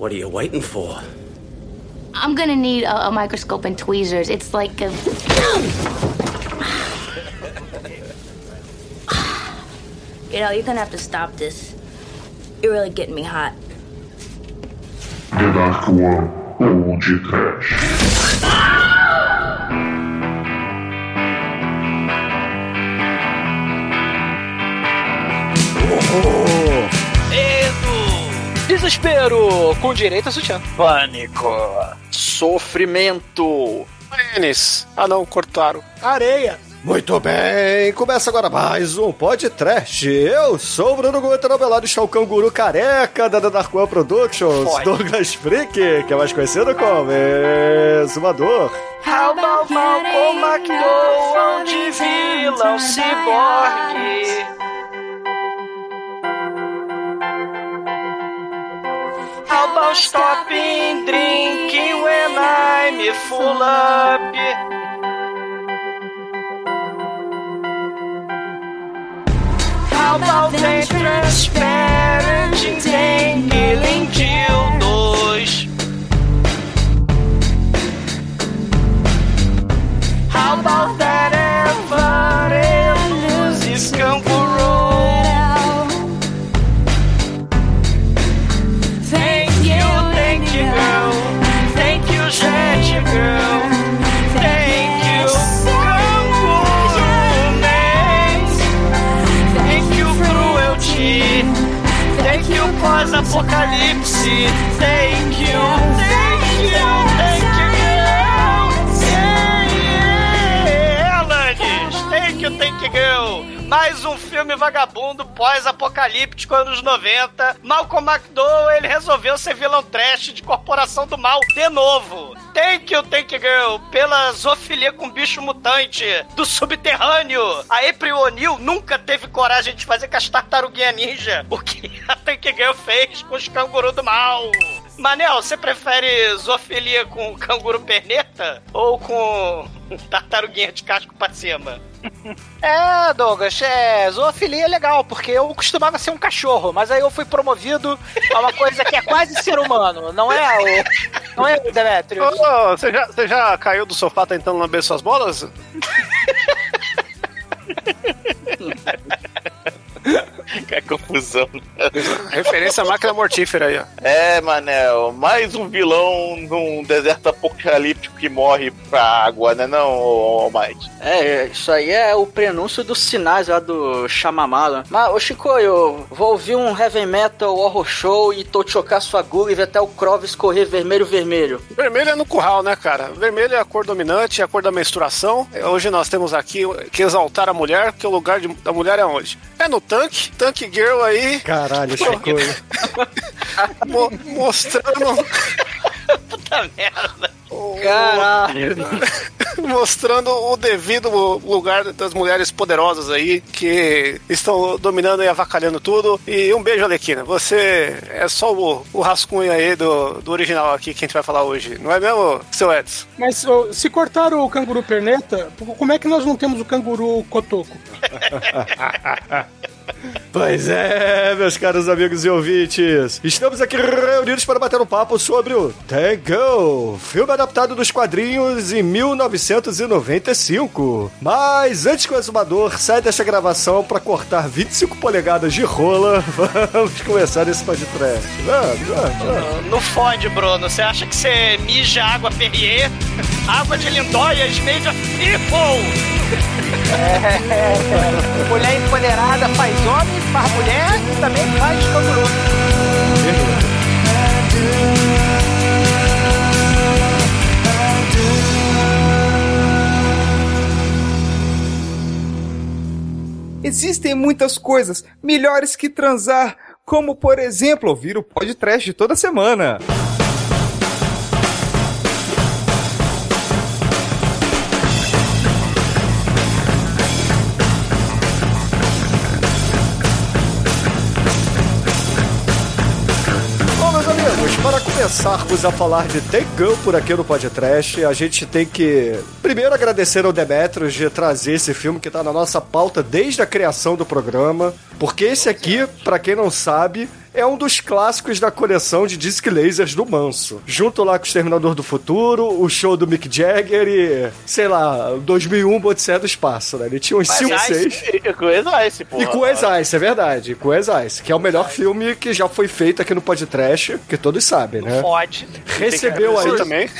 What are you waiting for? I'm gonna need a, a microscope and tweezers. It's like a. you know, you're gonna have to stop this. You're really getting me hot. The Dark One ou de Trash. Desespero! Com direito a sutiã. Pânico. Sofrimento. Pênis. Ah não, cortaram. Areia. Muito bem, começa agora mais um podcast. Eu sou o Bruno Guter, ao está o canguru careca da Dark One Productions, Pode. Douglas Freak, que é mais conhecido como Exumador. How about Malcolm McDowell de vilão ciborgue? About stopping drinking when I'm full up? How about the transparent entangling dildos? How about that pós-apocalipse. Thank Mais um filme vagabundo pós-apocalíptico anos 90. Malcolm McDowell, ele resolveu ser vilão trash de Corporação do Mal de novo. Thank you, thank you, girl, pela zoofilia com bicho mutante do subterrâneo. A April O'Neil nunca teve coragem de fazer com as tartaruguinhas ninja o que a Thank you, girl fez com os canguru do mal. Manel, você prefere zoofilia com canguru perneta ou com tartaruguinha de casco pra cima? É, Douglas, é, zoofilia é legal, porque eu costumava ser um cachorro, mas aí eu fui promovido a uma coisa que é quase ser humano, não é o. Não é o Demetrius? Ô, você, já, você já caiu do sofá tentando lamber suas bolas? Que confusão. Referência à máquina mortífera aí, ó. É, Manel, mais um vilão num deserto apocalíptico que morre pra água, né não, ô, Mike? É, isso aí é o prenúncio dos sinais lá do Chamamala. Mas, ô Chico, eu vou ouvir um heavy metal horror show e tô chocar sua agulha e ver até o Crov escorrer vermelho vermelho. Vermelho é no curral, né, cara? Vermelho é a cor dominante, é a cor da menstruação. Hoje nós temos aqui que exaltar a mulher, porque o lugar de- da mulher é onde? É no tanque. Tanque Girl aí, Caralho, Chico. mo- mostrando, Puta merda. Caralho. mostrando o devido lugar das mulheres poderosas aí, que estão dominando e avacalhando tudo. E um beijo, Alequina. Você é só o, o rascunho aí do, do original aqui que a gente vai falar hoje. Não é mesmo, seu Edson? Mas se cortaram o canguru perneta, como é que nós não temos o canguru cotoco? Pois é, meus caros amigos e ouvintes. Estamos aqui reunidos para bater um papo sobre o Tango, filme adaptado dos quadrinhos em 1995. Mas antes que o exumador saia desta gravação para cortar 25 polegadas de rola, vamos começar esse podcast. Vamos, vamos, vamos. Não fode, Bruno. Você acha que você mija água Perrier? Água de lindóias made of people! Mulher empoderada faz homem, faz mulher e também faz canguru. Existem muitas coisas melhores que transar, como por exemplo ouvir o podcast toda semana. Começarmos a falar de Girl por aqui no podcast, a gente tem que primeiro agradecer ao Demetrius de trazer esse filme que tá na nossa pauta desde a criação do programa, porque esse aqui, para quem não sabe, é um dos clássicos da coleção de disc lasers do Manso. Junto lá com o Exterminador do Futuro, o show do Mick Jagger e, sei lá, 2001 Odisseia do Espaço, né? Ele tinha uns 5, 6. E com Ice, pô. E com Ice, é verdade. Com Ice, que é o melhor filme que já foi feito aqui no podcast, que todos sabem, né? Fode. Recebeu aí. também.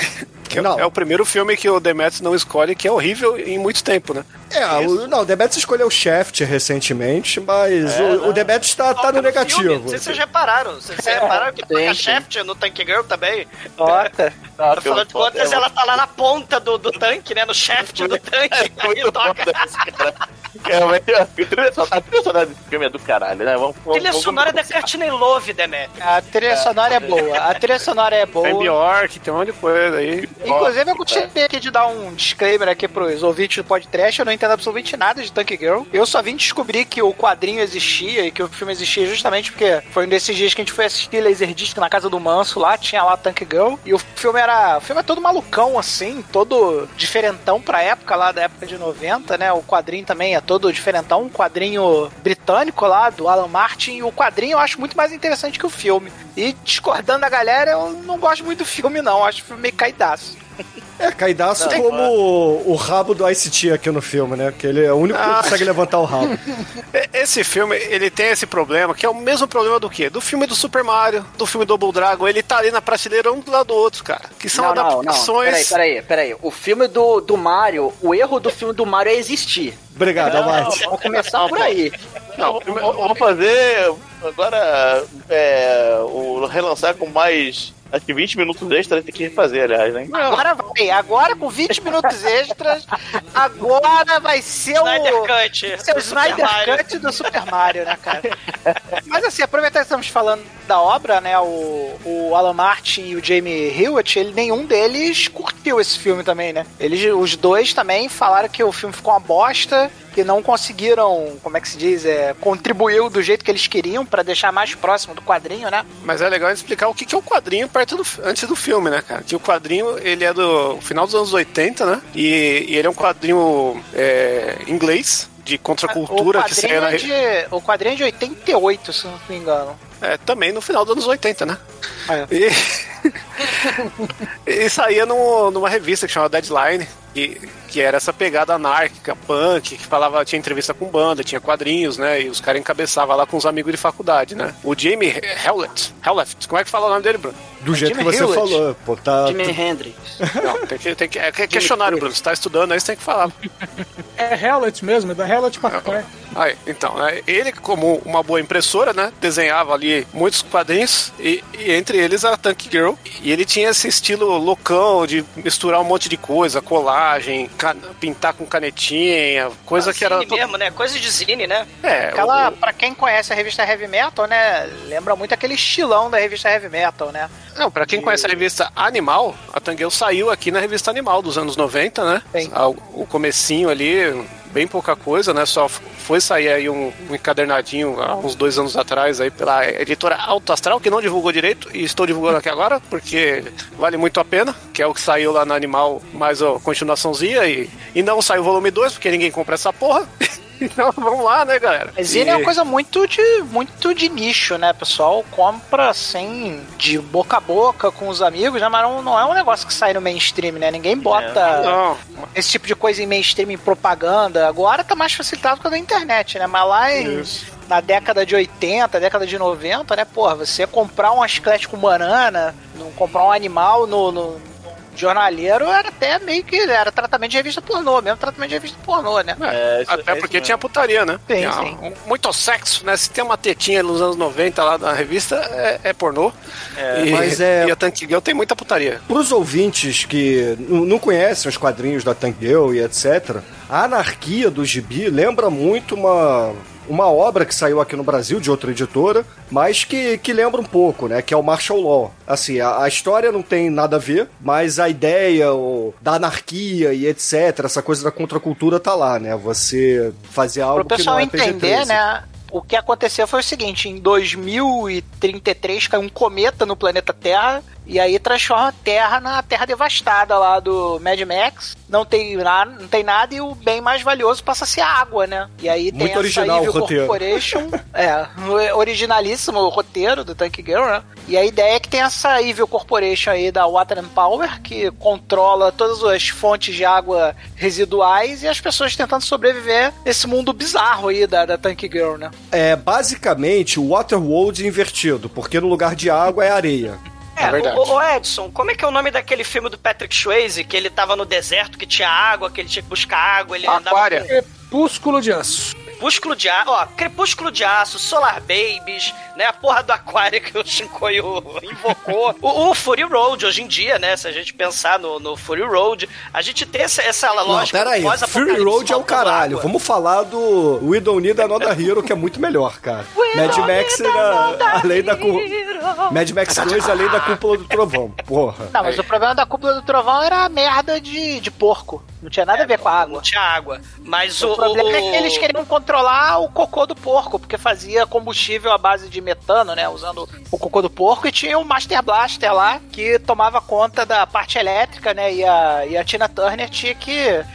Que é- Não. é o primeiro filme que o Demetrius não escolhe, que é horrível em muito tempo, né? É, o, não, o Demetrius escolheu o Shaft recentemente, mas o, o Demetrius tá, tá no negativo. filme, Não sei se vocês repararam. Vocês vocês repararam que toca. Shaft no Tank Girl também? Toca. Afinal de contas, ela tá lá na ponta do, do tanque, né? No shaft do tanque. Aí Muito toca. foda esse cara. É, mas a trilha sonora- a trilha sonora desse filme é do caralho, né? Vamos, vamos, Trilha vamos sonora da. Courtney Love, Demetrio. A trilha sonora é boa. A trilha sonora é boa. Tem Bjork, tem um monte de coisa aí. Inclusive, eu gostaria aqui de dar um disclaimer aqui pros ouvintes do podcast. Eu não entendo absolutamente nada de Tank Girl. Eu só vim descobrir que o quadrinho existia e que o filme existia justamente porque foi um desses dias que a gente foi assistir Laserdisc na casa do Manso lá, tinha lá Tank Girl. E o filme era. O filme é todo malucão, assim, todo diferentão pra época lá, da época de 90, né? O quadrinho também é todo diferentão. Um quadrinho britânico lá, do Alan Martin. E o quadrinho eu acho muito mais interessante que o filme. E discordando da galera, eu não gosto muito do filme, não. Eu acho o filme meio caidaço. É, caidaço como o, o rabo do Ice-T aqui no filme, né? Porque ele é o único que Ah. consegue levantar o rabo. Esse filme, ele tem esse problema, que é o mesmo problema do quê? Do filme do Super Mario, do filme Double Dragon, ele tá ali na prateleira um do lado do outro, cara. Que são não, não, não. adaptações. Peraí, peraí, peraí. O filme do, do Mario, o erro do filme do Mario é existir. Obrigado, Almighty. Vamos começar por aí. Não, vamos fazer agora é, o relançar com mais. Acho que 20 minutos extra tem que refazer, aliás, né? Agora vai, agora com 20 minutos extras, agora vai ser o. Snyder Cut. Seu do Super Snyder Mario. Cut do Super Mario, né, cara? Mas assim, aproveitar que estamos falando da obra, né? O, o Alan Martin e o Jamie Hewitt, ele, nenhum deles curtiu esse filme também, né? Eles, os dois também falaram que o filme ficou uma bosta, que não conseguiram, como é que se diz, é, contribuiu do jeito que eles queriam pra deixar mais próximo do quadrinho, né? Mas é legal explicar o que é o quadrinho perto do, antes do filme, né, cara? Que o quadrinho, ele é do final dos anos 80, né? E, e ele é um quadrinho é, inglês, de contracultura, o que saiu quadrinho, na... é de, o quadrinho é de 88, se não me engano. É, também no final dos anos 80, né? É. E, e saía no, numa revista que chamava Deadline, que, que era essa pegada anárquica, punk, que falava, tinha entrevista com banda, tinha quadrinhos, né? E os caras encabeçavam lá com os amigos de faculdade, né? O Jamie Hewlett, Hewlett, como é que fala o nome dele, Bruno? Do jeito que Jimi você Hewitt. falou, pô, tá. Jimi Hendrix. Não, tem que, tem que, é que- é questionário, Bruno. Você tá estudando aí, você tem que falar. É Hellet mesmo, é da Hellet McCoy. Aí, então, né, ele, como uma boa impressora, né, desenhava ali muitos quadrinhos, e, e entre eles a Tank Girl. E ele tinha esse estilo loucão de misturar um monte de coisa, colagem, pintar com canetinha, coisa que era. Zine mesmo, né? Coisa de zine, né? É, Aquela, o- pra quem conhece a revista Heavy Metal, né? Lembra muito aquele estilão da revista Heavy Metal, né? Não, pra quem conhece a revista Animal, a Tangueu saiu aqui na revista Animal dos anos 90, né? Sim. Ah, O o comecinho ali, bem pouca coisa, né? Só foi sair aí um, um encadernadinho há uns dois anos atrás aí pela editora Alto Astral, que não divulgou direito, e estou divulgando aqui agora, porque vale muito a pena, que é o que saiu lá na Animal, mais a continuaçãozinha, e, e não saiu o volume 2, porque ninguém compra essa porra. Então vamos lá, né, galera? Mas ele E- é uma coisa muito de, muito de nicho, né? O pessoal compra assim, de boca a boca com os amigos, né? Mas não, não é um negócio que sai no mainstream, né? Ninguém bota Não, esse tipo de coisa em mainstream, em propaganda. Agora tá mais facilitado com a da internet, né? Mas lá em, na década de 80, década de 90, né? Porra, você comprar um chiclete com banana, não comprar um animal no- no jornalheiro era até meio que era tratamento de revista pornô, mesmo tratamento de revista pornô, né? É, isso- Até é porque isso tinha putaria, né? Sim, Tinha sim. um- Muito sexo, né? Se tem uma tetinha nos anos 90 lá na revista, é, é pornô. e, mas é- e a Tank Girl tem muita putaria. Para os ouvintes que não conhecem os quadrinhos da Tank Girl e etc., a anarquia do gibi lembra muito uma, uma obra que saiu aqui no Brasil de outra editora, mas que, que lembra um pouco, né? Que é o Martial Law. Assim, a, a história não tem nada a ver, mas a ideia o, da anarquia e etc., essa coisa da contracultura tá lá, né? Você fazer algo Pro que não pessoal é entender, PG-13. né? O que aconteceu foi o seguinte: em 2033 caiu um cometa no planeta Terra E aí transforma a Terra na Terra devastada lá do Mad Max. Não tem, nada, não tem nada e o bem mais valioso passa a ser água, né? E aí tem Muito original Evil o roteiro. Corporation. é, originalíssimo o roteiro do Tank Girl, né? E a ideia é que tem essa Evil Corporation aí da Water and Power, que controla todas as fontes de água residuais e as pessoas tentando sobreviver nesse mundo bizarro aí da, da Tank Girl, né? É basicamente o Waterworld invertido, porque no lugar de água é areia. É, verdade. o, o Edson, como é que é o nome daquele filme do Patrick Swayze, que ele tava no deserto, que tinha água, que ele tinha que buscar água, ele andava Aquária. com Crepúsculo de aço. Crepúsculo de Aço, ó, Crepúsculo de Aço, Solar Babies, né, a porra do aquário que o Shinkoio invocou. o, o Fury Road, hoje em dia, né, se a gente pensar no, no Fury Road, a gente tem essa, essa Não, lógica pera aí. pós-apocalipse Fury Road é o caralho. água. Vamos falar do We Don't Need Another Hero, que é muito melhor, cara. Mad Max era a lei da cu... Mad Max 2 a lei da cúpula do trovão. Porra. Não, mas o problema da cúpula do trovão era a merda de, de porco. Não tinha nada a ver com a água. Não tinha água. Mas o. O problema o- é que eles queriam controlar o cocô do porco, porque fazia combustível à base de metano, né? Usando o cocô do porco, e tinha o Master Blaster lá, que tomava conta da parte elétrica, né? E a, e a Tina Turner tinha que ir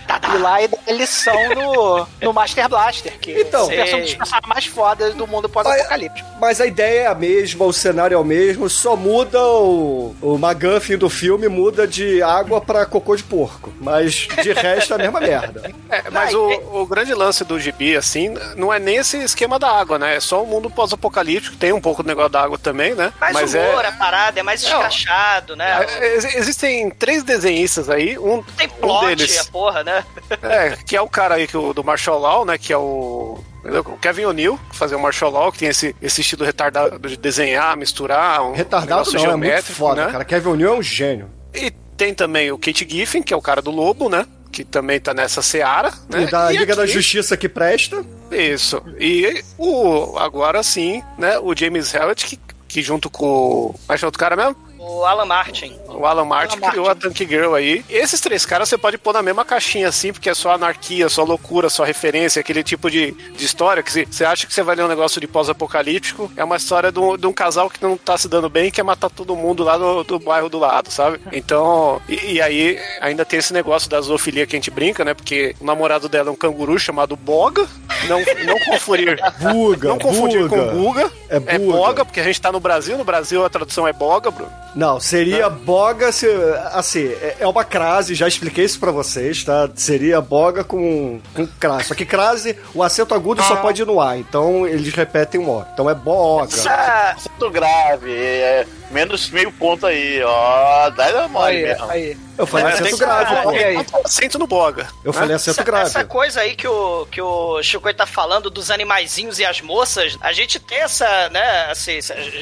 lá e dar lição no, no Master Blaster, que Então. é um Sei. personagens mais fodas do mundo pós-apocalíptico. Mas a ideia é a mesma, o cenário é o mesmo, só muda o, o McGuffin do filme, muda de água pra cocô de porco. Mas de resto é a mesma merda. É, mas o, o grande lance do gibi, assim, não é nem esse esquema da água, né? É só o mundo pós-apocalíptico, tem um pouco do negócio da água também, né? Mais mas humor, é, a parada, é mais escrachado, né? é, ex- Existem três desenhistas aí, um, Tem um plot, deles, a porra, né? é, que é o cara aí que o, do Marshall Law, né? Que é o. o Kevin O'Neill, que fazia o Marshall Law, que tem esse, esse estilo retardado de desenhar, misturar. Um Retardado não, é muito geométrico, foda, né? cara. Kevin O'Neill é um gênio. E tem também o Kate Giffen, que é o cara do Lobo, né? Que também tá nessa seara, né? E da Liga da aqui- Justiça que presta. Isso. E o agora sim, né? O James Hewlett, que, que junto com. que é outro cara mesmo? O Alan Martin. O Alan Martin Alan criou a Tank Girl aí. Esses três caras você pode pôr na mesma caixinha assim, porque é só anarquia, só loucura, só referência, aquele tipo de, de história que se- você acha que você vai ler um negócio de pós-apocalíptico. É uma história de um, de um casal que não tá se dando bem e quer matar todo mundo lá do, do bairro do lado, sabe? Então, e, e aí ainda tem esse negócio da zoofilia que a gente brinca, né? Porque o namorado dela é um canguru chamado Boga. Não, não confundir. Buga, Não confundir buga. com Buga. É É buga. Boga, porque a gente tá no Brasil. No Brasil a tradução é Boga, Bruno. Não, seria boga se. Assim, é- é uma crase, já expliquei isso pra vocês, tá? Seria boga com, com crase. Só que crase, o acento agudo só pode ir no ar, então eles repetem o O. Então é boga. Essa, Muito grave, é, menos meio ponto aí, ó. Dá mole Aí, mesmo. aí. Eu falei É, acento grave. Ah, pô. aí? Acento no Boga. Eu falei acento essa, grave. essa coisa aí que o, que o Chico tá falando dos animaizinhos e as moças, a gente tem essa, né, assim,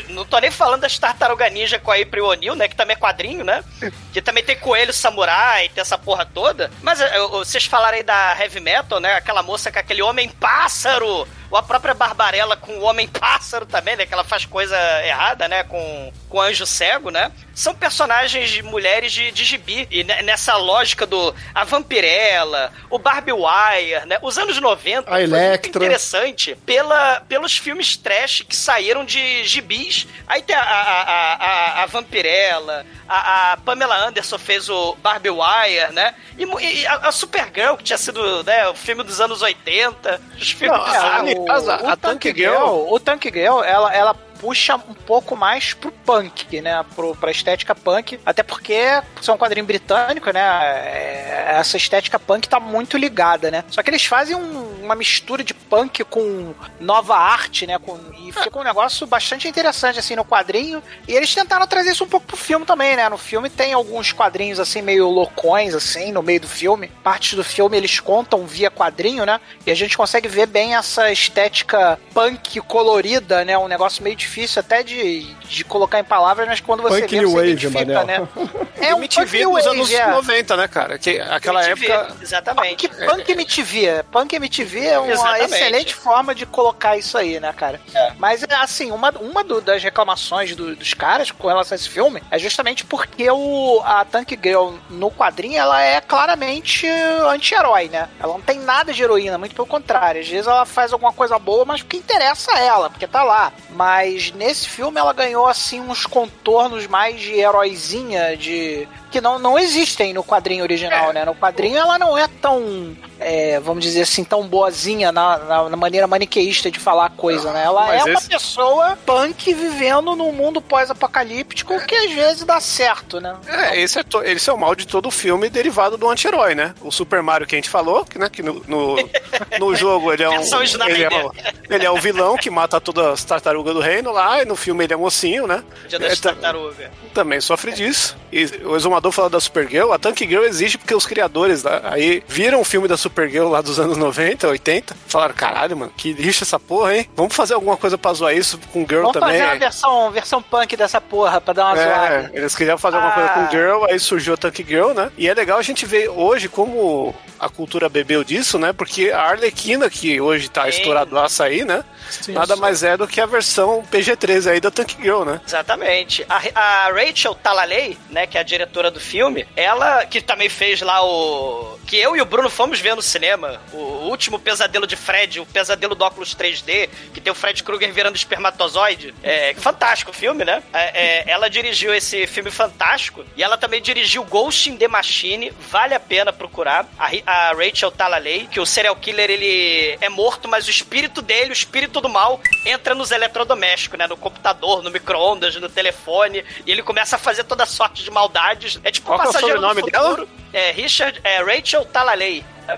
não tô nem falando das tartaruga ninja com a April O'Neil, né, que também é quadrinho, né, que também tem coelho samurai, tem essa porra toda, mas é, é, vocês falaram aí da heavy metal, né, aquela moça com aquele homem pássaro, ou a própria Barbarella com o homem pássaro também, né, que ela faz coisa errada, né, com, com o anjo cego, né, são personagens de mulheres de, de gibi, e ne- nessa lógica do a Vampirella, o Barbie Wire, né, os anos 90 A foi muito interessante pela, pelos filmes trash que saíram de gibis. Aí tem a, a, a, a, a Vampirella, a, a Pamela Anderson fez o Barbie Wire, né? E, e a, a Supergirl, que tinha sido né, o filme dos anos 80. Os filmes Não, bizarros. A- a- a Tank Girl- o Tank Girl, ela, ela puxa um pouco mais pro punk, né? Pro, pra estética punk. Até porque, por ser um quadrinho britânico, né? é- essa estética punk tá muito ligada, né? Só que eles fazem um- uma mistura de punk com nova arte, né? Com, e fica um negócio bastante interessante, assim, no quadrinho. E eles tentaram trazer isso um pouco pro filme também, né? No filme tem alguns quadrinhos, assim, meio loucões, assim, no meio do filme. Partes do filme eles contam via quadrinho, né? E a gente consegue ver bem essa estética punk colorida, né? Um negócio meio difícil até de, de colocar em palavras, mas quando você Punk vê, você Wave, identifica, Manel. né? É um MTV punk dos anos é. 90, né, cara? Que aquela MTV, época. Exatamente. Punk, punk MTV, punk MTV, vi é uma Exatamente. excelente forma de colocar isso aí, né, cara? É. Mas, assim, uma, uma do- das reclamações do- dos caras com relação a esse filme é justamente porque o, a Tank Girl no quadrinho, ela é claramente anti-herói, né? Ela não tem nada de heroína, muito pelo contrário. Às vezes ela faz alguma coisa boa, mas porque interessa a ela, porque tá lá. Mas nesse filme ela ganhou, assim, uns contornos mais de heróizinha, de... Que não, não existem no quadrinho original, né? No quadrinho ela não é tão, é, vamos dizer assim, tão boazinha na, na, na maneira maniqueísta de falar a coisa, né? Ela é uma esse- pessoa punk vivendo num mundo pós-apocalíptico que às vezes dá certo, né? É, esse é, to- esse é o mal de todo filme derivado do anti-herói, né? O Super Mario que a gente falou, que, né, que no, no, no jogo ele é um. Ele é, o, ele é o vilão que mata todas as tartarugas do reino lá, e no filme ele é mocinho, né? Dia das É, ta- tartarugas. também sofre disso. E o Exumador fala da Supergirl, a Tank Girl existe porque os criadores lá, aí viram o filme da Supergirl lá dos anos 90, 80, falaram, caralho, mano, que lixo essa porra, hein? Vamos fazer alguma coisa pra zoar isso com Girl Vamos também. fazer uma versão, versão punk dessa porra pra dar uma É, zoada. eles queriam fazer alguma coisa Ah. com Girl, aí surgiu a Tank Girl, né? E é legal a gente ver hoje como a cultura bebeu disso, né? Porque a Arlequina, que hoje tá estouradaça aí, né? Sim, Nada sim. mais é do que a versão PG-13 aí da Tank Girl, né? Exatamente. A, a Rachel Talalay, né, que é a diretora do filme, ela que também fez lá o. Que eu e o Bruno fomos ver no cinema. O último pesadelo de Fred, o pesadelo do óculos 3D, que tem o Fred Krueger virando espermatozoide. É fantástico o filme, né? É, é, ela dirigiu esse filme fantástico e ela também dirigiu Ghost in the Machine. Vale a pena procurar. A, a Rachel Talalay, que o serial killer ele é morto, mas o espírito dele, o espírito do mal, entra nos eletrodomésticos, né? No computador, no micro-ondas, no telefone. E ele começa a fazer toda sorte de maldades. É tipo Qual que é o passageiro sobrenome futuro. É Richard, é Rachel Talalay. Tá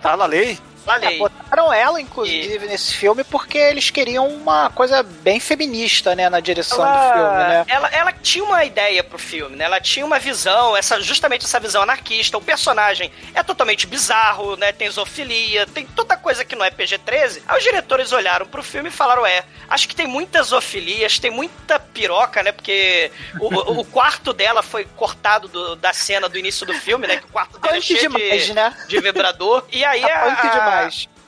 na lei. Talalay. É, botaram ela, inclusive, nesse filme porque eles queriam uma coisa bem feminista, né, na direção do filme, né? ela, ela tinha uma ideia pro filme, né? Ela tinha uma visão, essa, justamente essa visão anarquista. O personagem é totalmente bizarro, né? Tem zoofilia, tem toda coisa que não é PG-13. Aí os diretores olharam pro filme e falaram: é, acho que tem muitas zoofilias, tem muita piroca, né? Porque o, o- quarto dela foi cortado do- da cena do início do filme, né? Que o quarto dela é cheio demais, de, né? de vibrador. E aí Tá a, a-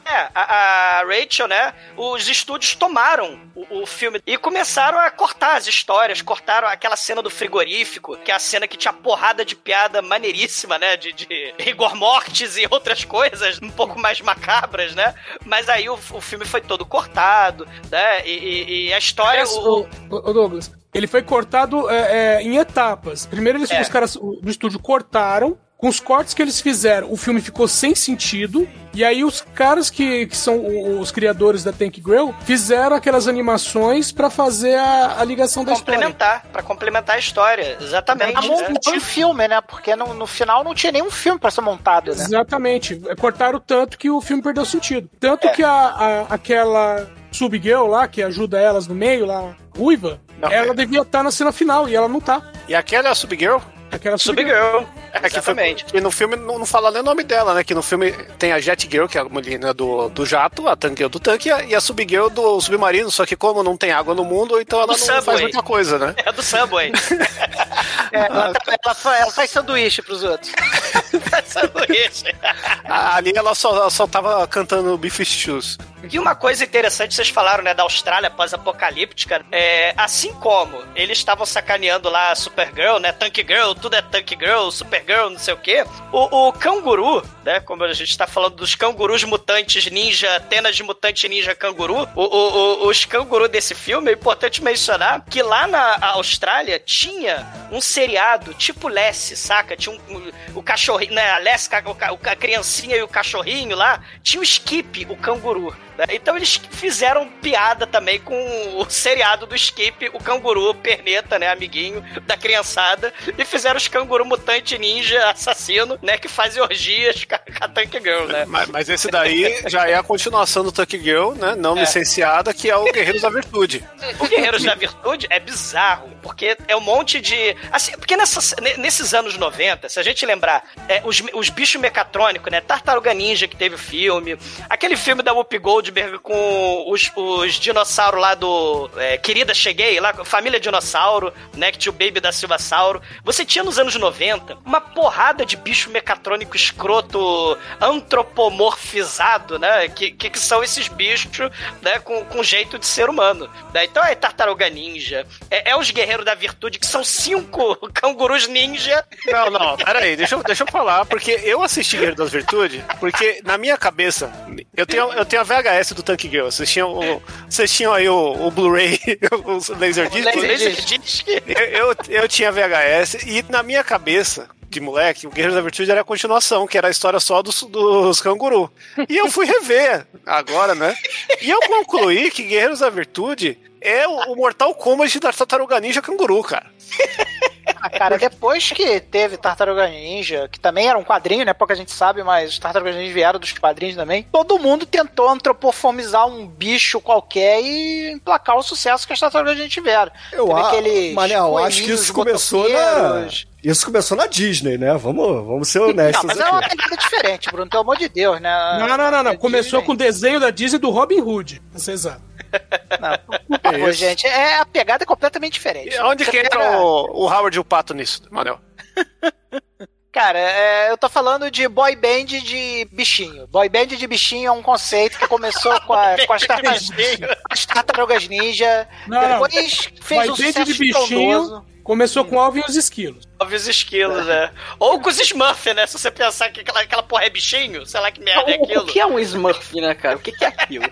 é, a, a Rachel, né? Os estúdios tomaram o, o filme e começaram a cortar as histórias, cortaram aquela cena do frigorífico, que é a cena que tinha porrada de piada maneiríssima, né? De, de rigor mortis e outras coisas um pouco mais macabras, né? Mas aí o, o filme foi todo cortado, né? E, e- e a história. Essa- o- o, o Douglas, ele foi cortado é, é, em etapas. Primeiro eles, É. os caras o- do estúdio cortaram. Com os cortes que eles fizeram, o filme ficou sem sentido. E aí os caras que, que são o- os criadores da Tank Grill fizeram aquelas animações pra fazer a, a ligação da história. complementar, pra complementar a história, exatamente. Pra né? montar um filme, né? Porque no, no final não tinha nenhum filme pra ser montado, né? Exatamente. É, Cortaram tanto que o filme perdeu sentido. É. Tanto que a, a- aquela subgirl lá, que ajuda elas no meio, lá, ruiva, Não. ela devia estar na cena final e ela não tá. E aquela é a Subgirl? Aquela subgirl. É, que, foi, Exatamente. que no filme não, não fala nem o nome dela, né? Que no filme tem a Jet Girl, que é a menina do, do jato, a Tank Girl do tanque, e a, e a Subgirl do submarino, só que como não tem água no mundo, então ela Do não faz Subway. muita coisa, né? É do Subway. É, ela, ela ela faz sanduíche pros outros. Sanduíche. A- Ali ela só, só tava cantando Beef Shoes. E uma coisa interessante, vocês falaram, né, da Austrália pós-apocalíptica, é, assim como eles estavam sacaneando lá Supergirl, né, Tank Girl, tudo é Tank Girl, Supergirl, não sei o quê, o, o canguru, né, como a gente tá falando dos cangurus mutantes ninja, tenas de mutante ninja canguru, o, o- o- os cangurus desse filme, é importante mencionar que lá na Austrália tinha um seriado tipo Lessie, saca? Tinha um, um- o cachorrinho, né, a ca- o ca- a criancinha e o cachorrinho lá, tinha o Skip, o canguru. Né? Então eles fizeram piada também com o seriado do Skip, o canguru perneta, né, amiguinho da criançada, e fizeram os canguru mutante ninja assassino, né, que fazem orgias com a, Tank Girl, né? Mas, mas esse daí já é a continuação do Tank Girl, né? Não licenciada, que é o Guerreiros da Virtude. O Guerreiros da Virtude é bizarro, porque é um monte de. Assim, porque nessas- ne- nesses anos 90, se a gente lembrar, é, os, os bichos mecatrônicos, né? Tartaruga Ninja que teve o filme, aquele filme da Whoopi Goldberg Goldberg com os, os dinossauros lá do é, Querida Cheguei, lá, família dinossauro, né? Que tinha o Baby da Silva Sauro. Você tinha nos anos 90 uma porrada de bicho mecatrônico escroto antropomorfizado, né? Que, que, que são esses bichos, né? Com, com jeito de ser humano. Né? Então é Tartaruga Ninja, é, é os Guerreiros da Virtude, que são cinco cangurus ninja. Não, não, peraí, deixa eu, deixa eu falar, porque eu assisti Guerreiro das Virtudes, porque na minha cabeça, eu tenho, eu tenho a VHS do Tank Girl, vocês tinham, o, vocês tinham aí o, o Blu-ray, o Laserdisc. Laserdisc. Eu, eu, eu tinha VHS e na minha cabeça, de moleque, o Guerreiros da Virtude era a continuação, que era a história só dos, dos canguru. E eu fui rever agora, né? E eu concluí que Guerreiros da Virtude é o, o Mortal Kombat da Tartaruga Ninja Canguru, cara. Ah, cara, depois que teve Tartaruga Ninja, que também era um quadrinho, né? Pouca gente sabe, mas os Tartaruga Ninja vieram dos quadrinhos também. Todo mundo tentou antropomorfizar um bicho qualquer e emplacar o sucesso que as Tartarugas Ninja tiveram. Eu, Teve a, Manel, acho que isso começou na. Isso começou na Disney, né? Vamos, vamos ser honestos Não, mas é uma aqui. pegada diferente, Bruno, pelo amor de Deus, né? Não, não, não, não. A Começou Disney- com o desenho da Disney do Robin Hood. Você sabe. Por favor, gente, é a pegada é completamente diferente. E onde Você que entra pega- o, o Howard e o Pato nisso, Manel? Cara, é, eu tô falando de boy band de bichinho. Boy band de bichinho é um conceito que começou com, a- com as, tartarugas, as tartarugas ninja. Não, não. depois fez Vai um dentro sucesso de bichinho. Começou com Alvin e os esquilos. Óbvio os esquilos, né? Ou com os Smurfs, né? Se você pensar que aquela, aquela porra é bichinho, sei lá que merda é O, aquilo. o que é um Smurf, né, cara? O que, que é aquilo?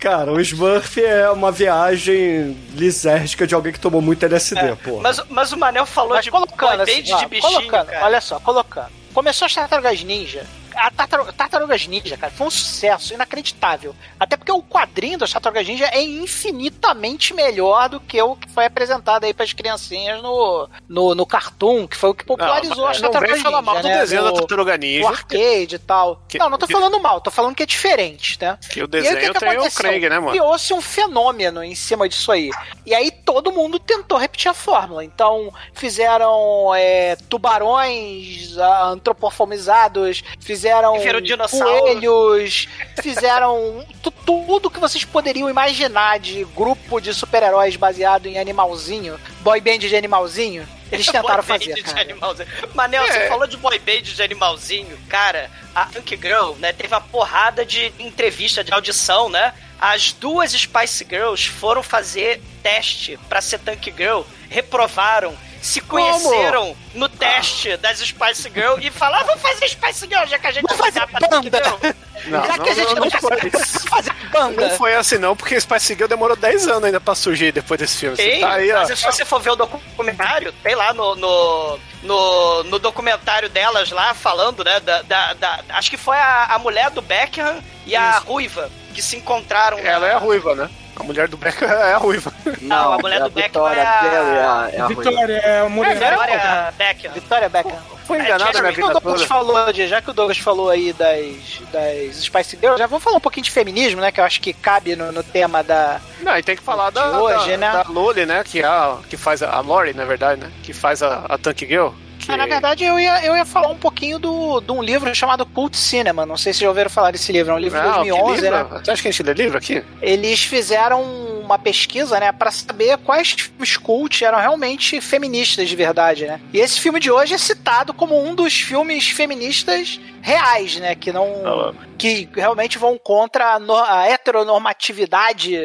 Cara, o Smurf é uma viagem lisérgica de alguém que tomou muito LSD, pô. Mas, mas o Manel falou Mas de colocando, boy assim, de bichinho, colocando, cara. olha só, colocando. Começou as Tartarugas Ninja. A tartaru- Tartarugas Ninja, cara, foi um sucesso inacreditável. Até porque o quadrinho das Tartarugas Ninja é infinitamente melhor do que o que foi apresentado aí pras criancinhas no, no, no Cartoon, que foi o que popularizou não, as não Tartarugas vem falar Ninja, mal do né? desenho da Tartaruga o Ninja. arcade e tal. Que- não, não tô que- falando mal, tô falando que é diferente, né? Que o E aí, o desenho que tem o aconteceu? Craig, né, mano? Criou-se um fenômeno em cima disso aí. E aí todo mundo tentou repetir a fórmula. Então fizeram é, tubarões ah, antropomorfizados, fizeram Fizeram dinossauro. coelhos, fizeram tu- tudo que vocês poderiam imaginar de grupo de super-heróis baseado em animalzinho, boy band de animalzinho. Eles tentaram Boy band fazer, de cara. animalzinho. Manel, você É. falou de boy band de animalzinho. Cara, a Tank Girl, né, teve uma porrada de entrevista, de audição, né? As duas Spice Girls foram fazer teste pra ser Tank Girl, reprovaram, se conheceram no teste das Spice Girl e falaram, "Ah, vamos fazer Spice Girl, já que a gente Vamos fazer banda." Não, Já não, que a gente não, não, não foi. fazer banda. Não foi assim não, porque Spice Girl demorou 10 anos ainda pra surgir depois desse filme. Tem, tá aí, ó. mas se você for ver o documentário, tem lá no, no, no, no documentário delas lá falando, né? Da, da, da- acho que foi a, a mulher do Beckham e a Ruiva que se encontraram. Ela é a ruiva, né? A mulher do Beck é a ruiva. Não, a mulher é do Vitória é a- é a, é a ruiva. Vitória é a mulher. Vitória Beckham. Vitória Beckham. Foi enganado É, na Já que, o vida toda. falou de, já que o Douglas falou aí das, das Spice Girls, já vamos falar um pouquinho de feminismo, né? Que eu acho que cabe no, no tema da. Não, e tem que falar da, hoje, da, né? da Loli, né? Que, é a, que faz a, a Lori, na verdade, né? Que faz a, a Tank Girl. Que... Ah, na verdade, eu ia, eu ia falar um pouquinho do, de um livro chamado Cult Cinema. Não sei se já ouviram falar desse livro. É um livro de Não, que 2011, livro? né? Você acha que a gente lê livro aqui? Eles fizeram uma pesquisa, né, para saber quais filmes cult eram realmente feministas de verdade, né? E esse filme de hoje é citado como um dos filmes feministas reais, né, que não que realmente vão contra a, no- a heteronormatividade.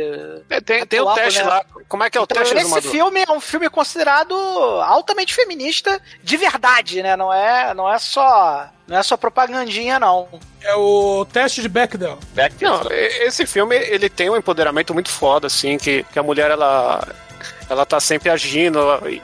É, tem tem o teste né? lá. Como é que é o Então, teste, esse filme é um filme considerado altamente feminista de verdade, né? Não é, não é só, não é só propagandinha não. É o teste de Bechdel. Não, e- esse filme, ele tem um empoderamento muito foda, assim, que, que a mulher, ela... Ela tá sempre agindo,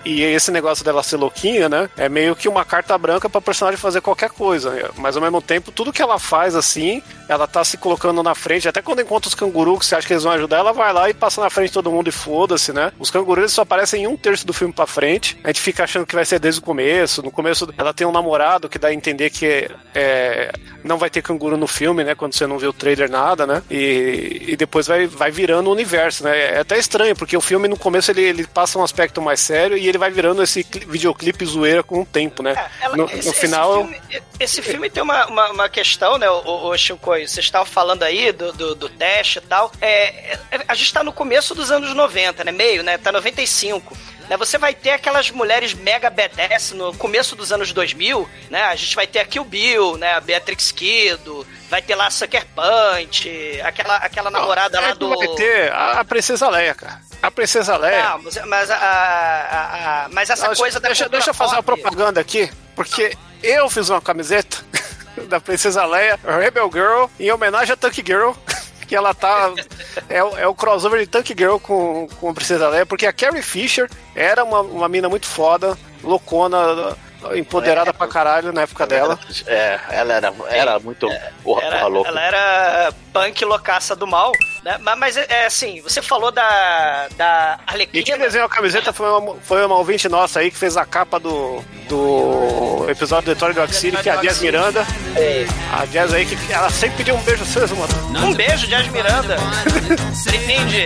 e esse negócio dela ser louquinha, né? É meio que uma carta branca pra personagem fazer qualquer coisa. Mas ao mesmo tempo, tudo que ela faz assim, ela tá se colocando na frente. Até quando encontra os cangurus que você acha que eles vão ajudar, ela vai lá e passa na frente de todo mundo e foda-se, né? Os cangurus só aparecem em um terço do filme pra frente. A gente fica achando que vai ser desde o começo. No começo, ela tem um namorado que dá a entender que é, não vai ter canguru no filme, né? Quando você não vê o trailer, nada, né? E, e depois vai, vai virando o universo, né? É até estranho, porque o filme no começo ele, ele passa um aspecto mais sério e ele vai virando esse cli- videoclipe zoeira com o tempo, né? Ela- no, esse, no esse final, filme, esse filme tem uma, uma, uma questão, né, o, o Chico? Vocês estavam falando aí do, do, do teste e tal. É, é, a gente tá no começo dos anos 90, né? Meio, né? Tá 95. Né, você vai ter aquelas mulheres mega badass no começo dos anos 2000, né? A gente vai ter a Kill Bill, né? A Beatrix Kido, vai ter lá a Sucker Punch, aquela, aquela namorada lá é do... vai ter a, Princesa Leia, cara. A Princesa Leia. Não, mas, mas, a, a- a- mas essa Não, coisa da deixa, cultura deixa eu fazer uma propaganda aqui, porque eu fiz uma camiseta da Princesa Leia, Rebel Girl, em homenagem a Tank Girl. Que ela tá. É, é o crossover de Tank Girl com, com a Princesa Leia, porque a Carrie Fisher era uma, uma mina muito foda, loucona, empoderada pra caralho na época dela. É, ela era, era muito porra, Era- porra louca. Ela era punk loucaça do mal, né? Mas, mas, é assim, você falou da, da E Arlequina. quem desenhou a camiseta foi uma, foi uma ouvinte nossa aí que fez a capa do, do episódio do Detroit Rock City, que é a Jazz Miranda. A Jazz aí, que ela sempre pediu um beijo seu, mano. Um beijo, Jazz Miranda. Você entende?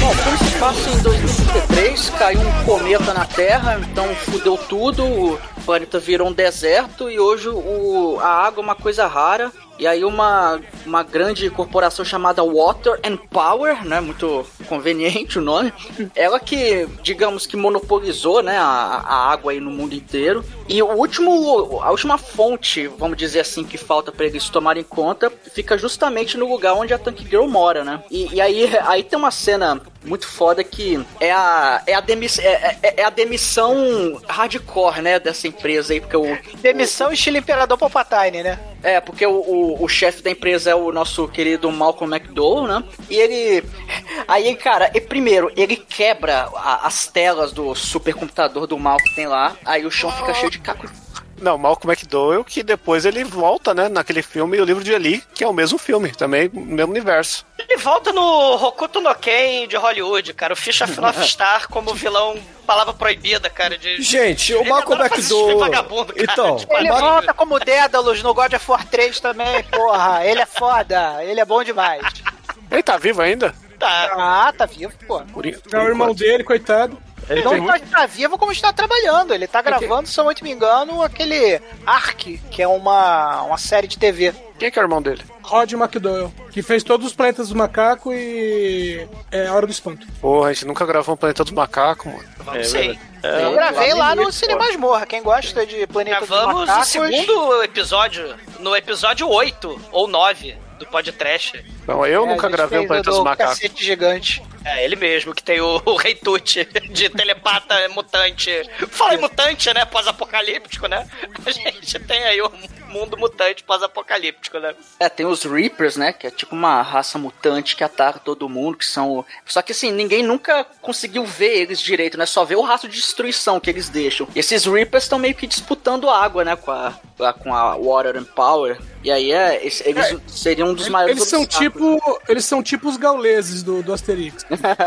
Bom, como se passa em 2033, caiu um cometa na Terra, então fudeu tudo, planeta virou um deserto e hoje o, a água é uma coisa rara. E aí uma, uma grande corporação chamada Water and Power, né, muito conveniente o nome, ela que, digamos que monopolizou, né, a, a água aí no mundo inteiro. E o último, a última fonte, vamos dizer assim, que falta para eles tomarem conta, fica justamente no lugar onde a Tank Girl mora, né? E, e aí, aí tem uma cena muito foda que é a, é a, demiss, é, é- é a demissão hardcore, né, dessa empresa aí, porque o... Demissão estilo Imperador Palpatine, né? É, porque o, o, o chefe da empresa é o nosso querido Malcolm McDowell, né? E ele. Aí, cara, e primeiro, ele quebra a- as telas do supercomputador do mal que tem lá. Aí o chão fica cheio de caco. Não, Malcolm McDowell, que depois ele volta, né, naquele filme O Livro de Eli, que é o mesmo filme, também, o mesmo universo. Ele volta no Hokuto no Ken de Hollywood, cara. O Fish of North Star como vilão, palavra proibida, cara. De... Gente, o Malcolm McDowell- vagabundo, cara, Então, Ele volta como Dédalus no God of War 3 também, porra. Ele é foda, ele é bom demais. Ele tá vivo ainda? Tá. Ah, tá vivo, pô. Por, É o irmão dele, coitado. Não só está vivo, como está trabalhando. Ele tá gravando, se eu não me engano, aquele Ark, que é uma, uma série de TV. Quem que é o irmão dele? Rod McDowell, que fez todos os planetas do macaco e é a Hora do Espanto. Porra, a gente nunca gravou um Planeta dos Macacos, mano. Vamos sei. Eu gravei lá no Cine Masmorra. Quem gosta de Planeta dos Gravamos o Macacos... segundo episódio, no episódio 8 ou 9 do podcast. Não, eu É, nunca gravei um fez Planeta o dos do Macacos. Cacete gigante. É ele mesmo, que tem o, o Rei Tut de telepata mutante. Fala em mutante, né? Pós-apocalíptico, né? A gente tem aí o mundo mutante pós-apocalíptico, né? É, tem os Reapers, né? Que é tipo uma raça mutante que ataca todo mundo, que são. Só que assim, ninguém nunca conseguiu ver eles direito, né? Só vê o rastro de destruição que eles deixam. E esses Reapers estão meio que disputando água, né? Com a, com a Water and Power. E aí é, eles seriam um dos maiores Eles são tipo. Eles são tipo os gauleses do, do Asterix.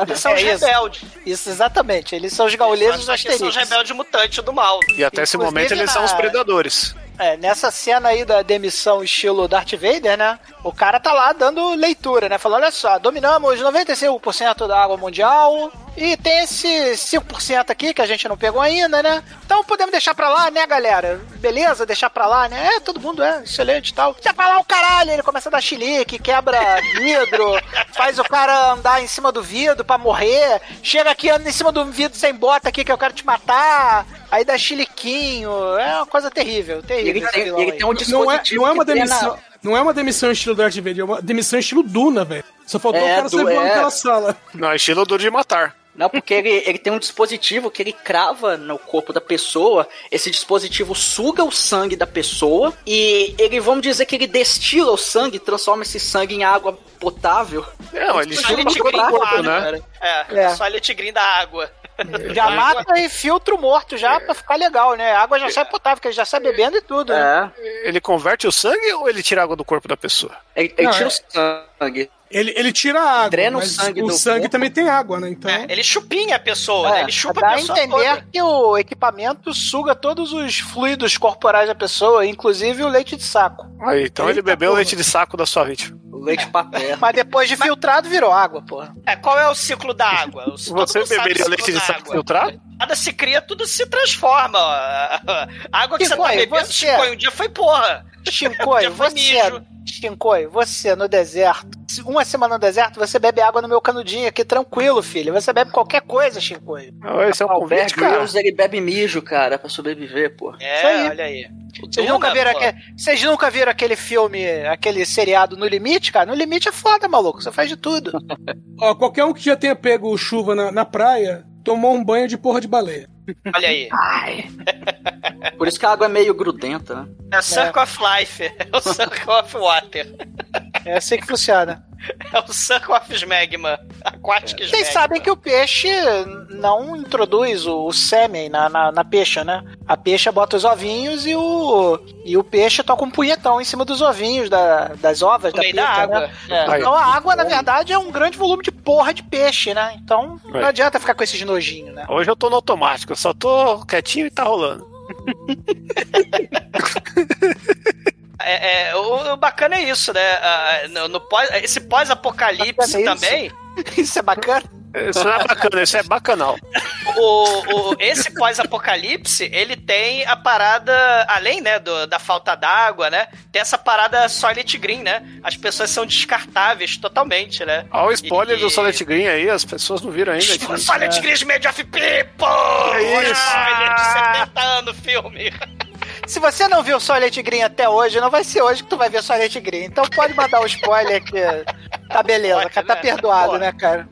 Eles são os É isso. rebeldes. Isso, exatamente. Eles são os gauleses dos Só que são os rebeldes mutantes do mal. E até esse Inclusive, momento eles são os na- predadores. É, nessa cena aí da demissão estilo Darth Vader, né? O cara tá lá dando leitura, né? Falando, olha só, dominamos 95% da água mundial e tem esse 5% aqui que a gente não pegou ainda, né? Então podemos deixar pra lá, né, galera? Beleza, deixar pra lá, né? É, todo mundo é, excelente e tal. Deixa pra lá o caralho, ele começa a dar chilique, quebra vidro, faz o cara andar em cima do vidro pra morrer, chega aqui, anda em cima do vidro sem bota aqui que eu quero te matar, aí dá chiliquinho, é uma coisa terrível, terrível. Ele tem, ele tem um Não é, dispositivo não é uma demissão. Não é uma demissão estilo Darth Vader, é uma demissão estilo Duna, velho. Só faltou É, o cara do- bom é. naquela sala. Não, é estilo duro de matar. Não, porque ele, ele tem um dispositivo que ele crava no corpo da pessoa. Esse dispositivo suga o sangue da pessoa e ele, vamos dizer que ele destila o sangue, transforma esse sangue em água potável. Não, ele Só suga ele o corpo, né? cara. É, É. só ele tigrinho da água. Já mata e filtro morto já pra ficar legal, né? A água já sai potável, que ele já sai bebendo e tudo, né? É. Ele converte o sangue ou ele tira água do corpo da pessoa? Ele, ele Não, tira é- o sangue. Ele, ele tira a água, Drena o mas sangue o do sangue corpo. também tem água, né? Então... É, ele chupinha a pessoa, né? É, Ele chupa dá a a pessoa entender toda. que o equipamento suga todos os fluidos corporais da pessoa, inclusive o leite de saco. Aí, então ele Eita, bebeu o porra. leite de saco da sua vítima. O leite paterno. Mas depois de filtrado virou água, porra. É, qual é o ciclo da água? O- Você beberia o leite de saco água. filtrado? Nada se cria, tudo se transforma. ó. A água que você tá Chicoio, bebendo, você- um dia foi porra. Foi você. Chincoi, você no deserto, se- uma semana no deserto, você bebe água no meu canudinho aqui, tranquilo, filho. Você bebe qualquer coisa, Chincoi. Não, Esse é um O convite, cara. Grylls, ele bebe mijo, cara, pra sobreviver, pô. Isso É, aí. olha aí. Vocês nunca, viram aquele, vocês nunca viram aquele filme, aquele seriado No Limite, cara? No Limite é foda, maluco. Você faz de tudo. Ó, qualquer um que já tenha pego chuva na, na praia, tomou um banho de porra de baleia. Olha aí. Por isso que a água é meio grudenta, né? É o Circle of Life. É o Circle of Water. É assim que funciona. É o Circle of Smegma. Aquatic Vocês Smegma. sabem que o peixe não introduz o, o sêmen na, na, na peixe, né? A peixe bota os ovinhos e o, e o peixe toca um punhetão em cima dos ovinhos, da, das ovas No da meio peixe, da água. Né? É. Então a água, na verdade, é um grande volume de porra de peixe, né? Então não Aí. adianta ficar com esses nojinhos, né? Hoje eu tô no automático, eu só tô quietinho e tá rolando. É, é, o, o bacana é isso, né? Ah, no, no pós, esse pós-apocalipse é isso. também. Isso é bacana. Isso não é bacana, isso é bacanal. o, o- esse pós-apocalipse, ele tem a parada, além, né, do- da falta d'água, né? Tem essa parada Solid Green, né? As pessoas são descartáveis totalmente, né? Olha o spoiler E- do Solid Green aí, as pessoas não viram ainda. Solid Green Made of People! É isso. Ah, ele é de 70 anos o filme. Se você não viu Silent Green até hoje, não vai ser hoje que tu vai ver Silent Green. Então pode mandar o spoiler que tá beleza, Pode, tá né? perdoado, Pode. né, cara?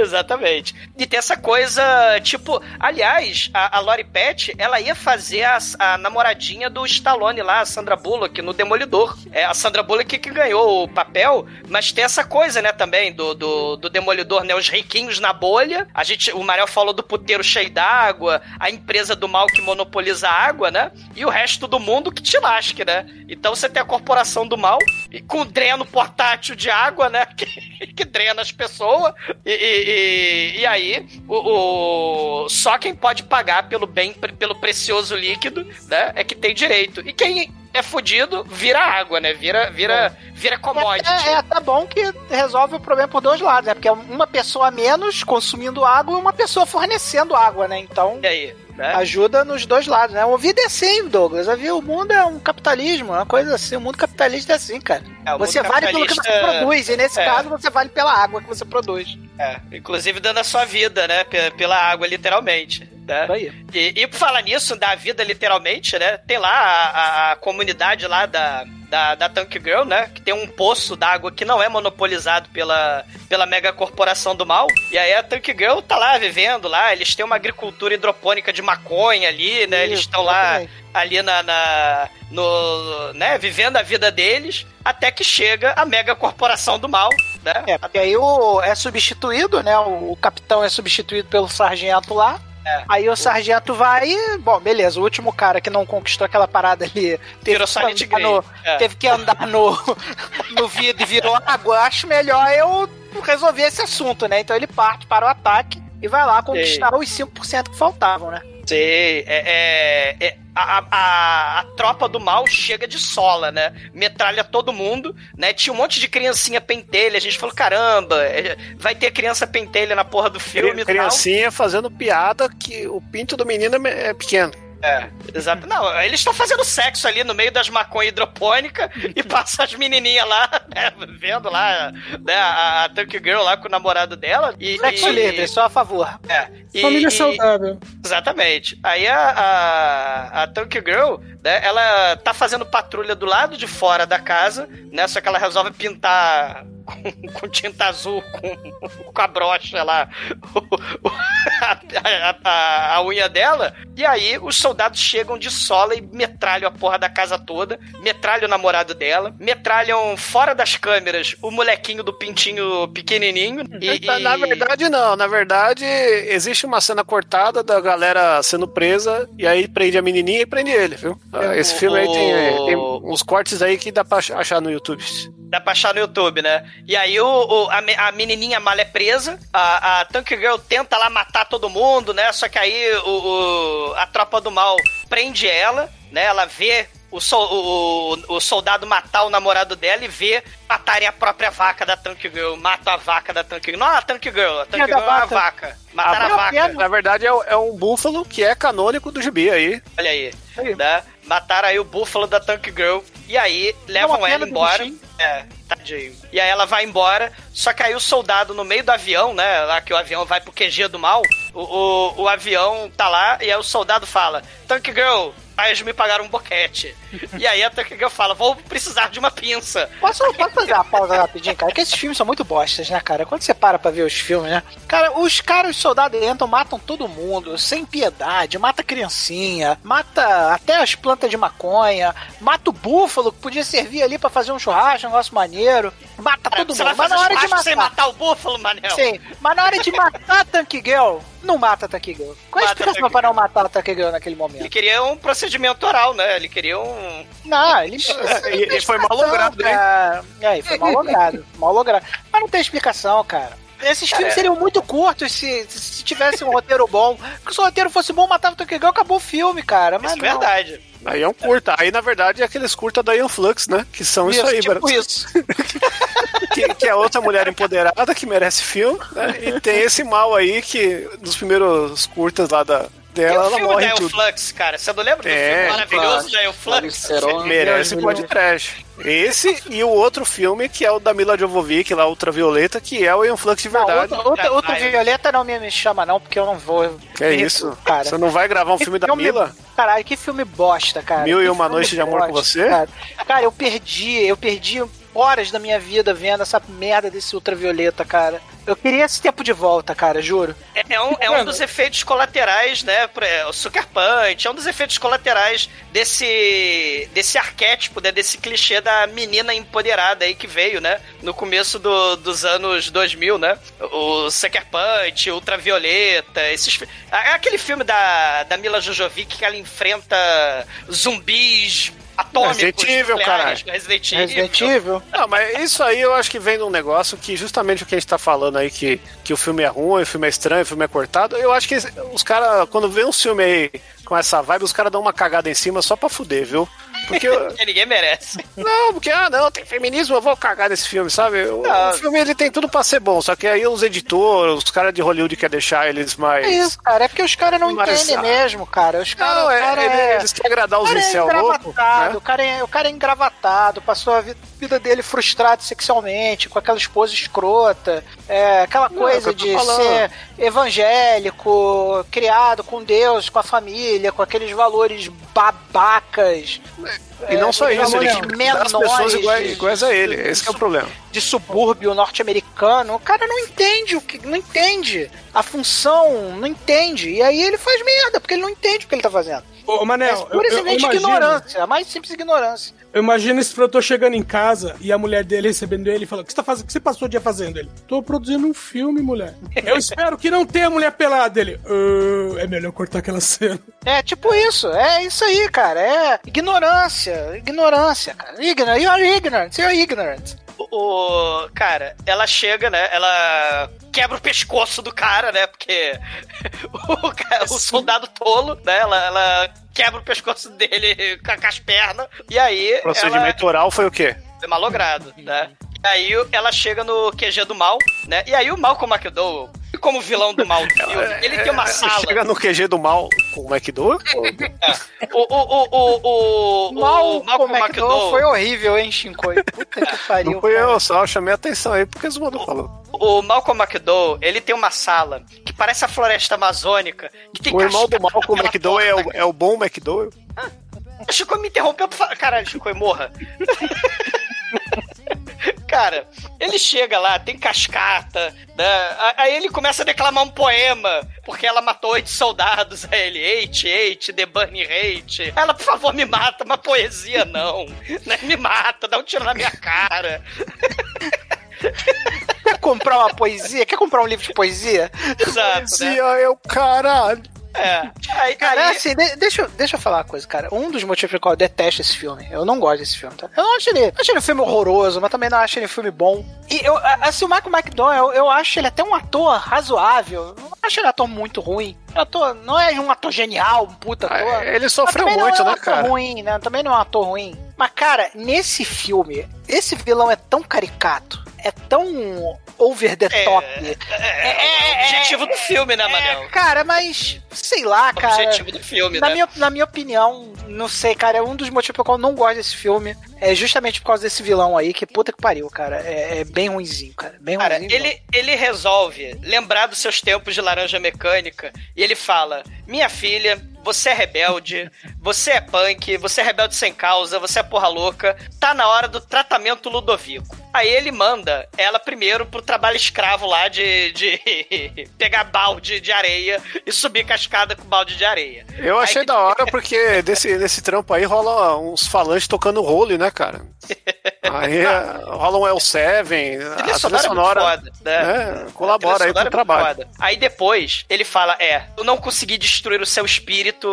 Exatamente. E tem essa coisa, tipo, aliás, a, a Lori Pet, ela ia fazer a, a namoradinha do Stallone lá, a Sandra Bullock, no Demolidor. É a Sandra Bullock que ganhou o papel, mas tem essa coisa, né, também, do, do, do Demolidor, né, os riquinhos na bolha. A gente, o Mariel falou do puteiro cheio d'água, a empresa do mal que monopoliza a água, né, e o resto do mundo que te lasque, né. Então você tem a corporação do mal, e com dreno portátil de água, né, que, que drena as pessoas, e, e- e- aí o, o- só quem pode pagar pelo bem, pelo precioso líquido, né, é que tem direito. E quem é fudido vira água, né, vira, vira, vira commodity. É, é, tá bom que resolve o problema por dois lados, né? Porque é uma pessoa a menos consumindo água e uma pessoa fornecendo água, né? Então E aí, né? ajuda nos dois lados, né? A vida é assim, Douglas. A vida, o mundo é um capitalismo, uma coisa assim. O mundo capitalista é assim, cara. É, você vale pelo que você capitalista- produz, e nesse é. caso você vale pela água que você produz. É, inclusive dando a sua vida, né? pe- Pela água, literalmente. Né? E, e por falar nisso, da vida literalmente, né? Tem lá a, a- comunidade lá da, da, da Tank Girl, né? Que tem um poço d'água que não é monopolizado pela, pela mega corporação do mal. E aí a Tank Girl tá lá vivendo lá. Eles têm uma agricultura hidropônica de maconha ali, né? Eles Isso, estão lá ali na, na- no, né, vivendo a vida deles, até que chega a mega corporação do mal, né? É, porque aí o, é substituído, né? O, o capitão é substituído pelo sargento lá. É. Aí o sargento vai e, bom, beleza, o último cara que não conquistou aquela parada ali teve, Virou que andar, no, É. teve que andar no, no vidro e virou água. Acho melhor eu resolver esse assunto, né? Então ele parte para o ataque e vai lá conquistar os 5% que faltavam, né? Sei, é, é- é- a, a- a- tropa do mal chega de sola, né? Metralha todo mundo, né? Tinha um monte de criancinha pentelha, a gente falou, caramba, é, vai ter criança pentelha na porra do filme e tal. Criancinha fazendo piada que o pinto do menino é é pequeno. É, exato. Não, eles estão fazendo sexo ali no meio das maconha hidropônica e passa as menininhas lá, né, vendo lá, né, a, a Tank Girl lá com o namorado dela. E, Sexo e- livre, só a favor. É, e- Família e- saudável. Exatamente. Aí a, a, a Tank Girl né? Ela tá fazendo patrulha do lado de fora da casa, né? Só que ela resolve pintar com, com tinta azul, com, com a brocha lá, a, a- a- unha dela. E aí os soldados chegam de sola e metralham a porra da casa toda, metralham o namorado dela, metralham fora das câmeras o molequinho do pintinho pequenininho. E, Na- Na e- verdade, não. Na verdade, existe uma cena cortada da galera sendo presa e aí prende a menininha e prende ele, viu? Ah, Esse o- filme aí tem, tem uns cortes aí que dá pra ach- achar no YouTube. Dá pra achar no YouTube, né? E aí o, o- a, a menininha mal é presa, a, a Tank Girl tenta lá matar todo mundo, né? Só que aí o, o- a tropa do mal prende ela, né? Ela vê o, sol- o, o- soldado matar o namorado dela e vê matarem a própria vaca da Tank Girl. Mata a vaca da Tank Girl. Não a Tank Girl, a Tank Girl é uma vaca. vaca. Mataram a, vaca. Na verdade, é, é um búfalo que é canônico do gibi aí. Olha aí, né? Mataram aí o búfalo da Tank Girl. E aí levam ela embora. É, tadinho. E aí ela vai embora. Só que aí o soldado no meio do avião, né? Lá que o avião vai pro QG do mal. O, o, o avião tá lá. E aí o soldado fala: Tank Girl, eles me pagaram um boquete. e aí a Tank Girl fala: Vou precisar de uma pinça. Posso, posso fazer uma pausa rapidinho, cara? Que esses filmes são muito bostas, né, cara? Quando você para pra ver os filmes, né? Cara, os caras, os soldados entram, matam todo mundo, sem piedade, mata criancinha, mata até as plantas de maconha, mata o búfalo, que podia servir ali pra fazer um churrasco, um negócio maneiro, mata todo Você mundo. vai Mas na hora de matar... sem matar o búfalo, Manel? Sim, mas na hora de matar a Tank Girl, não mata a Tank Girl. Qual é a explicação pra não matar a Tank Girl naquele momento? Ele queria um procedimento oral, né? Ele queria um. Não, ele. E- e foi malogrado, hein? cara. É, foi malogrado. malogrado. Mas não tem explicação, cara. Esses filmes É. seriam muito curtos se, se tivesse um roteiro bom. Porque se o roteiro fosse bom, matava o Tokyo Girl, acabou o filme, cara. Mas Isso é verdade. Aí é um curta. Aí, na verdade, é aqueles curta da Ian Flux, né? Que são isso, Isso, aí, tipo isso. que, que é outra mulher empoderada que merece filme, né? E tem esse mal aí que nos primeiros curtas lá da, dela, o ela filme morre da em tudo. Flux, cara? Você não lembra do É, filme maravilhoso da Euflux? Merece pode trash. Esse e o outro filme que é o da Mila Jovovich, lá Ultravioleta, que é o Ian Flux de verdade. Outra, outra, outra Violeta não me, chama, não, porque eu não vou. Que é isso? Cara. Você não vai gravar um Que filme da filme- Mila? Caralho, que filme bosta, cara. Mil e Uma filme Noite de Amor com Você? Cara. Cara, eu perdi, eu perdi horas da minha vida vendo essa merda desse ultravioleta, cara. Eu queria esse tempo de volta, cara, juro. É, é um, é um dos efeitos colaterais, né? é, O Sucker Punch é um dos efeitos colaterais desse desse arquétipo, né, desse clichê da menina empoderada aí que veio, né? No começo do- dos anos 2000, né? O Sucker Punch, Ultravioleta, esses fi- é aquele filme da, da Mila Jojovic que ela enfrenta zumbis atômicos. Resident Evil, caralho. Resident, Resident Evil. Evil. Não, mas isso aí eu acho que vem de um negócio que justamente o que a gente tá falando aí, que, que o filme é ruim, o filme é estranho, o filme é cortado, eu acho que os caras, quando vê um filme aí com essa vibe, os caras dão uma cagada em cima só pra fuder, viu? Porque. Que ninguém merece. Não, porque, ah, não, tem feminismo, eu vou cagar nesse filme, sabe? O, o filme ele tem tudo pra ser bom, só que aí os editores, os caras de Hollywood querem deixar eles mais. É isso, cara. É porque os caras não entendem mesmo, cara. Os caras. Não, é- cara ele- é- eles querem agradar os é incel louco, engravatado, né? o, cara é, o cara é engravatado, passou a vi- vida dele frustrado sexualmente, com aquela esposa escrota, é, aquela é que coisa de falando. ser evangélico, criado com Deus, com a família, com aqueles valores babacas. E não é, só isso, ele as pessoas iguais, iguais a ele. Esse que é o problema. de subúrbio norte-americano, o cara não entende o que não entende a função, não entende. E aí ele faz merda, porque ele não entende o que ele tá fazendo. Ô, Manel, é pura eu- eu simplesmente imagino- ignorância, a mais simples ignorância. Eu imagino esse produtor chegando em casa e a mulher dele recebendo ele e falando: O que você tá fazendo? O que você passou o dia fazendo? Ele, tô produzindo um filme, mulher. Eu espero que não tenha mulher pelada. Ele, "Ah, é melhor cortar aquela cena. É tipo isso, é isso aí, cara. É ignorância, ignorância, cara. Ignorant, you are ignorant, you are ignorant. O, o- cara, ela chega, né? Ela quebra o pescoço do cara, né? Porque o, ca- o soldado tolo, né? Ela, ela quebra o pescoço dele com, as pernas. E aí. Procedimento oral foi o quê? Ela é malogrado, né? E aí ela chega no QG do mal, né? E aí o Malcolm McDowell, como vilão do mal do filme, ele tem uma sala. Chega no QG do mal com o McDowell? O, o, o, o, o, Mal, o Malcolm é McDowell. foi horrível, hein, Shinkoi? Puta que pariu. Não fui eu, só chamei a atenção aí porque o Zumador falou. O Malcolm McDowell, ele tem uma sala que parece a floresta amazônica. Que tem O irmão do Malcolm McDowell é o, é o bom McDowell? O Chico me interrompeu pra falar. Caralho, Chico, morra. Cara, ele chega lá, tem cascata, né? Aí ele começa a declamar um poema, porque ela matou oito soldados. Aí ele, hate, hate, the bunny hate. Ela, por favor, me mata, uma poesia não. Né? Me mata, dá um tiro na minha cara. Quer comprar uma poesia? Quer comprar um livro de poesia? Exato, né? Poesia é o caralho. É. Aí, Cara, aí- assim, de- deixa, eu- deixa eu falar uma coisa, cara. Um dos motivos pelo qual eu detesto esse filme, eu não gosto desse filme, tá? Eu não acho ele, acho ele um filme horroroso, mas também não acho ele um filme bom. E eu, assim, o Michael McDonald, eu, eu acho ele até um ator razoável. Eu não acho ele um ator muito ruim. Um ator, não é um ator genial, um puta ator. Ah, ele sofreu muito, não é um né, ator cara? ruim, né? Também não é um ator ruim. Mas, cara, nesse filme, esse vilão é tão caricato, é tão over the top. é, o objetivo do filme, né, Manel? Cara, mas sei lá, O cara. objetivo do filme, na né? Minha, na minha opinião, não sei, cara, é um dos motivos pelo qual eu não gosto desse filme. É justamente por causa desse vilão aí, que puta que pariu, cara. É, é bem ruinzinho, cara. Bem Cara, ruinzinho. ele, ele resolve lembrar dos seus tempos de laranja mecânica e ele fala: Minha filha, você é rebelde, você é punk, você é rebelde sem causa, você é porra louca, tá na hora do tratamento Ludovico. Aí ele manda ela primeiro pro trabalho escravo lá de, de pegar balde de areia e subir cascada com balde de areia. Eu Aí achei que- da hora porque desse, nesse trampo aí rola uns falantes tocando role, né, cara? Aí é, rola um L7, trilha a trilha sonora, sonora, é foda, né? é, colabora aí com sonora o é trabalho. foda. Aí depois ele fala: É, eu não consegui destruir o seu espírito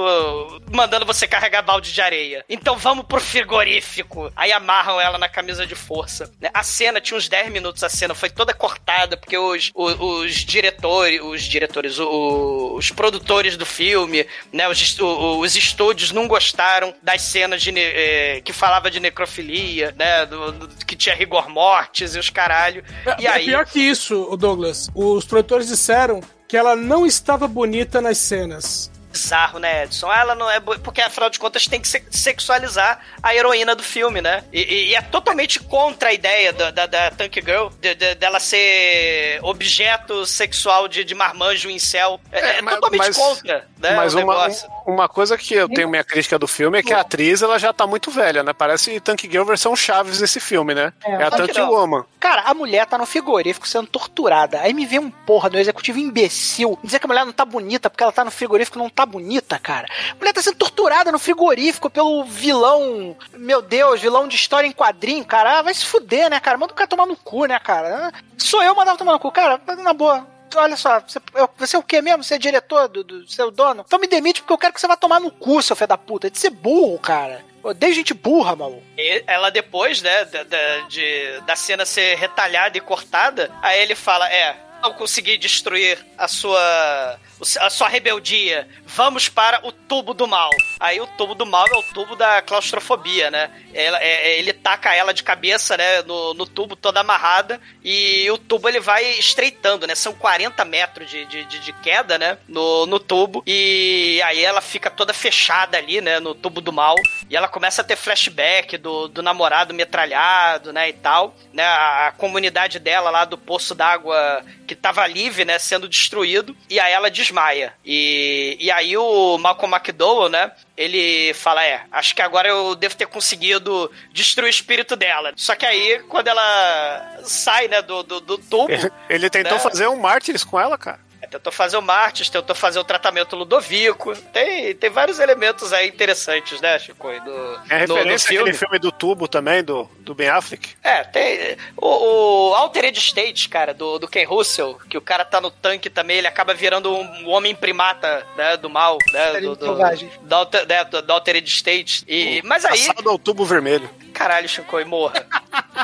mandando você carregar balde de areia. Então vamos pro frigorífico. Aí amarram ela na camisa de força. né? A cena tinha uns 10 minutos, a cena foi toda cortada, porque os, os, os diretores, os diretores, o- o- os produtores do filme, né? Os, os estúdios não gostaram das cenas de, eh, que falava de necrofilia, né? do- do- que tinha rigor mortis e os caralho. E é aí. pior que isso, o Douglas. Os produtores disseram que ela não estava bonita nas cenas. Bizarro, né, Edson? Ela não é. Porque afinal de contas tem que se- sexualizar a heroína do filme, né? E, e- é totalmente contra a ideia da, da, da Tank Girl de- de- dela ser objeto sexual de, de marmanjo em céu. É, é mas- totalmente mas- contra, né? Mas o uma, negócio. Uma coisa que eu tenho minha crítica do filme é que a atriz ela já tá muito velha, né? Parece Tank Girl versão Chaves desse filme, né? É, a Só que Tank. Woman. Cara, a mulher tá no frigorífico sendo torturada. Aí me vem um porra do executivo imbecil dizer que a mulher não tá bonita porque ela tá no frigorífico não tá bonita, cara. A mulher tá sendo torturada no frigorífico pelo vilão. Meu Deus, vilão de história em quadrinho, cara. Ah, vai se fuder, né, cara? Manda o cara tomar no cu, né, cara? Sou eu mandava tomar no cu, cara. Na boa. Olha só, você, você é o quê mesmo? Você é diretor do, do seu dono? Então me demite porque eu quero que você vá tomar no cu, seu filho da puta. É de ser burro, cara. Odeio gente burra, maluco. E ela depois, né, da, da, de, da cena ser retalhada e cortada, aí ele fala, é, não consegui destruir a sua a sua rebeldia. Vamos para o tubo do mal. Aí o tubo do mal é o tubo da claustrofobia, né? Ela, é- é- ele taca ela de cabeça, né, no, no tubo toda amarrada e o tubo ele vai estreitando, né? São 40 metros de, de, de- de queda, né, no, no tubo e aí ela fica toda fechada ali, né, no tubo do mal e ela começa a ter flashback do, do namorado metralhado, né, e tal, né? A, a comunidade dela lá do poço d'água que tava livre, né, sendo destruído e aí ela desmaia. E, e aí o Malcolm McDowell, né, ele fala, é, acho que agora eu devo ter conseguido destruir o espírito dela. Só que aí, quando ela sai, né, do, do, do tubo... Ele, ele tentou né, fazer um mártires com ela, cara. Tentou fazer o Martins, tentou fazer o tratamento Ludovico. Tem, tem vários elementos aí interessantes, né, Chico? Do, É no- no referência àquele filme do tubo também, do, do Ben Affleck. É, tem. O, o Altered State, cara, do, do Ken Russell, que o cara tá no tanque também, ele acaba virando um, homem primata, né, do mal, né? Do, do, selvagem. do, Alter- né, do, do Altered State. E, mas aí. Passado ao tubo vermelho. Caralho, e morra.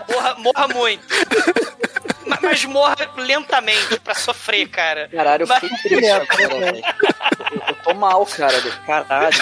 morra. Morra muito. Ma- Mas morra lentamente pra sofrer, cara. Caralho, eu Mas- fiquei triste agora, velho. Eu, eu tô mal, cara. Caralho.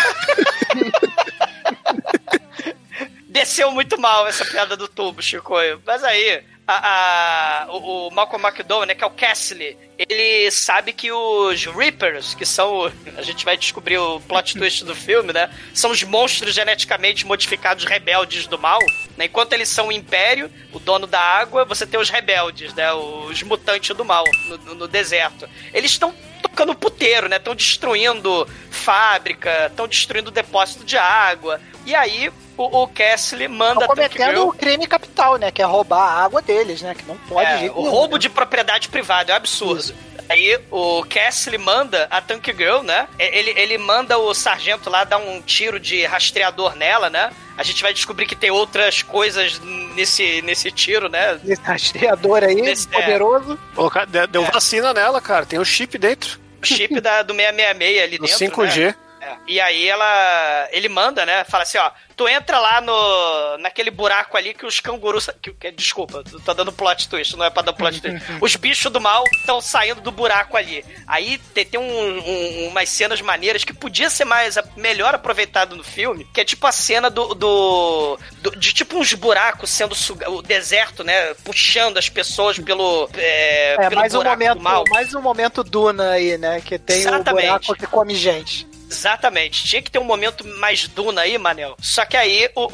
Desceu muito mal essa piada do tubo, Chico. Mas aí, a, a- o, o Malcolm McDowell, né, que é o Castle, ele sabe que os Reapers, que são. A gente vai descobrir o plot twist do filme, né? São os monstros geneticamente modificados rebeldes do mal, né? Enquanto eles são o Império, o dono da água, você tem os rebeldes, né? Os mutantes do mal no, no- no deserto. Eles estão tocando puteiro, né? Estão destruindo fábrica, estão destruindo depósito de água. E aí o, o Kessler manda Estão Tank cometendo Girl- o crime capital, né? Que é roubar a água deles, né? Que não pode é, o nenhum, roubo né? de propriedade privada é um absurdo. Aí o Castle manda a Tank Girl, né? Ele, ele manda o sargento lá dar um tiro de rastreador nela, né? A gente vai descobrir que tem outras coisas nesse, nesse tiro, né? Esse rastreador aí, Nesse- é. poderoso. Ô, cara, deu vacina nela, cara. Tem um chip dentro. O chip da, do 666 ali Do dentro. 5G. Né? É. E aí ela. Ele manda, né? Fala assim, ó. Tu entra lá no. naquele buraco ali que os cangurus. Que, que- desculpa, tô dando plot twist, não é pra dar plot twist. os bichos do mal estão saindo do buraco ali. Aí tem, tem um- um- umas cenas maneiras que podia ser mais melhor aproveitado no filme, que é tipo a cena do. do- do- de tipo uns buracos sendo suga, o deserto, né? Puxando as pessoas pelo. É, É, pelo mais um do momento, mal. mais um momento Duna aí, né? Que tem Exatamente. o buraco que come gente. Exatamente. Tinha que ter um momento mais Duna aí, Manel. Só que aí, o,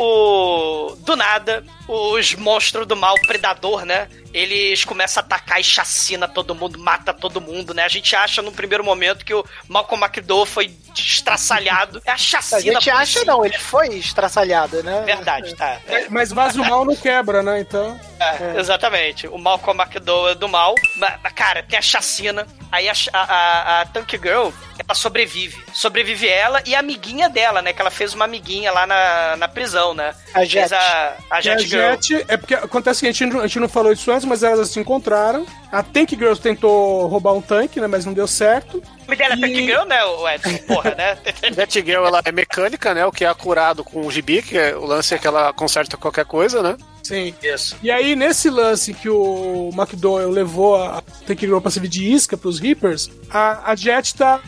o- do nada, os monstros do mal, predador, né? Eles começam a atacar e chacina todo mundo, mata todo mundo, né? A gente acha no primeiro momento que o Malcolm McDowell foi destraçalhado. É a A chacina. gente por acha não, ele foi estraçalhado, né? Verdade, tá. É. Mas vaso mal não quebra, né? Então. É, Exatamente. O Malcolm McDowell é do mal. Cara, tem a chacina. Aí a, a, a, a Tank Girl, ela sobrevive. Sobrevive ela e a amiguinha dela, né? Que ela fez uma amiguinha lá na, na prisão, né? A Fez Jet. a, a a Jet Girl. Jet, é porque acontece que a gente, não- a gente não falou isso antes, mas elas se encontraram. A Tank Girl tentou roubar um tanque, né? Mas não deu certo. O nome dela é Tank Girl, né, o Edson? Porra, né? Jet Girl, ela é mecânica, né? O que é acurado com o gibi, que é, o lance é que ela conserta qualquer coisa, né? Sim. Isso. E aí, nesse lance que o McDowell levou a Tank Girl pra servir de isca pros Reapers, a, a Jet tá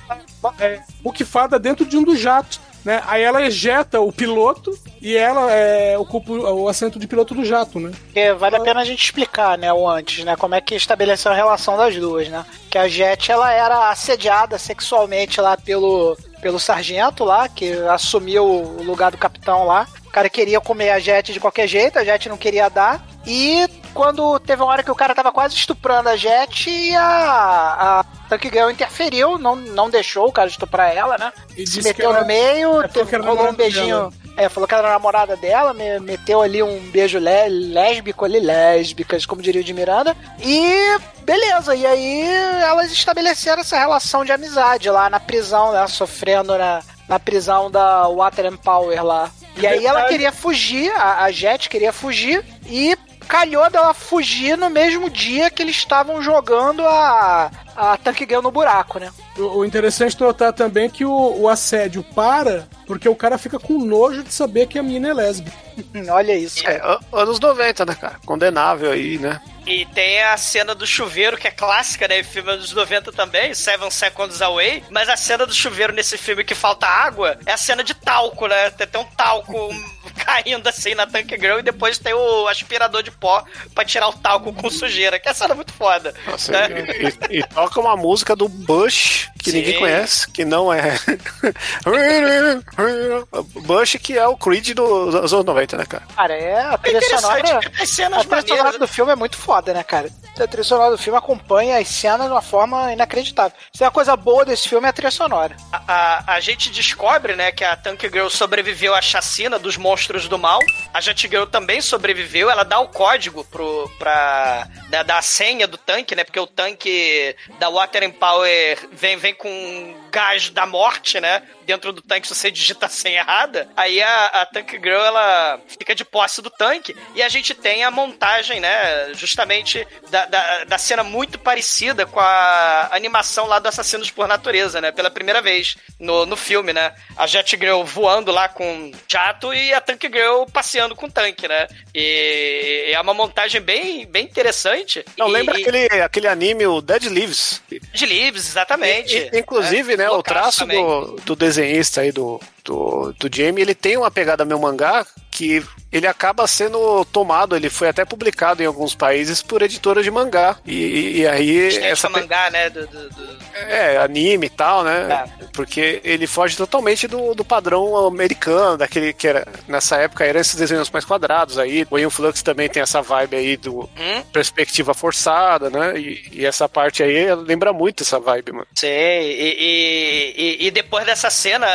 é, buquifada dentro de um dos jatos. Né? Aí ela ejeta o piloto e ela é, ocupa o assento de piloto do jato, né? Vale a pena a gente explicar, né, o antes, né, como é que estabeleceu a relação das duas, né? Que a Jet, ela era assediada sexualmente lá pelo, pelo sargento lá, que assumiu o lugar do capitão lá. O cara queria comer a Jet de qualquer jeito, a Jet não queria dar. E quando teve uma hora que o cara tava quase estuprando a Jet e a, a Tank Girl interferiu, não, não deixou o cara estuprar ela, né? E Se meteu ela- no meio, teve, rolou um beijinho. dela. É, falou que era namorada dela, me- meteu ali um beijo lé- lésbico ali, lésbicas, como diria o de Miranda. E beleza, e aí elas estabeleceram essa relação de amizade lá na prisão, né? Sofrendo na, na prisão da Water and Power lá. E aí ela queria fugir, a, a Jet queria fugir, e calhou dela fugir no mesmo dia que eles estavam jogando a, a Tank Girl no buraco, né? O, o interessante notar também é que o, o assédio para porque o cara fica com nojo de saber que a mina é lésbica. Olha isso. É, anos 90, né, cara? Condenável aí, né? E tem a cena do chuveiro, que é clássica, né? Filme dos 90 também, Seven Seconds Away. Mas a cena do chuveiro nesse filme que falta água é a cena de talco, né? Tem, tem um talco caindo assim na Tank Girl e depois tem o aspirador de pó pra tirar o talco com sujeira, que é a cena muito foda. Nossa, né? e, e- e toca uma música do Bush, que Sim. ninguém conhece, que não é. Bush, que é o Creed do- dos anos 90, né, cara? Cara, é a trilha interessante, sonora. as cenas A trilha sonora do filme é muito foda, né, cara? A trilha sonora do filme acompanha as cenas de uma forma inacreditável. Se é a coisa boa desse filme é a trilha sonora. A, a, a gente descobre, né, que a Tank Girl sobreviveu à chacina dos monstros do mal. A Jet Girl também sobreviveu. Ela dá o código pro, pra da, da senha do tanque, né? Porque o tanque da Water and Power vem, vem com gás da morte, né? Dentro do tanque, se você digita a senha errada. Aí a, a Tank Girl, ela fica de posse do tanque. E a gente tem a montagem, né? Justamente da, da, da cena muito parecida com a animação lá do Assassinos por Natureza, né? Pela primeira vez no, no filme, né? A Jet Girl voando lá com jato e a Tank Girl passeando com tanque, né? E é uma montagem bem, bem interessante. Não, e, lembra aquele, aquele anime, o Dead Leaves? De Leaves, exatamente. E- e- inclusive, né, o traço também. do, do desenhista aí, do, do, do Jamie, ele tem uma pegada meu mangá que ele acaba sendo tomado, ele foi até publicado em alguns países por editoras de mangá. E, e aí. Essa Essa, mangá, né? Do, do- do- é, anime e tal, né? Porque ele foge totalmente do, do padrão americano, daquele que era. Nessa época eram esses desenhos mais quadrados aí. O Ian Flux também tem essa vibe aí do Hum? perspectiva forçada, né? E, e essa parte aí lembra muito essa vibe, mano. Sei, e, e- e- e depois dessa cena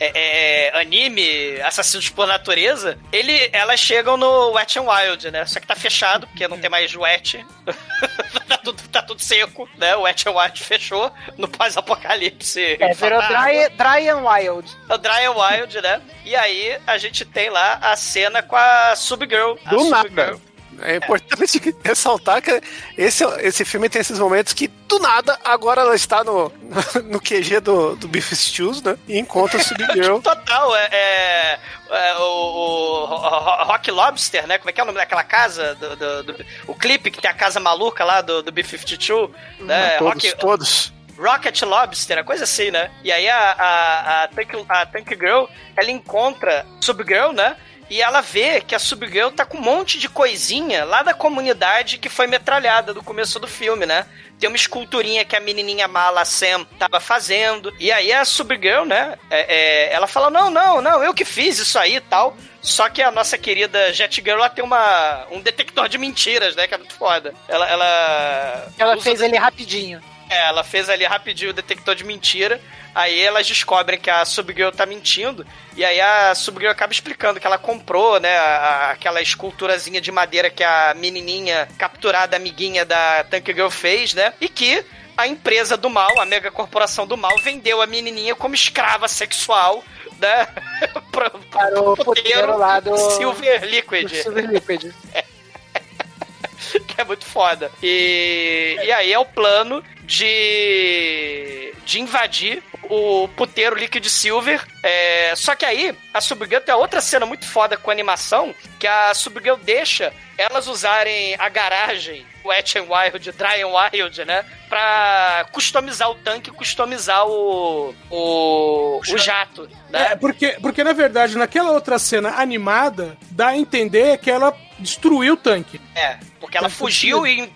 é, é, anime, assassinos por natureza, ele, elas chegam no Wet n Wild, né? Só que tá fechado, porque não tem mais wet. tá, tudo, tá tudo seco, né? O Wet n Wild fechou no pós-apocalipse. É, virou dry, dry and Wild. É o Dry and Wild, né? E aí a gente tem lá a cena com a Subgirl. A Do Subgirl. É importante ressaltar que esse, esse filme tem esses momentos que, do nada, agora ela está no, no QG do, do Beef Stews, né? E encontra o Subgirl. Total, é, é- é o, o Ro- Rock Lobster, né? Como é que é o nome daquela casa? Do, do- do- o clipe que tem a casa maluca lá do, do B-52, né? todos, Rock- todos. Rocket Lobster, a coisa assim, né? E aí a, a, a, Tank, a Tank Girl, ela encontra Subgirl, né? E ela vê que a Subgirl tá com um monte de coisinha lá da comunidade que foi metralhada do começo do filme, né? Tem uma esculturinha que a menininha mala Sam tava fazendo. E aí a Subgirl, né? é- é, ela fala: Não, não, não, eu que fiz isso aí e tal. Só que a nossa querida Jet Girl, ela tem uma, um detector de mentiras, né? Que é muito foda. Ela. Ela, Ela fez ele rapidinho. É, ela fez ali rapidinho o detector de mentira. Aí elas descobrem que a Subgirl tá mentindo. E aí a Subgirl acaba explicando que ela comprou, né, a- aquela esculturazinha de madeira que a menininha capturada, amiguinha da Tank Girl fez, né? E que a empresa do mal, a mega corporação do mal, vendeu a menininha como escrava sexual, né? Pro, Para o puteiro lá do... Silver Liquid. do Silver Liquid. que é muito foda. E, e aí é o plano de, de invadir o puteiro Liquid Silver. É, só que aí a Subgirl tem outra cena muito foda com animação, que a Subgirl deixa elas usarem a garagem Wet n Wild, Dry and Wild, né? Pra customizar o tanque, customizar o, o, o jato, né? É, porque, porque na verdade, naquela outra cena animada, dá a entender que ela destruiu o tanque. É, porque ela fugiu e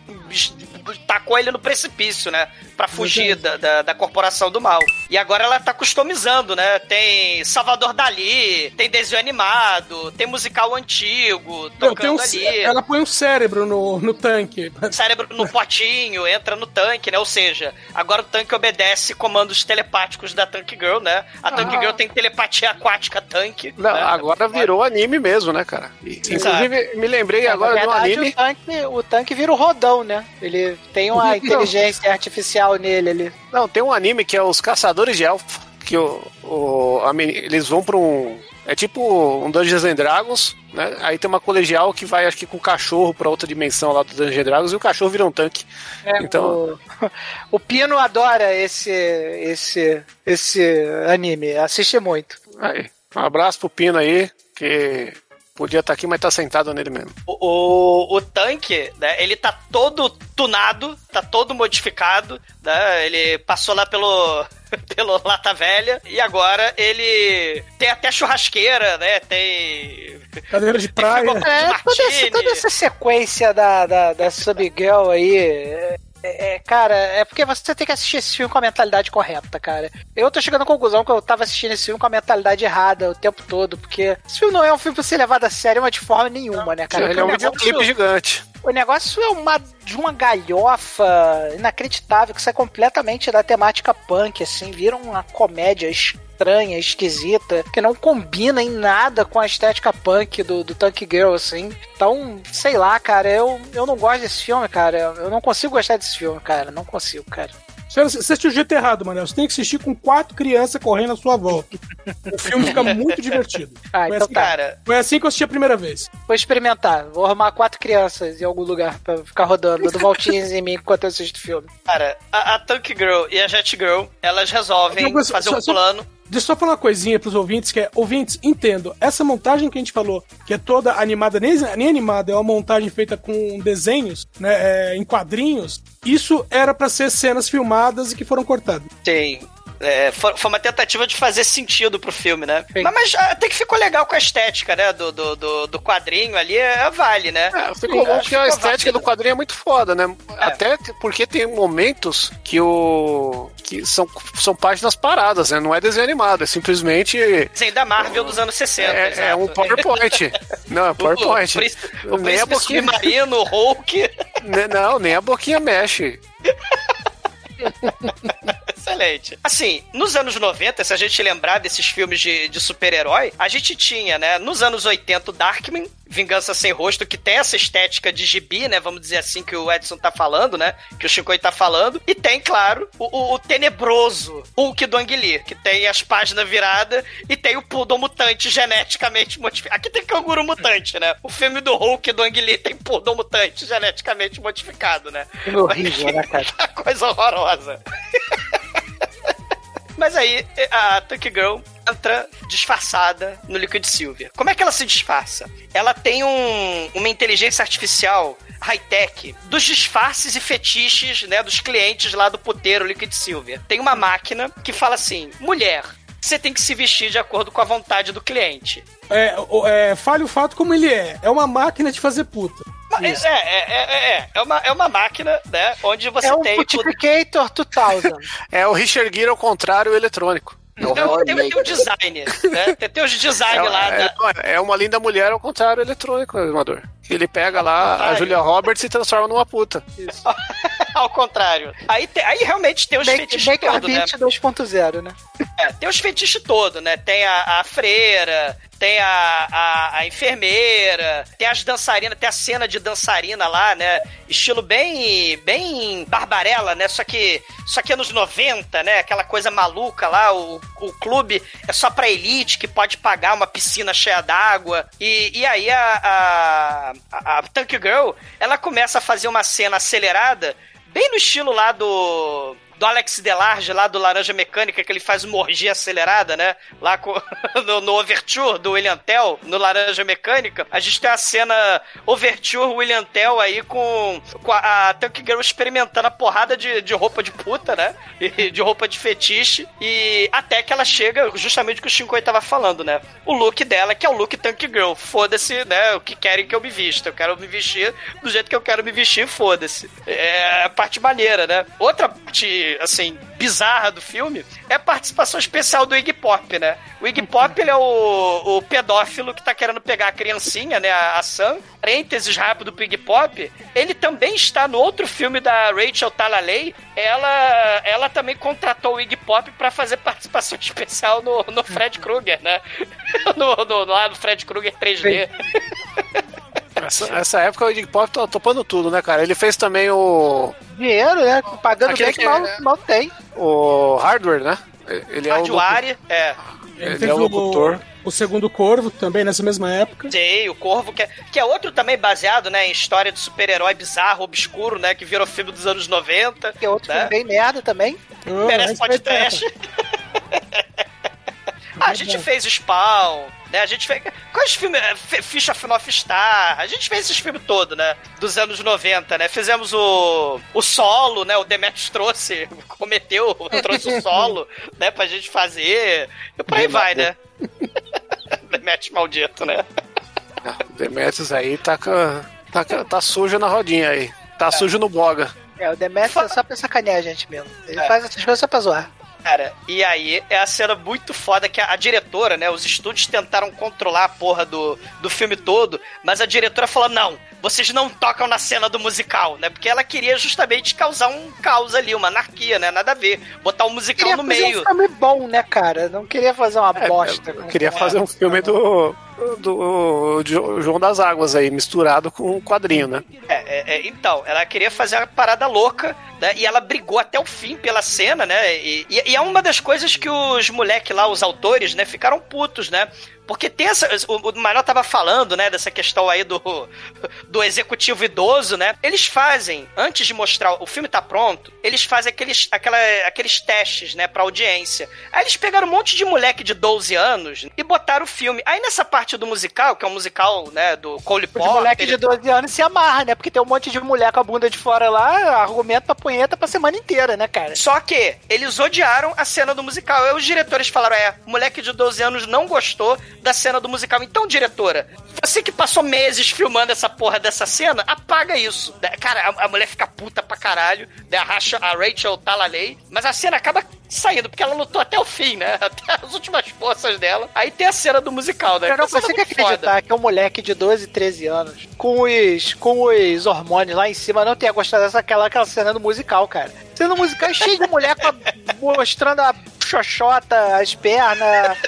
tacou ele no precipício, né? Pra fugir da, da, da corporação do mal. E agora ela tá customizando, né? Tem Salvador Dali, tem desenho animado, tem musical antigo, Não, tem tocando um ali. ela põe um cérebro no, no tanque. Cérebro no potinho, entra no tanque, né? Ou seja, agora o tanque obedece comandos telepáticos da Tank Girl, né? A Tank Ah. Girl tem telepatia aquática tanque. Não, né? agora virou anime mesmo, né, cara? Inclusive, me lembrei agora de um verdade, anime. O tanque, o tanque vira o rodão, né? Ele tem uma inteligência artificial nele ali. Não, tem um anime que é Os Caçadores de Elfo, que o, o, a eles vão pra um... É tipo um Dungeons and Dragons, né? Aí tem uma colegial que vai, acho que com o cachorro pra outra dimensão lá do Dungeons and Dragons e o cachorro vira um tanque. É, então... o, o Pino adora esse, esse, esse anime, assiste muito. Aí, um abraço pro Pino aí, que podia estar aqui, mas tá sentado nele mesmo. O, o, o tanque, né, ele tá todo tunado, tá todo modificado, né? Ele passou lá pelo, pelo Lata Velha e agora ele tem até churrasqueira, né? Tem. Cadeira de praia. É, toda essa, toda essa sequência da, da, da Subgirl aí. É, é, cara, é porque você tem que assistir esse filme com a mentalidade correta, cara. Eu tô chegando à conclusão que eu tava assistindo esse filme com a mentalidade errada o tempo todo, porque esse filme não é um filme pra ser levado a sério mas de forma nenhuma, né, cara? Ele é um videoclipe negócio- gigante. O negócio é uma, de uma galhofa inacreditável, que sai completamente da temática punk, assim, vira uma comédia estranha, esquisita, que não combina em nada com a estética punk do, do Tank Girl, assim. Então, sei lá, cara, eu, eu não gosto desse filme, cara. Eu não consigo gostar desse filme, cara. Não consigo, cara. Você assistiu o jeito errado, Manel. Você tem que assistir com quatro crianças correndo à sua volta. O filme fica muito divertido. Ah, Foi então assim, tá. Foi assim que eu assisti a primeira vez. Vou experimentar. Vou arrumar quatro crianças em algum lugar pra ficar rodando, dando voltinhas em mim enquanto eu assisto o filme. Cara, a, a Tank Girl e a Jet Girl, elas resolvem coisa, fazer só- um só- plano. Deixa eu só falar uma coisinha pros ouvintes, que é, ouvintes, entendo, essa montagem que a gente falou, que é toda animada, nem, nem animada, é uma montagem feita com desenhos, né, é, em quadrinhos, isso era pra ser cenas filmadas e que foram cortadas. Sim. É, foi, foi uma tentativa de fazer sentido pro filme, né? Mas, mas até que ficou legal com a estética, né? Do, do, do, do quadrinho ali, é, vale, né? É, ficou bom porque a estética do quadrinho é muito foda, né? Até porque tem momentos que o. que são, são páginas paradas, né? Não é desenho animado, é simplesmente. Desenho da Marvel dos anos 60. É, é um PowerPoint. Não, é PowerPoint. O, o, príncipe- o nem a príncipe boquinha. submarino, o Hulk. Ne- Não, nem a boquinha mexe. Excelente. Assim, nos anos 90, se a gente lembrar desses filmes de, de super-herói, a gente tinha, né, nos anos 80, o Darkman, Vingança Sem Rosto, que tem essa estética de gibi, né, vamos dizer assim, que o Edson tá falando, né, que o Shinkoi tá falando, e tem, claro, o, o- o tenebroso Hulk do Ang Lee, que tem as páginas viradas e tem o Poodle mutante geneticamente modificado. Aqui tem canguru mutante, né? O filme do Hulk do Ang Lee tem Poodle mutante geneticamente modificado, né? Que horrível, né, cara? Coisa horrorosa. Mas aí a Tank Girl entra disfarçada no Liquid Silver. Como é que ela se disfarça? Ela tem um- uma inteligência artificial high-tech dos disfarces e fetiches né, dos clientes lá do puteiro Liquid Silver. Tem uma máquina que fala assim: mulher, você tem que se vestir de acordo com a vontade do cliente. É, é, fale o fato como ele é. É uma máquina de fazer puta. É, é, é, é, é, é uma, é uma máquina, né? Onde você É um tem. Multiplicator 2000. É o Richard Gere ao contrário eletrônico. Tem, tem, tem o design, né? Tem, tem os design É, lá. é- da- é uma linda mulher ao contrário eletrônico, Amador. Ele pega lá a. Julia Roberts e transforma numa puta. Ao contrário. Aí, tem- aí realmente tem os Make, fetiches Maker todos, né? Beat 2.0, né? É, tem os fetiches todos, né? Tem a, a freira, tem a, a, a enfermeira, tem as dançarinas, tem a cena de dançarina lá, né? Estilo bem, bem barbarela, né? Só que, só que anos 90, né? Aquela coisa maluca lá, o, o clube é só pra elite que pode pagar uma piscina cheia d'água. E, e aí a, a, a, a Tank Girl, ela começa a fazer uma cena acelerada, bem no estilo lá do do Alex Delarge, lá do Laranja Mecânica, que ele faz uma orgia acelerada, né? Lá com- no, no Overture do William Tell, no Laranja Mecânica. A gente tem a cena Overture William Tell aí com, com a, a Tank Girl experimentando a porrada de, de roupa de puta, né? E de roupa de fetiche. E até que ela chega, justamente o que o Shinkoi tava falando, né? O look dela, que é o look Tank Girl. Foda-se, né? O que querem que eu me vista. Eu quero me vestir do jeito que eu quero me vestir, foda-se. É a parte maneira, né? Outra parte, assim, bizarra do filme é a participação especial do Iggy Pop, né? O Iggy Pop, ele é o, o pedófilo que tá querendo pegar a criancinha, né? A, a Sam. Parênteses rápido pro Iggy Pop. Ele também está no outro filme da Rachel Talalay. Ela, ela também contratou o Iggy Pop pra fazer participação especial no, no Fred Krueger, né? No, no, lá do Fred Krueger 3D. Essa, essa época o Iggy Pop tá topando tudo, né, cara? Ele fez também o. Dinheiro, né? Pagando Aquele bem que que mal, é- mal tem. O Hardware, né? Ele é o. Hardware, é. Ele fez é o locutor. O segundo Corvo, também nessa mesma época. Sei, o Corvo, que é, que é outro também baseado, né, em história de super-herói bizarro, obscuro, né, que virou filme dos anos 90. Que é outro né? filme bem merda também. Merece podcast. Ah, a gente fez Spawn, né? A gente fez. Quais filmes? é, F- Fish of North Star. A gente fez esses filmes todos, né? Dos anos 90, né? Fizemos o. O solo, né? O Demetrius trouxe, cometeu, trouxe o solo, né? Pra gente fazer. E por aí vai, né? Demetrius maldito, né? Demetrius aí tá, tá, tá sujo na rodinha aí. Tá sujo no boga. É, o Demetrius é só pra sacanear a gente mesmo. Ele É. faz essas coisas só pra zoar. Cara, e aí é a cena muito foda que a, a diretora, né? Os estúdios tentaram controlar a porra do, do filme todo, mas a diretora falou: não, vocês não tocam na cena do musical, né? Porque ela queria justamente causar um caos ali, uma anarquia, né? Nada a ver. Botar um musical Queria no fazer meio. um filme bom, né, cara? Não queria fazer uma bosta. Eu queria fazer um filme do, do Jo- João das Águas aí, misturado com um quadrinho, né? É, é, é, então, ela queria fazer uma parada louca, né? E ela brigou até o fim pela cena, né? E, e- e é uma das coisas que os moleques lá, os autores, né, ficaram putos, né? Porque tem essa. O, o Manuel tava falando, né, dessa questão aí do, do executivo idoso, né? Eles fazem, antes de mostrar, o filme tá pronto, eles fazem aqueles, aquela, aqueles testes, né, pra audiência. Aí eles pegaram um monte de moleque de 12 anos e botaram o filme. Aí nessa parte do musical, que é um musical, né, do Cole Porter. moleques de 12 anos se amarram, né? Porque tem um monte de mulher com a bunda de fora lá, argumento pra punheta pra semana inteira, né, cara? Só que eles odiaram a cena do musical. Aí os diretores falaram: é, o moleque de 12 anos não gostou da cena do musical. Então, diretora, você que passou meses filmando essa porra dessa cena, apaga isso. Né? Cara, a, a mulher fica puta pra caralho, né? a, Racha, a Rachel Talalay, mas a cena acaba saindo, porque ela lutou até o fim, né? Até as últimas forças dela. Aí tem a cena do musical, né? Eu não Essa cena consigo é muito foda. acreditar que um moleque de 12, 13 anos, com os, com os hormônios lá em cima, não tenha gostado dessa aquela, aquela cena do musical, cara. Cena musical é cheia de mulher mostrando a xoxota, as pernas,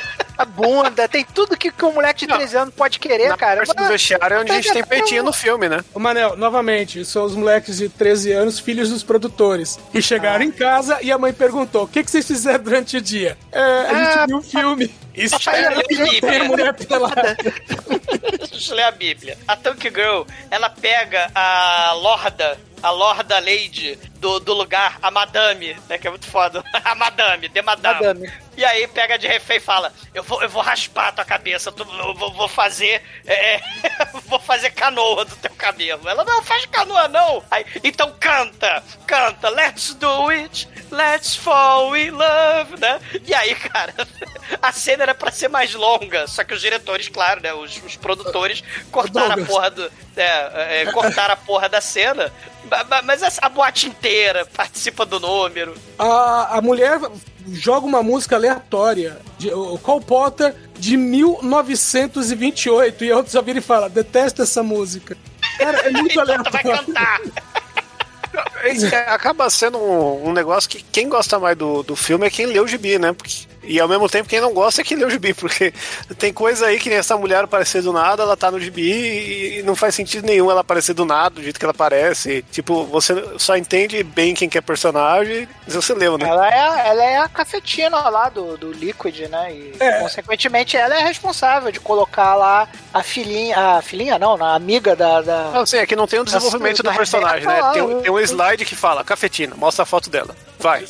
a bunda, tem tudo que, que um moleque de 13 anos pode querer, Na cara. parte do vestiário é onde a gente tem peitinho no filme, né? Ô, Manel, novamente, são os moleques de 13 anos, filhos dos produtores, que chegaram em casa e a mãe perguntou: o que, que vocês fizeram durante o dia? É, a gente Ah, viu um filme. Isso é tem né? mulher pelada. Deixa eu ler a Bíblia. A Tank Girl, ela pega a Lorda, a Lorda Lady do, do lugar, a Madame, né? Que é muito foda. A Madame, de Madame. Madame. E aí pega de refém e fala: Eu vou, eu vou raspar a tua cabeça, tu- eu vou, vou fazer. é, vou fazer canoa do teu cabelo. Ela não faz canoa, não. Aí, então canta, canta, let's do it, let's fall in love, né? E aí, cara, a cena era pra ser mais longa, só que os diretores, claro, né? Os, os produtores cortaram a porra do. É, é, cortaram a porra da cena. Mas a, a boate inteira participa do número. A, a mulher joga uma música aleatória, de, o Cole Potter, de 1928, e a outra só vira e fala: detesto essa música. Cara, é muito Então tu vai aleatório. cantar. É, Acaba sendo um, um negócio que quem gosta mais do, do filme é quem lê o gibi, né? Porque- e ao mesmo tempo quem não gosta é quem lê o gibi, porque tem coisa aí que nem essa mulher aparecer do nada, ela tá no gibi e, não faz sentido nenhum ela aparecer do nada, do jeito que ela aparece. Tipo, você só entende bem quem que é personagem se você leu, né? Ela é, ela é a cafetina lá do, do Liquid, né? E, É. consequentemente, ela é responsável de colocar lá a filhinha. A filhinha, não, a amiga da. da... Não, sim, é que não tem o desenvolvimento da do personagem, Rebeca né? Tem, um- tem um slide que fala, cafetina, mostra a foto dela. Vai.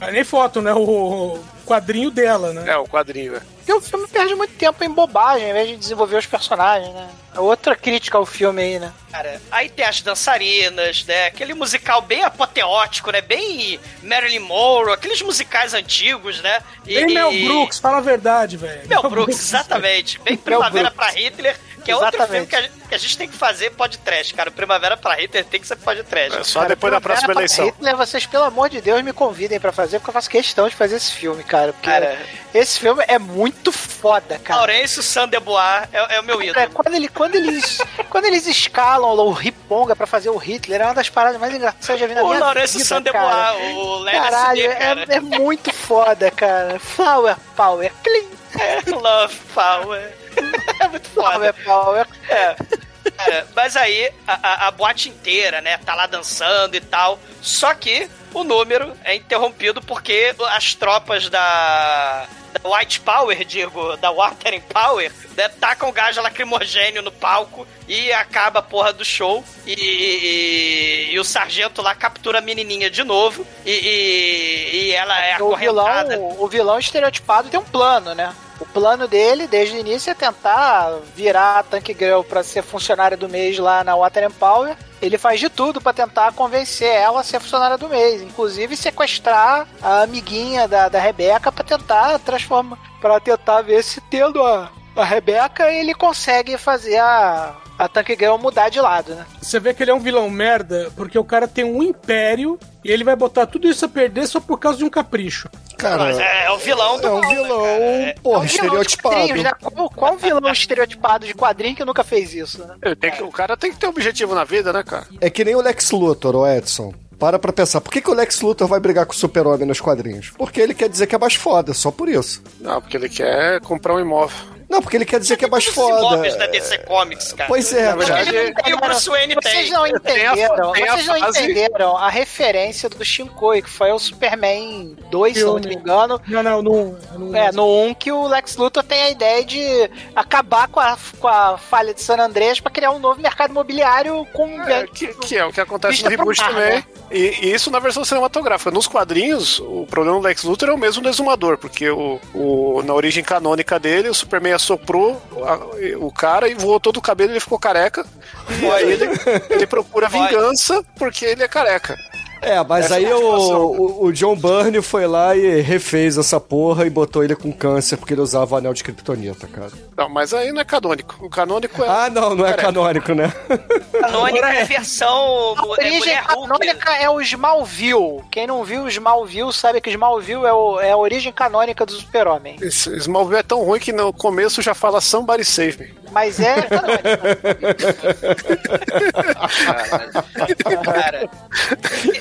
Ah, Nem foto, né? O quadrinho dela, né? É, o quadrinho, é. Porque o filme perde muito tempo em bobagem, ao invés de desenvolver os personagens, né? É outra crítica ao filme aí, né? Cara, aí tem as dançarinas, né? Aquele musical bem apoteótico, né? Bem Marilyn Monroe, aqueles musicais antigos, né? E, Bem Mel e- Brooks, fala a verdade, velho. Mel Brooks, exatamente. Bem Primavera pra Hitler, que é outro filme que a, gente, que a gente tem que fazer podcast, cara. Primavera pra Hitler tem que ser podcast. É só depois da próxima eleição. Hitler, vocês, pelo amor de Deus, me convidem pra fazer, porque eu faço questão de fazer esse filme, cara. Porque Cara. esse filme é muito foda, cara. Laurêncio Sandebois é, é o meu É, ídolo. quando, ele, quando, eles, quando eles escalam o Riponga pra fazer o Hitler, é uma das paradas mais engraçadas que eu já vi na O minha Laurêncio vida, Sandebois, cara. o Léo Caralho, cara. é, é muito foda, cara. Flower Power, clean. Love Power. É muito foda. Power. É. Cara, mas aí a, a- a boate inteira, né, tá lá dançando e tal. Só que o número é interrompido porque as tropas da, da White Power, digo, da Water Power, né, tacam gás lacrimogênio no palco e acaba a porra do show. E, e- e o sargento lá captura a menininha de novo. E, ela é O vilão, o vilão estereotipado tem um plano, né? O plano dele, desde o início, é tentar virar a Tank Girl pra ser funcionária do mês lá na Water Power. Ele faz de tudo pra tentar convencer ela a ser funcionária do mês, inclusive sequestrar a amiguinha da, da Rebeca pra tentar transformar, para tentar ver se tendo a, a Rebeca ele consegue fazer a a Tank Girl mudar de lado, né? Você vê que ele é um vilão merda porque o cara tem um império e ele vai botar tudo isso a perder só por causa de um capricho. Cara, é, é o vilão do é um mal, né, vilão, cara? É- porra, É um vilão de estereotipado. quadrinhos, né? Qual, qual vilão estereotipado de quadrinho que nunca fez isso, né? Ele tem que- o cara tem que ter um objetivo na vida, né, cara? É que nem o Lex Luthor, o Edson. Para pra pensar, por que, que o Lex Luthor vai brigar com o Super-Homem nos quadrinhos? Porque ele quer dizer que é mais foda, só por isso. Não, porque ele quer comprar um imóvel. Não, porque ele quer dizer que é mais Os foda. imóveis da DC Comics, cara. Pois é, Na verdade, Ele não tem, o Bruce Wayne Vocês tem. não Tem a- entenderam, tem a vocês não fase- entenderam a referência do Shinkoi, que foi o Superman 2, se não me engano. Não, não, não. não É, no 1 que o Lex Luthor tem a ideia de acabar com a, com a falha de San Andreas pra criar um novo mercado imobiliário com É, que, que é o que acontece no reboot mar, também. né? E, e isso na versão cinematográfica. Nos quadrinhos, o problema do Lex Luthor é o mesmo do Exumador, porque o, o- na origem canônica dele, o Superman assoprou a- o cara e voou todo o cabelo e ele ficou careca. E aí ele, ele procura vingança porque ele é careca. É, mas Essa aí é a o, o, John Byrne foi lá e refez essa porra e botou ele com câncer porque ele usava o anel de kryptonita, cara. Não, mas aí não é canônico. O canônico é. Ah, não, não é canônico, né? Canônica é versão. A É origem mulher Hulk. canônica é o Smallville. Quem não viu o Smallville sabe que Smallville é, o- é a origem canônica do Super-Homem. Smallville é tão ruim que no começo já fala Somebody Save Me. Mas é. Cara.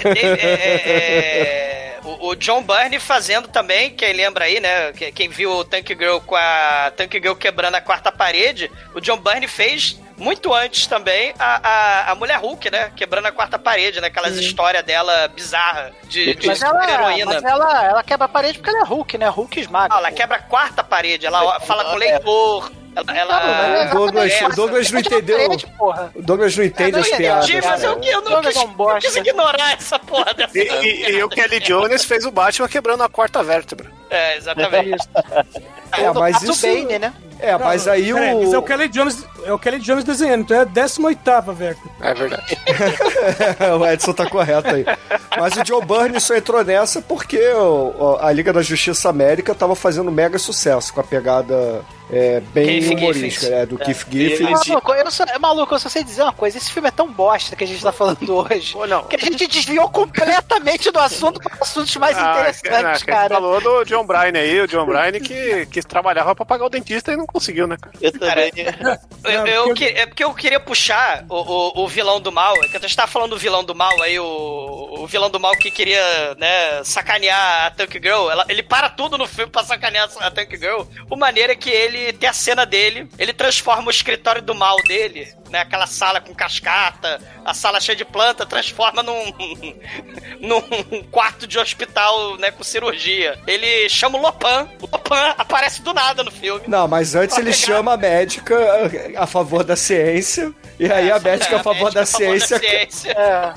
É, é, é, o, o John Byrne fazendo também, quem lembra aí, né? que- Quem viu o Tank Girl com a Tank Girl quebrando a quarta parede, o John Byrne fez muito antes também a, a, a Mulher Hulk, né? Quebrando a quarta parede, né? Aquelas histórias dela bizarra de, de Mas, ela, super-heroína. mas ela, ela quebra a parede porque ela é Hulk, né? Hulk esmaga. Não, ela quebra a quarta parede, ela fala com o leitor. Ela, ela- Não, é O Douglas, o Douglas não entendeu. porra. O Douglas não entende não as entendeu, piadas. Entendi, mas eu, eu não Douglas quis, é eu quis ignorar essa porra dessa. E, e, e o Kelly Jones fez o Batman quebrando a quarta vértebra. É, exatamente. É, No mas isso... Bane, né? É, mas aí Peraí, mas é o o... Kelly Jones, é o Kelly Jones desenhando, então é a 18 velho. É verdade. o Edson tá correto aí. Mas o John Byrne só entrou nessa porque o- o- a Liga da Justiça América tava fazendo mega sucesso com a pegada é, bem Keith humorística, Giffen. né? Do Keith Giffen. Maluco, eu só, é maluco, eu só sei dizer uma coisa. Esse filme é tão bosta que a gente tá falando hoje. Não. Que a gente desviou completamente do assunto para assuntos mais Ah, interessantes, gente cara. falou do John Bryan aí, o John Bryan que, que trabalhava pra pagar o dentista e não conseguiu, né, cara? Eu também. Eu, eu que- é porque eu queria puxar o, o, o vilão do mal. É que a gente tava falando do vilão do mal aí, o, o vilão do mal que queria, né, sacanear a Tank Girl. Ela- ele para tudo no filme pra sacanear a Tank Girl. O maneiro é que ele tem a cena dele, ele transforma o escritório do mal dele, né, aquela sala com cascata, a sala cheia de planta, transforma num, num quarto de hospital, né, com cirurgia. Ele chama o Lopan. O Lopan aparece do nada no filme. Não, mas antes ele chama a médica a favor da ciência, e aí a médica a favor da ciência. É,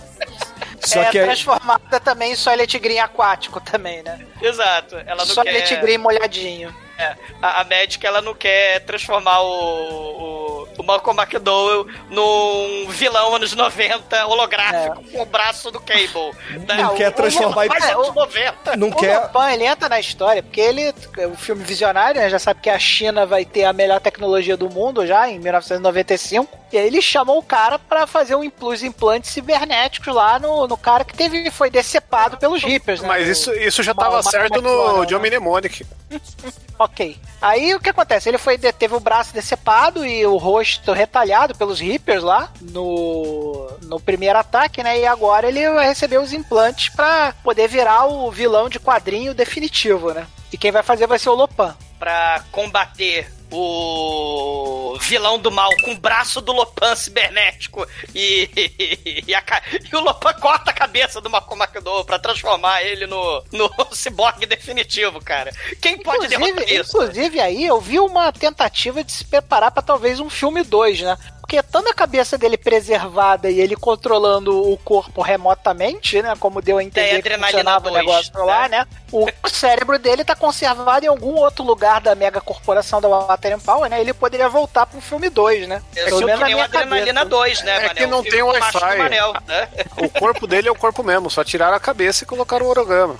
Só é que transformada também em Soylent Green aquático também, né? Exato. Ela não Soylent quer... Green molhadinho. É, a, a médica ela não quer transformar o, o, o Malcolm McDowell num vilão anos 90 holográfico com o braço do Cable. né? Não quer transformar em- mais anos 90. Não o quer. Lopan, ele entra na história, porque ele, o filme visionário, né, já sabe que a China vai ter a melhor tecnologia do mundo já, em 1995. E aí ele chamou o cara pra fazer um impl- os implantes cibernéticos lá no, no cara que teve, foi decepado pelos Reapers, né? Mas isso, isso já Mal- tava Mal- certo no John Mnemonic. Ok. Aí o que acontece? Ele foi teve o braço decepado e o rosto retalhado pelos Reapers lá no, no primeiro ataque, né? E agora ele vai receber os implantes pra poder virar o vilão de quadrinho definitivo, né? E quem vai fazer vai ser o Lopan. Pra combater o vilão do mal com o braço do Lopan cibernético e, e, a e o Lopan corta a cabeça do Malcolm McDowell pra transformar ele no, no ciborgue definitivo, cara. Quem pode derrotar Inclusive, isso? inclusive aí eu vi uma tentativa de se preparar pra talvez um filme 2, né? Porque tanto a cabeça dele preservada e ele controlando o corpo remotamente, né? Como deu a entender que adrenalina funcionava o 2, negócio lá, né? O cérebro dele tá conservado em algum outro lugar da mega corporação da Water Power, né? Ele poderia voltar pro filme 2, né? Eu Pelo sou menos que nem o minha Adrenalina cabeça. 2, né, É Manel? que não tem o Wi-Fi. Manel, né? O corpo dele é o corpo mesmo, só tiraram a cabeça e colocaram o orogama.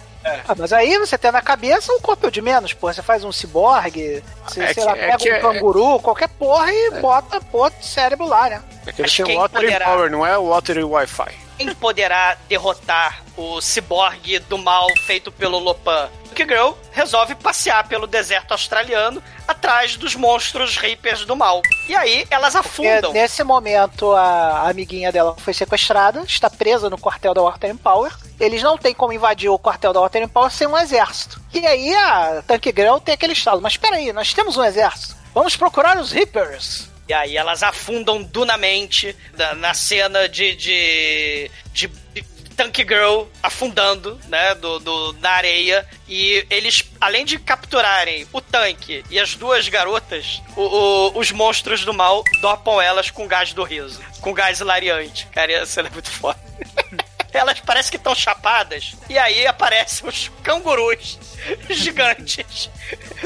Ah, mas aí você tem na cabeça um corpo de menos, porra. Você faz um ciborgue, você, É sei que- lá, é pega que um é- canguru, qualquer porra e bota, bota o cérebro lá, né? É que ele Mas tem quem o Water poderá? Power, não é o Water e Wi-Fi. Quem poderá derrotar o ciborgue do mal feito pelo Lopan? Que Girl resolve passear pelo deserto australiano atrás dos monstros Reapers do mal. E aí elas Porque afundam. nesse momento a amiguinha dela foi sequestrada, está presa no quartel da Water Power. Eles não têm como invadir o quartel da Water Power sem um exército. E aí a Tank Girl tem aquele estalo, mas espera aí, nós temos um exército. vamos procurar os Reapers. E aí elas afundam dunamente na, na cena de, de, de Tank Girl afundando, né, do, do, na areia. E eles, além de capturarem o tanque e as duas garotas, o- o- os monstros do mal dopam elas com gás do riso. Com gás hilariante. Cara, essa é muito foda. Elas parecem que estão chapadas. E aí aparecem os cangurus gigantes.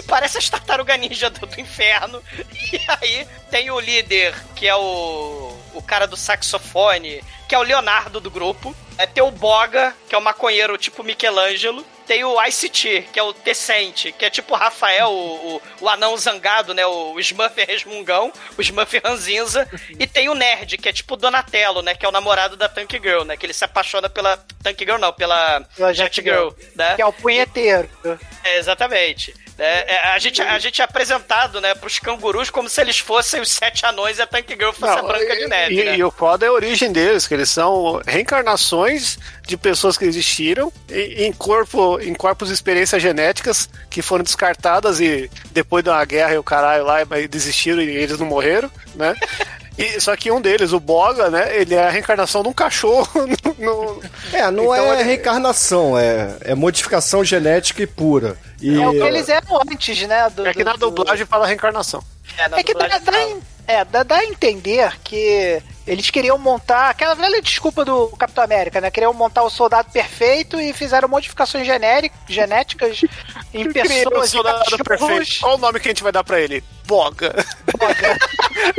Parece as tartaruga ninja do, do inferno. E aí tem o líder, que é o, o cara do saxofone, que é o Leonardo do grupo. É, tem o Boga, que é o maconheiro tipo Michelangelo. Tem o ICT, que é o Tecente, que é tipo o Rafael, o, o, o anão zangado, né? O Smurf resmungão, o Smurf ranzinza. e tem o Nerd, que é tipo o Donatello, né? Que é o namorado da Tank Girl, né? Que ele se apaixona pela Tank Girl, não, pela, Jet Girl, Girl, né? Que é o punheteiro. É, exatamente. É, é, a, gente, a gente é apresentado, né, pros cangurus como se eles fossem os sete anões e a Tank Girl fosse a Branca de Neve, e, né? e o foda é a origem deles, que eles são reencarnações de pessoas que existiram em, em corpo, em corpos de experiências genéticas que foram descartadas e depois da guerra e o caralho lá desistiram e eles não morreram, né? E, só que um deles, o Boga, né? Ele é a reencarnação de um cachorro. No, no- É, não Então, é ele- reencarnação, é, é modificação genética e pura. E, É o que eles eram antes, né? Do, É que na do- dublagem fala reencarnação. É que dá, dá, é, dá, dá a entender que eles queriam montar aquela velha desculpa do Capitão América, né? Queriam montar o soldado perfeito e fizeram modificações genéric, genéticas em pessoas soldado cachorros. perfeito. Qual o nome que a gente vai dar pra ele? Boga.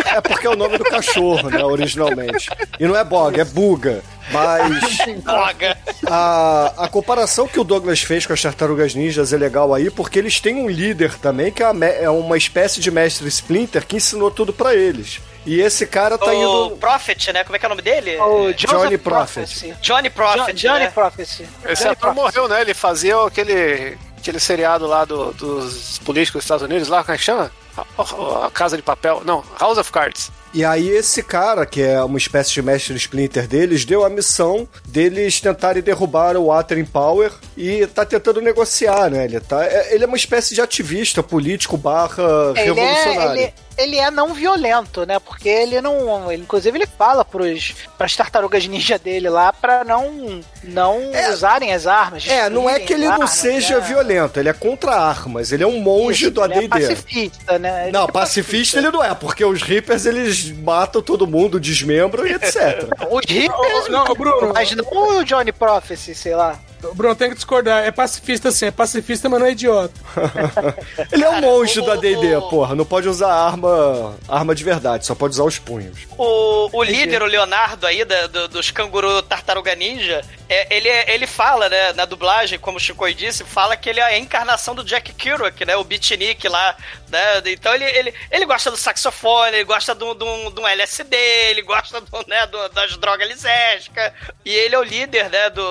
É porque é o nome do cachorro, né, originalmente. E não é Boga, é Buga. Mas Boga. a, a comparação que o Douglas fez com as Tartarugas Ninjas é legal aí, porque eles têm um líder também, que é uma, é uma espécie de mestre Splinter que ensinou tudo pra eles. E esse cara tá o indo... Prophet, né? Como é que é o nome dele? O Johnny Joseph Prophet. Prophecy. Johnny Prophet, Jo- Johnny né? Prophecy. Esse Johnny ator morreu, né? Ele fazia aquele, aquele seriado lá do- dos políticos dos Estados Unidos, lá, como é que chama? A, Casa de Papel. Não, House of Cards. E aí esse cara, que é uma espécie de mestre Splinter deles, deu a missão deles tentarem derrubar o Water Power e tá tentando negociar, né? Ele, tá, é- ele é uma espécie de ativista político barra Ele é, revolucionário. ele, ele é não violento, né? Porque ele não. ele- inclusive, ele fala pros, pras tartarugas ninja dele lá pra não, não usarem as armas. É, não é que ele as não armas, seja né? violento, ele é contra armas, ele é um monge Isso, do ele é AD&D. pacifista, né? Ele Não, é pacifista ele não é, porque os Reapers eles matam todo mundo, desmembram e etc. Os Reapers, Não, Bruno. mas não o Johnny Prophecy, sei lá. Bruno, tem que discordar. É pacifista sim, é pacifista, mas não é idiota. Ele é um monge o- do AD&D, o- porra, não pode usar arma, arma de verdade, só pode usar os punhos. O, o líder, o Leonardo aí, da- do- dos canguru tartaruga ninja, é, ele, é- ele fala, né, na dublagem, como o Chico disse, fala que ele é a encarnação do Jack Kerouac, né, o beatnik lá, né, então ele, ele, ele gosta do saxofone, ele gosta do, do, do LSD, ele gosta do, né, do- das drogas lisérgicas, e ele é o líder, né, do,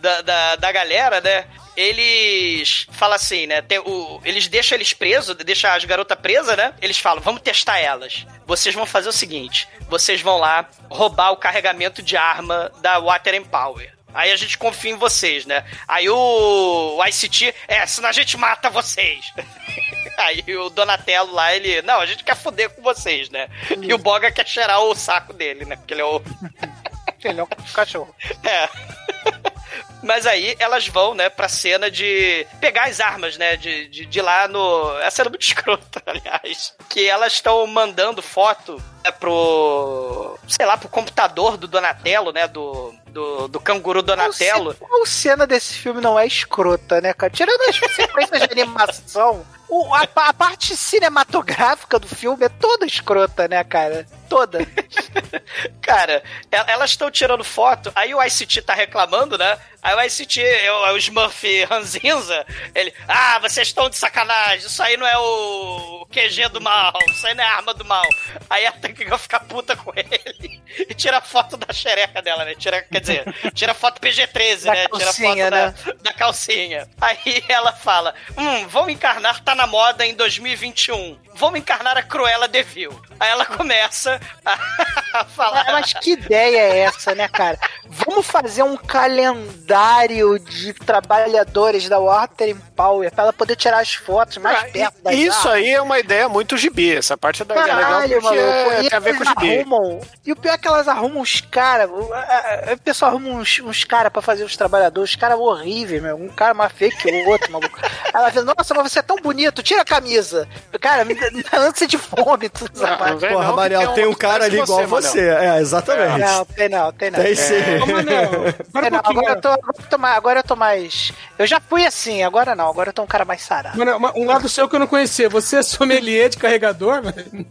da, da, da galera, né, eles falam assim, né? tem o- eles deixam eles presos, deixam as garotas presas, né? Eles falam, vamos testar elas. Vocês vão fazer o seguinte: vocês vão lá roubar o carregamento de arma da Water Empower. Aí a gente confia em vocês, né? Aí o, o ICT, é, senão a gente mata vocês. Aí o Donatello lá, ele, não, a gente quer foder com vocês, né? E o Boga quer cheirar o saco dele, né? Porque ele é o. Ele é um cachorro. É. Mas aí elas vão, né, pra cena de pegar as armas, né, de, de, de lá no... Essa cena é muito escrota, aliás. Que elas estão mandando foto né, pro... Sei lá, pro computador do Donatello, né, do, do, do canguru Donatello. Qual, qual cena desse filme não é escrota, né, cara? Tirando as sequências de animação, o- a, a parte cinematográfica do filme é toda escrota, né, cara? Toda. Cara, elas estão tirando foto, aí o ICT tá reclamando, né? Aí o ICT, o, Smurf Ranzinza, ele, ah, vocês estão de sacanagem, isso aí não é o QG do mal, isso aí não é arma do mal. Aí a Tank Girl fica puta com ele e tira foto da xereca dela, né? Tira, quer dizer, tira foto PG-13, Da né? Tira foto da, né? da calcinha. Aí ela fala, hum, vamos encarnar, tá na moda em 2021. Vamos encarnar a Cruella de Vil. Aí ela começa a, a falar... Mas que ideia é essa, né, cara? Vamos fazer um calendário de trabalhadores da Water Power pra ela poder tirar as fotos mais Ah, perto das Isso armas. aí é uma ideia muito gibi. Essa parte é da é legal Caralho, porque maluco. é, E tem a ver com elas gibi. arrumam. E o pior é que elas arrumam uns caras. O pessoal arruma uns, uns caras pra fazer os trabalhadores. Os caras horríveis, meu. Um cara mais feio que o outro, maluco. Ela fala, nossa, mas você é tão bonito, tira a camisa. Cara, me dá ânsia de fome, tu sabe? Porra, Mariel, tem um cara ali igual você. É, exatamente. Não, tem não, tem não. Tem sim. É. Ô, Manel, Tem não, agora, eu tô, agora, eu tô mais, agora eu tô mais. Eu já fui assim, agora não, agora eu tô um cara mais sarado. Mano, uma- um lado seu que eu não conhecia. Você é sommelier de carregador, mano?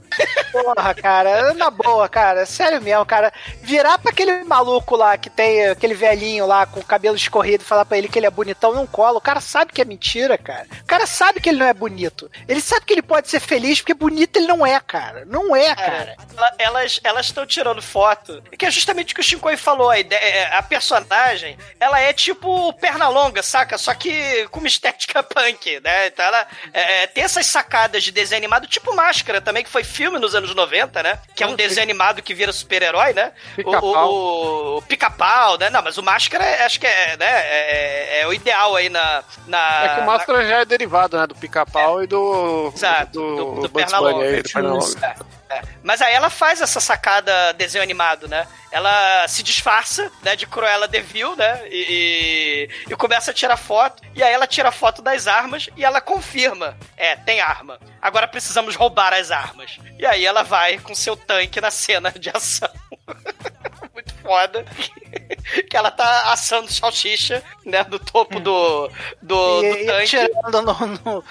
Porra, cara, na boa, cara, sério mesmo, cara. Virar pra aquele maluco lá que tem aquele velhinho lá com o cabelo escorrido e falar pra ele que ele é bonitão não cola. O cara sabe que é mentira, cara. O cara sabe que ele não é bonito. Ele sabe que ele pode ser feliz porque bonito ele não é, cara. Não é, cara. Ela- elas elas estão tirando foto. Que é justamente o que o Shinkoi falou. A, ideia, é, a personagem, ela é tipo perna longa, saca? Só que com uma estética punk, né? Então ela é, é, tem essas sacadas de desenho animado, tipo Máscara também, que foi filme nos anos 90, né? Que é um desenho animado que vira super-herói, né? O, Pica-pau. o, o pica-pau, né? Não, mas o Máscara, é- acho que é, né? É, é o ideal aí na. na É que o Máscara já é derivado, né? Do pica-pau e do. Exato, do, do, do perna longa. aí, do perna longa. É. Mas aí ela faz essa sacada desenho animado, né? Ela se disfarça, né, de Cruella de Vil, né? E, e, e começa a tirar foto. E aí ela tira foto das armas e ela confirma. É, tem arma. Agora precisamos roubar as armas. E aí ela vai com seu tanque na cena de ação. Foda. que ela tá assando salsicha, né? Do topo do, do, do E, e, tanque. atirando no, no-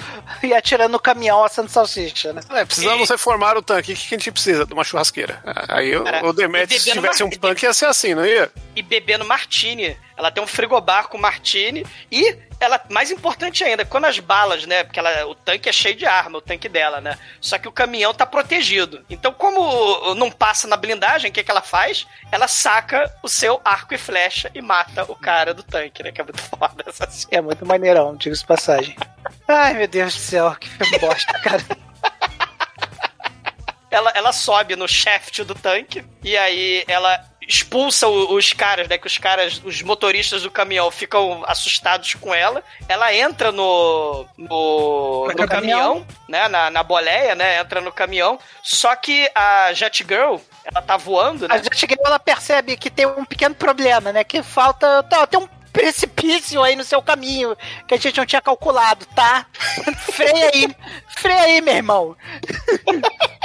e atirando no caminhão assando salsicha, né? É, precisamos reformar o tanque. O que que a gente precisa? De uma churrasqueira. Aí o, Cara, o Demetrius, se tivesse um tanque, ia ser assim, não ia? e bebendo martini. Ela tem um frigobar com martini e ela, mais importante ainda, quando as balas, né, porque ela, o tanque é cheio de arma, o tanque dela, né? Só que o caminhão tá protegido. Então, como não passa na blindagem, o que que ela faz? Ela saca o seu arco e flecha e mata o cara do tanque, né? Que é muito foda essa cena. É muito maneirão, diga-se de passagem. Ai, meu Deus do céu, que bosta, cara. ela, ela sobe no shaft do tanque e aí ela expulsa os caras, né? Que os caras, os motoristas do caminhão ficam assustados com ela. Ela entra no, no, no caminhão, né? Na, na boleia, né? Entra no caminhão. Só que a Jet Girl, ela tá voando, né? A gente chega ela percebe que tem um pequeno problema, né? Que falta. Tá, tem um precipício aí no seu caminho que a gente não tinha calculado, tá? freia aí, freia aí, meu irmão.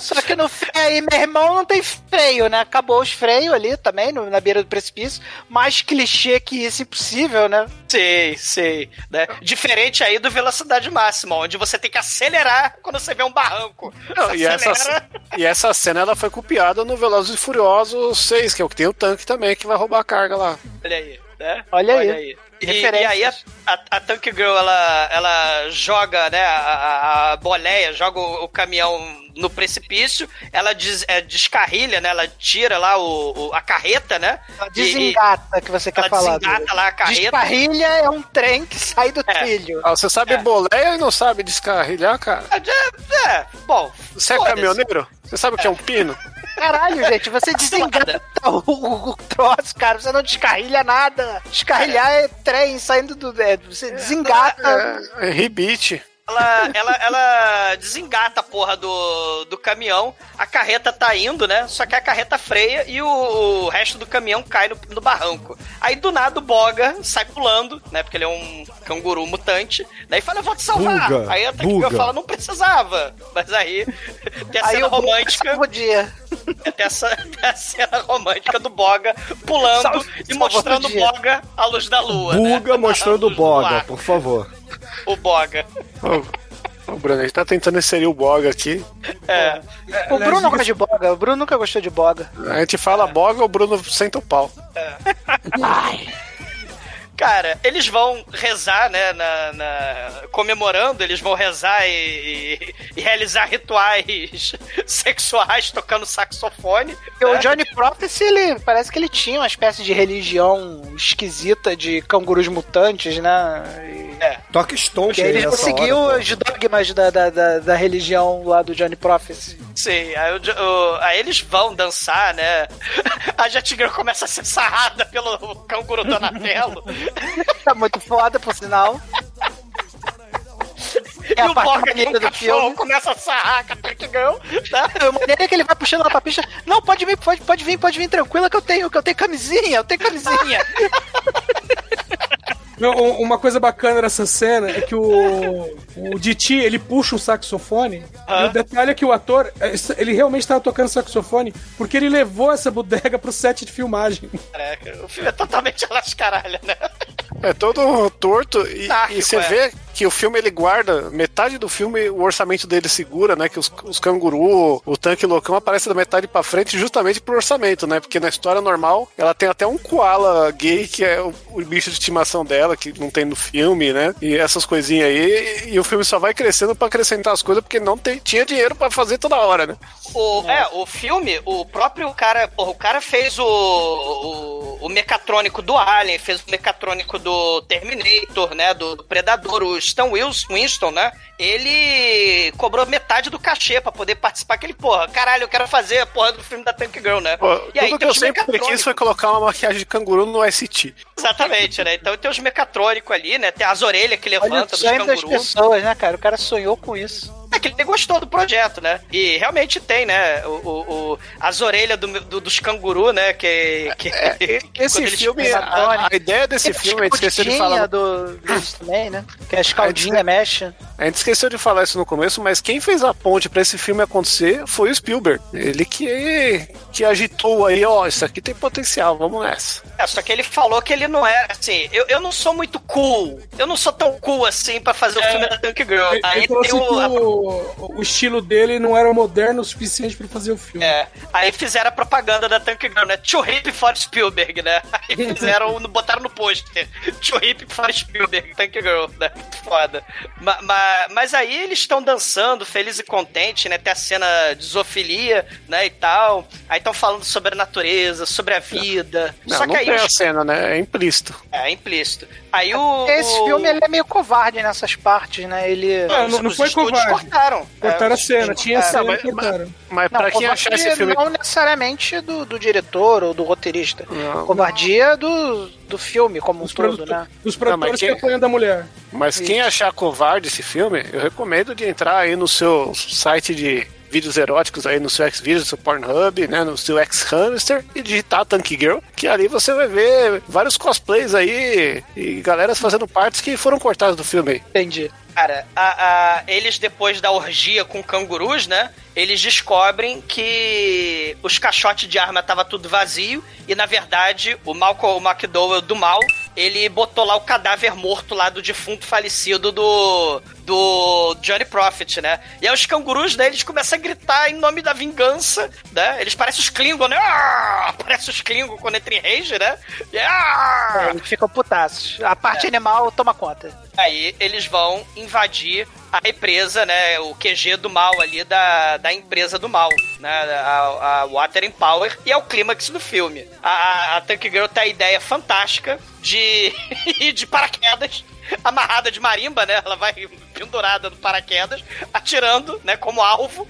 Só que no freio aí, meu irmão, não tem freio, né? Acabou os freios ali também, no- na beira do precipício. Mais clichê que isso, impossível, né? Sei, sei. Né? Diferente aí do velocidade máxima, onde você tem que acelerar quando você vê um barranco. Não, Você e, essa, acelera- e essa cena ela foi copiada no Velozes e Furiosos 6, que é o que tem o tanque também, que vai roubar a carga lá. Olha aí, né? Olha aí. E, e aí a, a, a Tank Girl, ela, ela joga, né, a, a- boleia, joga o, o caminhão no precipício, ela des- é, descarrilha, né, ela tira lá o, o- a carreta, né? Ela E- desengata que você quer ela falar. desengata lá a carreta. Descarrilha é um trem que sai do trilho. Ah, você sabe boleia e não sabe descarrilhar, cara? É, é, bom. Você é caminhoneiro? Você sabe o que é um pino? Caralho, gente, você desengata o, o- o troço, cara. Você não descarrilha nada. Descarrilhar é trem saindo do. é, você desengata. É, é rebite. Ela, ela, ela desengata a porra do, do caminhão, a carreta tá indo, né? Só que a carreta freia e o, o resto do caminhão cai no, no barranco. Aí do nada o Boga sai pulando, né? Porque ele é um canguru mutante. Daí fala, eu vou te salvar. Buga, aí a. Girl fala, não precisava. Mas aí tem a Aí cena o Boga romântica. Podia. Tem, essa, tem a cena romântica do Boga pulando Salve- e mostrando o. Boga à luz da lua. né? Buga mostrando À o Boga, por favor. O Boga. Ô, Bruno, a gente tá tentando inserir o boga aqui. É. O Bruno não gosta de boga. O Bruno nunca gostou de boga. A gente fala boga, o Bruno senta o pau. Cara, eles vão rezar, né, na, na- comemorando, eles vão rezar e, e- e realizar rituais sexuais tocando saxofone. Né? O Johnny Prophecy, ele parece que ele tinha uma espécie de religião esquisita de cangurus mutantes, né? E Toca Stone E aí ele nessa conseguiu hora, os dogmas da, da, da, da religião lá do Johnny Prophecy. Sim, aí, o o- aí eles vão dançar, né? A Jet Girl começa a ser sarrada pelo canguru Donatello. Tá muito foda, por sinal. É e o Borga o do cachorro filme. começa a sarrar com a Tank Girl, tá? A maneira é que ele vai puxando ela pra pista. Não, pode vir, pode, pode vir, pode vir tranquila que eu tenho, que eu tenho camisinha, eu tenho camisinha. Não, um- uma coisa bacana dessa cena é que o, o DT, ele puxa um saxofone e o detalhe é que o ator, é, ele realmente estava tocando saxofone porque ele levou essa bodega pro set de filmagem. Caraca, o filme é totalmente lascaralha, né? É todo torto e, e você é. vê que o filme ele guarda metade do filme o orçamento dele segura, né? Que os, os canguru, o tanque loucão aparece da metade pra frente justamente pro orçamento, né? Porque na história normal ela tem até um koala gay que é o, o bicho de estimação dela que não tem no filme, né? E essas coisinhas aí e, o filme só vai crescendo pra acrescentar as coisas porque não tem, tinha dinheiro pra fazer toda hora, né? O, é, o filme, o próprio cara, porra, o cara fez o, o, o mecatrônico do Alien, fez o mecatrônico do Terminator, né, do, do Predador, o Wilson, Winston, né, ele cobrou metade do cachê pra poder participar, aquele, porra, caralho, eu quero fazer a porra do filme da Tank Girl, né? Pô, e aí tudo que eu sempre quis foi colocar uma maquiagem de canguru no ST. Exatamente, né, então tem os mecatrônicos ali, né, tem as orelhas que Olha levanta o dos sonho das cangurus. pessoas, né, cara? O cara sonhou com isso. É que ele gostou do projeto, né? E realmente tem, né? O, o- o- as orelhas do- do- dos canguru, né? Que, que, que Esse quando eles- filme, a, a ideia desse filme, a gente esqueceu de falar. do, disso também, né? Que a escaldinha mexe. A gente esqueceu de falar isso no começo, mas quem fez a ponte pra esse filme acontecer foi o Spielberg. Ele que, que agitou aí, ó, isso aqui tem potencial, vamos nessa. É, só que ele falou que ele não era assim. Eu, eu não sou muito cool. Eu não sou tão cool assim pra fazer o filme da Tank Girl. Ele, Aí ele falou tem assim o, a- o, estilo dele não era moderno o suficiente pra fazer o filme. É, aí fizeram a propaganda da Tank Girl, né? Too hip for Spielberg, né? Aí fizeram, botaram no pôster. Too hip for Spielberg, Tank Girl, né? Muito foda. Ma, ma- mas aí eles estão dançando, felizes e contentes, né? Tem a cena de zoofilia, né? E tal. Aí estão falando sobre a natureza, sobre a vida. Não, Só não que aí tem a os... cena, né? É implícito. É, implícito. Aí o... Esse o- filme ele é meio covarde nessas partes, né? Ele. Não, não, não os foi covarde. cortaram. Cortaram É, a cena, tinha é, cena mas- e cortaram. Mas Não, pra quem covardia achar esse filme. não necessariamente do, do diretor ou do roteirista. Não. Covardia do, do filme como um Os, todo, produto- né? os Não, produtores mas que quem- apoiam da mulher. Mas quem achar covarde esse filme, eu recomendo de entrar aí no seu site de vídeos eróticos aí no seu Xvideos, no Pornhub, né, no seu X-Hamster e digitar Tank Girl, que ali você vai ver vários cosplays aí e galeras fazendo partes que foram cortadas do filme aí. Entendi. Cara, a- a- eles depois da orgia com cangurus, né? Eles descobrem que os caixotes de arma tava tudo vazio e na verdade o Malcolm McDowell do mal ele botou lá o cadáver morto lá do defunto falecido do do Johnny Prophet, né? E aí os cangurus deles começam a gritar em nome da vingança, né? Eles parecem os Klingon, né? Ah! Parecem os Klingon quando entra em rage, né? E, ah! É, eles ficam putaços. A parte animal toma conta. Aí eles vão invadir a empresa, né? O QG do mal ali da, da empresa do mal, né? A, a Water Empower. E é o clímax do filme. A, a, a Tank Girl tem a ideia fantástica de ir de paraquedas. Amarrada de marimba, né? Ela vai pendurada no paraquedas, atirando, né? Como alvo,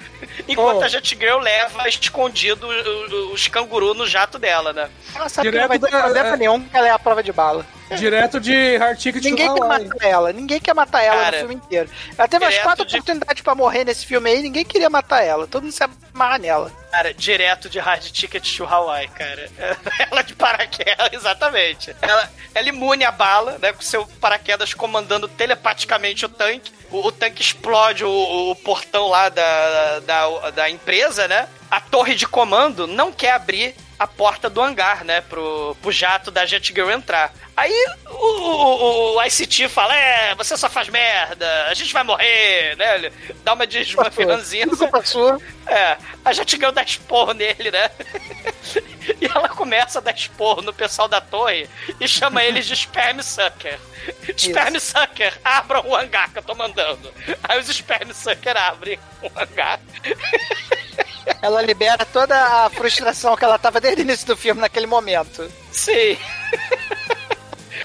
enquanto Oh. a Jet Girl leva escondido os, os cangurus no jato dela, né? Ela sabe que Direto não vai ter da- problema é. nenhum, porque ela é a prova de bala. Direto de Hard Ticket Ninguém quer Hawaii. matar ela, ninguém quer matar ela Cara, no filme inteiro. Ela teve umas quatro de- oportunidades pra morrer nesse filme aí, ninguém queria matar ela. Todo mundo se amarra nela. Cara, direto de Hard Ticket to Hawaii, cara. Ela de paraquedas, exatamente. Ela, ela imune a bala, né? Com seu paraquedas comandando telepaticamente o tanque. O, o tanque explode o, o portão lá da, da, da empresa, né? A torre de comando não quer abrir a porta do hangar, né? Pro, pro jato da Jet Girl entrar. Aí o, o, o ICT fala: É, você só faz merda, a gente vai morrer, né? Ele Dá uma de esmafianzinha. Culpa sua. É, a Jet Girl dá esporro nele, né? E ela começa a dar esporro no pessoal da torre e chama eles de Sperm Sucker. Sperm Sucker, abram o hangar que eu tô mandando. Aí os Sperm Sucker abrem o hangar. Ela libera toda a frustração que ela tava desde o início do filme naquele momento. Sim.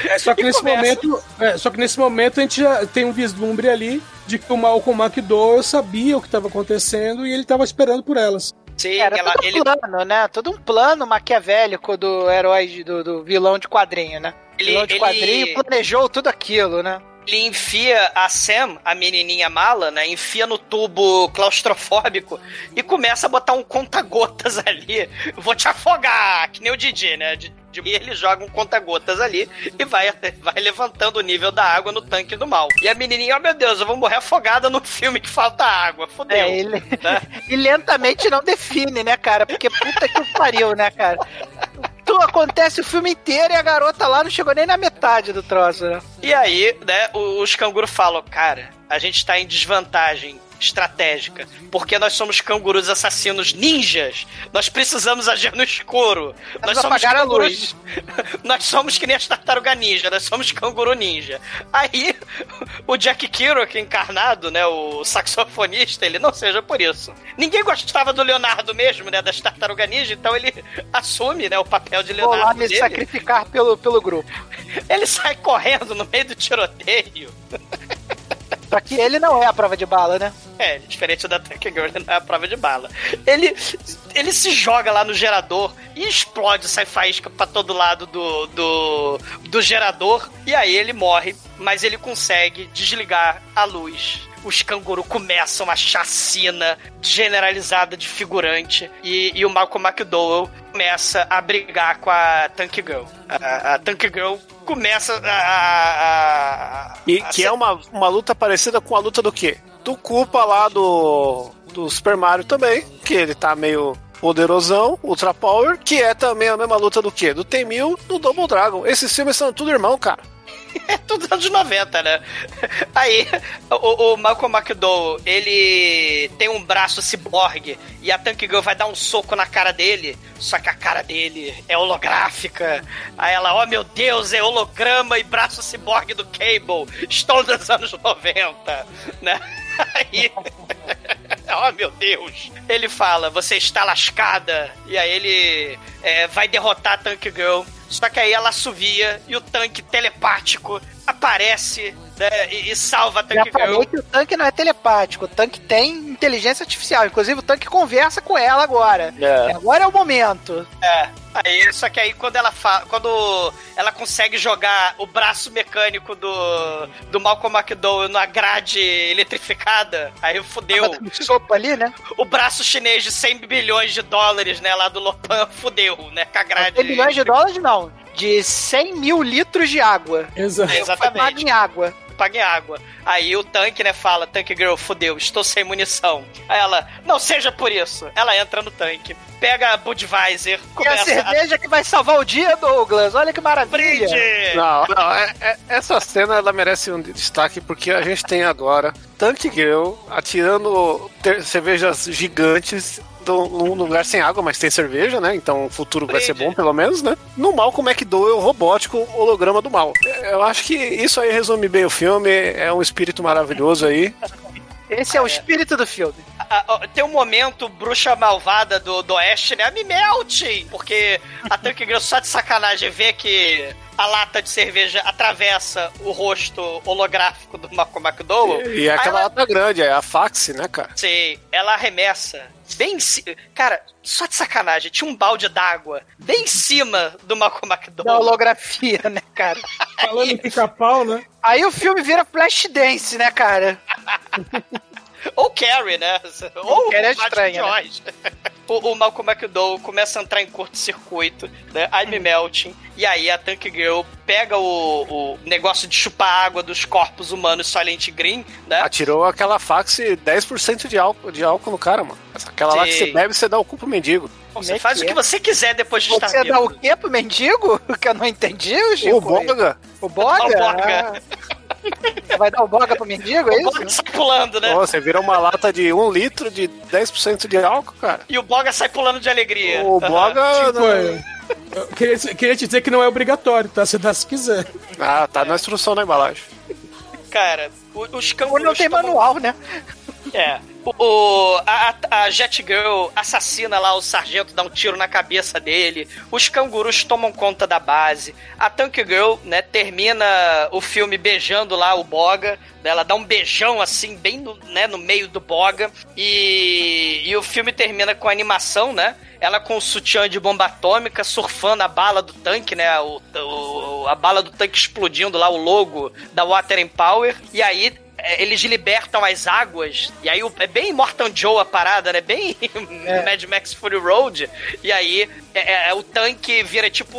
É, só que E nesse começa. momento, é, só que nesse momento a gente já tem um vislumbre ali de que o Malcolm McDowell sabia o que estava acontecendo e ele estava esperando por elas. Sim, Era ela, todo ele, um plano, né? Todo um plano maquiavélico do herói, do, do vilão de quadrinho, né? Ele- vilão de ele- quadrinho planejou tudo aquilo, né? Ele enfia a Sam, a menininha mala, né? Enfia no tubo claustrofóbico e começa a botar um conta-gotas ali. Vou te afogar, que nem o Didi, né? E ele joga um conta-gotas ali e vai, vai levantando o nível da água no tanque do mal. E a menininha, oh meu Deus, eu vou morrer afogada no filme que falta água. Fodeu. É, ele, né? e lentamente não define, né, cara? Porque puta que pariu, né, cara? Tu acontece o filme inteiro e a garota lá não chegou nem na metade do troço, né? E aí, né, os cangurus falam, cara, a gente tá em desvantagem estratégica, porque nós somos cangurus assassinos ninjas, nós precisamos agir no escuro. nós somos apagar a cangurus. nós somos que nem as tartaruga ninja, nós somos canguru ninja. Aí, o Jack Kerouac encarnado, né, o saxofonista, ele não seja por isso. Ninguém gostava do Leonardo mesmo, né, das tartaruga ninja, então ele assume, né, o papel de Vou Leonardo lá me dele. sacrificar pelo, pelo grupo. Ele sai correndo no meio do tiroteio. Só que ele não é a prova de bala, né? É, diferente da Tank Girl, ele não é a prova de bala. Ele, ele se joga lá no gerador e explode, sai faísca pra todo lado do, do, do gerador. E aí ele morre, mas ele consegue desligar a luz. Os cangurus começam a chacina generalizada de figurante. E, e o Malcolm McDowell começa a brigar com a Tank Girl. A, a Tank Girl começa a. a- a- E que ser- é uma, uma luta parecida com a luta do quê? Do culpa lá do, do Super Mario também, que ele tá meio poderosão, Ultra Power, que é também a mesma luta do quê? Do T-1000 do Double Dragon. Esses filmes são tudo irmão, cara. É tudo anos 90, né? Aí, o, o Malcolm McDowell, ele tem um braço ciborgue e a Tank Girl vai dar um soco na cara dele, só que a cara dele é holográfica. Aí ela, oh meu Deus, é holograma e braço ciborgue do Cable. Estou dos anos 90, né? Aí, oh meu Deus. Ele fala, você está lascada. E aí ele é, vai derrotar a Tank Girl. Só que aí ela assovia e o tanque telepático aparece né, e, e salva a Já Tank falei Girl. que o tanque não é telepático, o tanque tem inteligência artificial. Inclusive, o tanque conversa com ela agora. É. Agora é o momento. É. Aí, só que aí quando ela fa... quando ela consegue jogar o braço mecânico do, do Malcolm McDowell na grade eletrificada, aí fudeu. Sopa ali, né? O braço chinês de 100 bilhões de dólares, né, lá do Lopan, fudeu, né, com a grade. 100 bilhões de dólares, não. De 100 mil litros de água. Exato. Exatamente. Em água. Paga em água. Aí o tanque, né, fala, Tank Girl, fudeu, estou sem munição. Aí ela, não seja por isso. Ela entra no tanque, pega a Budweiser, E a começa cerveja que vai salvar o dia, Douglas. Olha que maravilha. Brinde! Não, não, é- é- essa cena ela merece um destaque porque a gente tem agora Tank Girl atirando cervejas gigantes num lugar sem água, mas tem cerveja, né? Então o futuro vai ser bom, pelo menos, né? No Malcolm McDowell robótico, holograma do mal. Eu acho que isso aí resume bem o filme, é um espírito maravilhoso aí. Esse é o espírito do filme. Ah, ó, tem um momento bruxa malvada do, do Oeste, né? Me melte! Porque a Tank Girl só de sacanagem vê que a lata de cerveja atravessa o rosto holográfico do Malcolm McDowell. E é Aí aquela ela- lata grande, é a fax, né, cara? Sim, ela arremessa bem em cima. Cara, só de sacanagem, tinha um balde d'água bem em cima do Malcolm Da McDowell. holografia, né, cara? Falando em pica-pau, né? Aí o filme vira flash dance, né, cara? Ou Carrie, né? Ou Carrie é estranha, né? O, o Malcolm McDowell começa a entrar em curto-circuito, né? I'm melting. E aí a Tank Girl pega o, o negócio de chupar água dos corpos humanos Silent Green, né? Atirou aquela fax 10% de álcool, de álcool no cara, mano. Aquela lá que Sim. você bebe, você dá o cu pro mendigo. Você é faz que o que é? você quiser depois de estar Você vivo. dá o quê pro mendigo? Que eu não entendi, Chico. O Boga, O boga? O boga. Ah. Vai dar o boga pro mendigo, é O Boga isso? sai pulando, né? Ó, você vira uma lata de 1 litro de 10% de álcool, cara. E o Boga sai pulando de alegria. O Boga. Tipo, é, eu queria, queria te dizer que não é obrigatório, tá? Você dá se quiser. Ah, tá na instrução na embalagem. Cara, o- os cangurus... não tem tomam- manual, né? É. O, o- a, a Jet Girl assassina lá o sargento, dá um tiro na cabeça dele. Os cangurus tomam conta da base. A Tank Girl, né, termina o filme beijando lá o Boga. né, Ela dá um beijão assim, bem no, né, no meio do Boga. E, e o filme termina com a animação, né? Ela com o sutiã de bomba atômica, surfando a bala do tanque, né? O, o- a bala do tanque explodindo lá, o logo da Water Power. E aí eles libertam as águas, e aí o- é bem Morton Joe a parada, né? Bem Mad Max Fury Road. E aí é, é- é o tanque vira tipo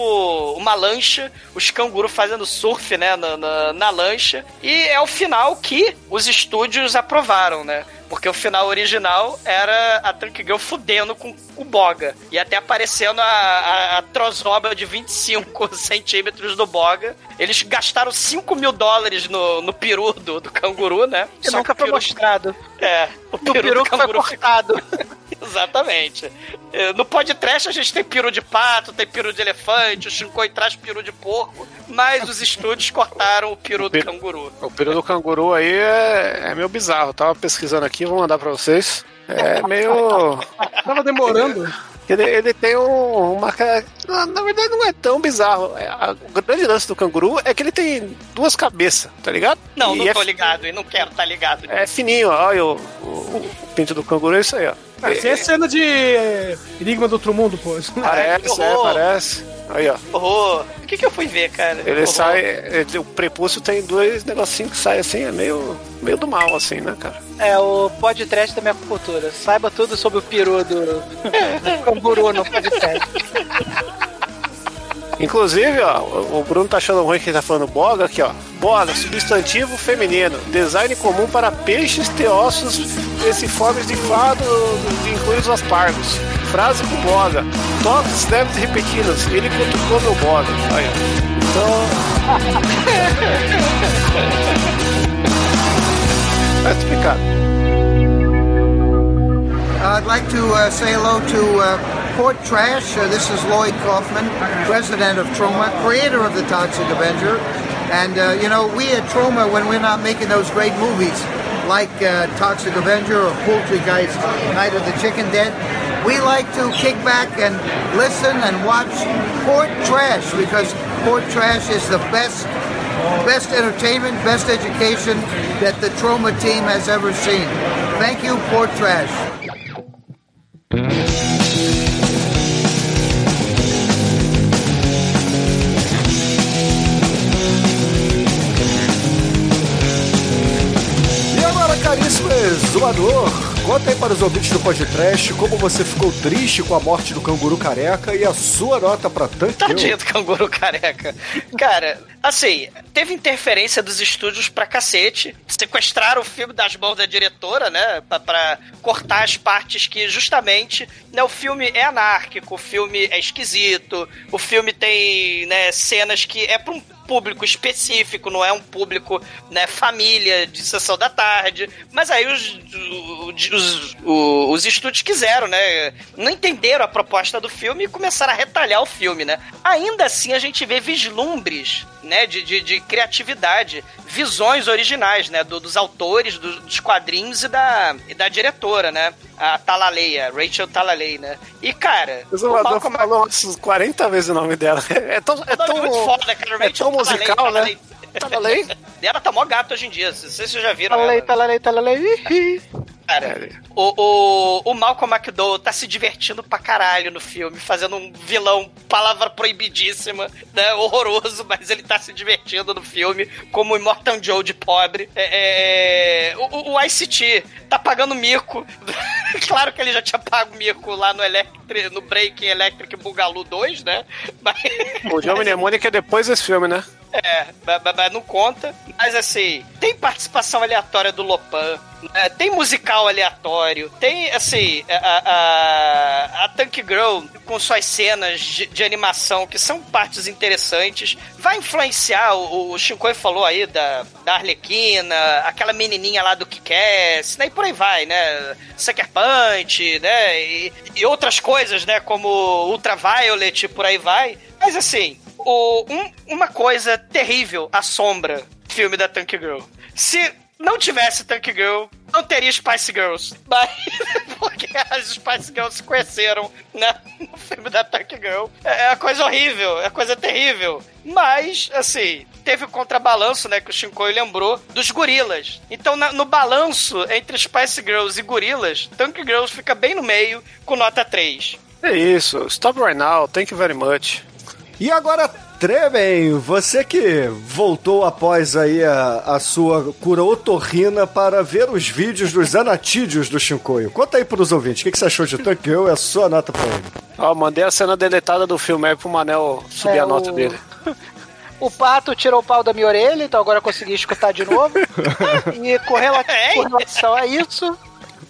uma lancha, os cangurus fazendo surf, né? Na, na, na lancha. E é o final que os estúdios aprovaram, né? Porque o final original era a Tank Girl fudendo com o Boga. E até aparecendo a, a, a trozoba de 25 centímetros do Boga. Eles gastaram 5 mil dólares no, no peru do, do canguru, né? Que Só nunca que foi peru- mostrado. É, o peru, peru do que foi canguru cortado. Exatamente. É, No podcast a gente tem peru de pato, tem peru de elefante, o Shinkoi traz peru de porco, mas os estúdios cortaram o peru do canguru. O peru do canguru aí é, é meio bizarro. Eu tava pesquisando aqui, vou mandar pra vocês. É meio. Tava demorando. Ele, ele tem um, uma. Na, na verdade, não é tão bizarro. É, a- o grande lance do canguru é que ele tem duas cabeças, tá ligado? Não, E não é, tô ligado e não quero estar ligado. é fininho, ó. o, o, o pinto do canguru é isso aí, ó. Ah, Isso é cena de é, Enigma do Outro Mundo, pô. Parece, é, parece. Aí, ó. Horror. O que, que eu fui ver, cara? Ele Horror. sai. ele- o prepúcio tem dois negocinhos que saem assim, é meio, meio do mal, assim, né, cara? É o podcast da minha cultura. Saiba tudo sobre o peru do, do canguru no podcast. Inclusive, ó, o Bruno tá achando ruim que ele tá falando boga aqui, ó. Boga, substantivo feminino. Design comum para peixes, teóssos, cruciformes de fado, incluindo os aspargos. Frase com boga. Toques leves e repetidos. Ele cutucou meu boga. Aí. Então. Tá explicado. I'd like to uh, say hello to uh, Port Trash. Uh, this is Lloyd Kaufman, president of Troma, creator of the Toxic Avenger. And, uh, you know, we at Troma, when we're not making those great movies like uh, Toxic Avenger or Poultrygeist, Night of the Chicken Dead, we like to kick back and listen and watch Port Trash because Port Trash is the best best entertainment, best education that the Troma team has ever seen. Thank you, Port Trash. Caríssimo exumador, conta aí para os ouvintes do podcast como você ficou triste com a morte do canguru careca e a sua nota pra Tank Tadinho do canguru careca. Cara, assim, teve interferência dos estúdios pra cacete. Sequestraram o filme das mãos da diretora, né? Pra, pra cortar as partes que, justamente, né, o filme é anárquico, o filme é esquisito, o filme tem né, cenas que é pra um público específico, não é um público, né, família de sessão da tarde. Mas aí os, os, os, os estúdios quiseram, né? Não entenderam a proposta do filme e começaram a retalhar o filme, né? Ainda assim, a gente vê vislumbres, né, de, de, de criatividade, visões originais, né, do- dos autores do- dos quadrinhos e da, e da diretora, né? A Talaleia, Rachel Talalay, né? E, cara, O Zumador falou umas 40 vezes o nome dela. É tão, é tão, muito foda, cara. é tão Musical, Talalay, né? Talalay. Ela tá mó gato hoje em dia. Não sei se vocês já viram. Talalei, ela. talalei, talalei. Cara, o, o, o Malcolm McDowell tá se divertindo pra caralho no filme, fazendo um vilão, palavra proibidíssima, né? Horroroso, mas ele tá se divertindo no filme, como o Immortan Joe de pobre. É, é, o, o ICT tá pagando mico. claro que ele já tinha pago mico lá no, no Breaking Electric Bugalu 2, né? Mas, O John Mnemonic é depois desse filme, né? É, não conta. Mas assim, tem participação aleatória do Lopan, né? tem musical aleatório, tem assim, a, a, a Tank Girl com suas cenas de, de animação que são partes interessantes, vai influenciar, o, o Shinkoi falou aí da, da Arlequina, aquela menininha lá do Kick-Ass, né? E por aí vai, né? Sucker Punch, né? E, e outras coisas, né? Como Ultraviolet, por aí vai. Mas assim, o, um- uma coisa terrível assombra o filme da Tank Girl. Se não tivesse Tank Girl, não teria Spice Girls. Mas, porque as Spice Girls se conheceram né, no filme da Tank Girl. É é uma coisa horrível, é coisa terrível. Mas, assim, teve o contrabalanço, né, que o Shinkoi lembrou, dos gorilas. Então, na- no balanço entre Spice Girls e gorilas, Tank Girls fica bem no meio, com nota 3. É isso. Stop right now. Thank you very much. E agora, Tremen, você que voltou após aí a, a sua cura otorrina para ver os vídeos dos anatídeos do Shinkoio. Conta aí pros ouvintes, o que, que você achou de Tank Girl e a sua nota pra ele? Ó, mandei a cena deletada do filme aí pro Manel subir É, a nota o- dele. O pato tirou o pau da minha orelha, então agora eu consegui escutar de novo. e com, rela- com relação a isso.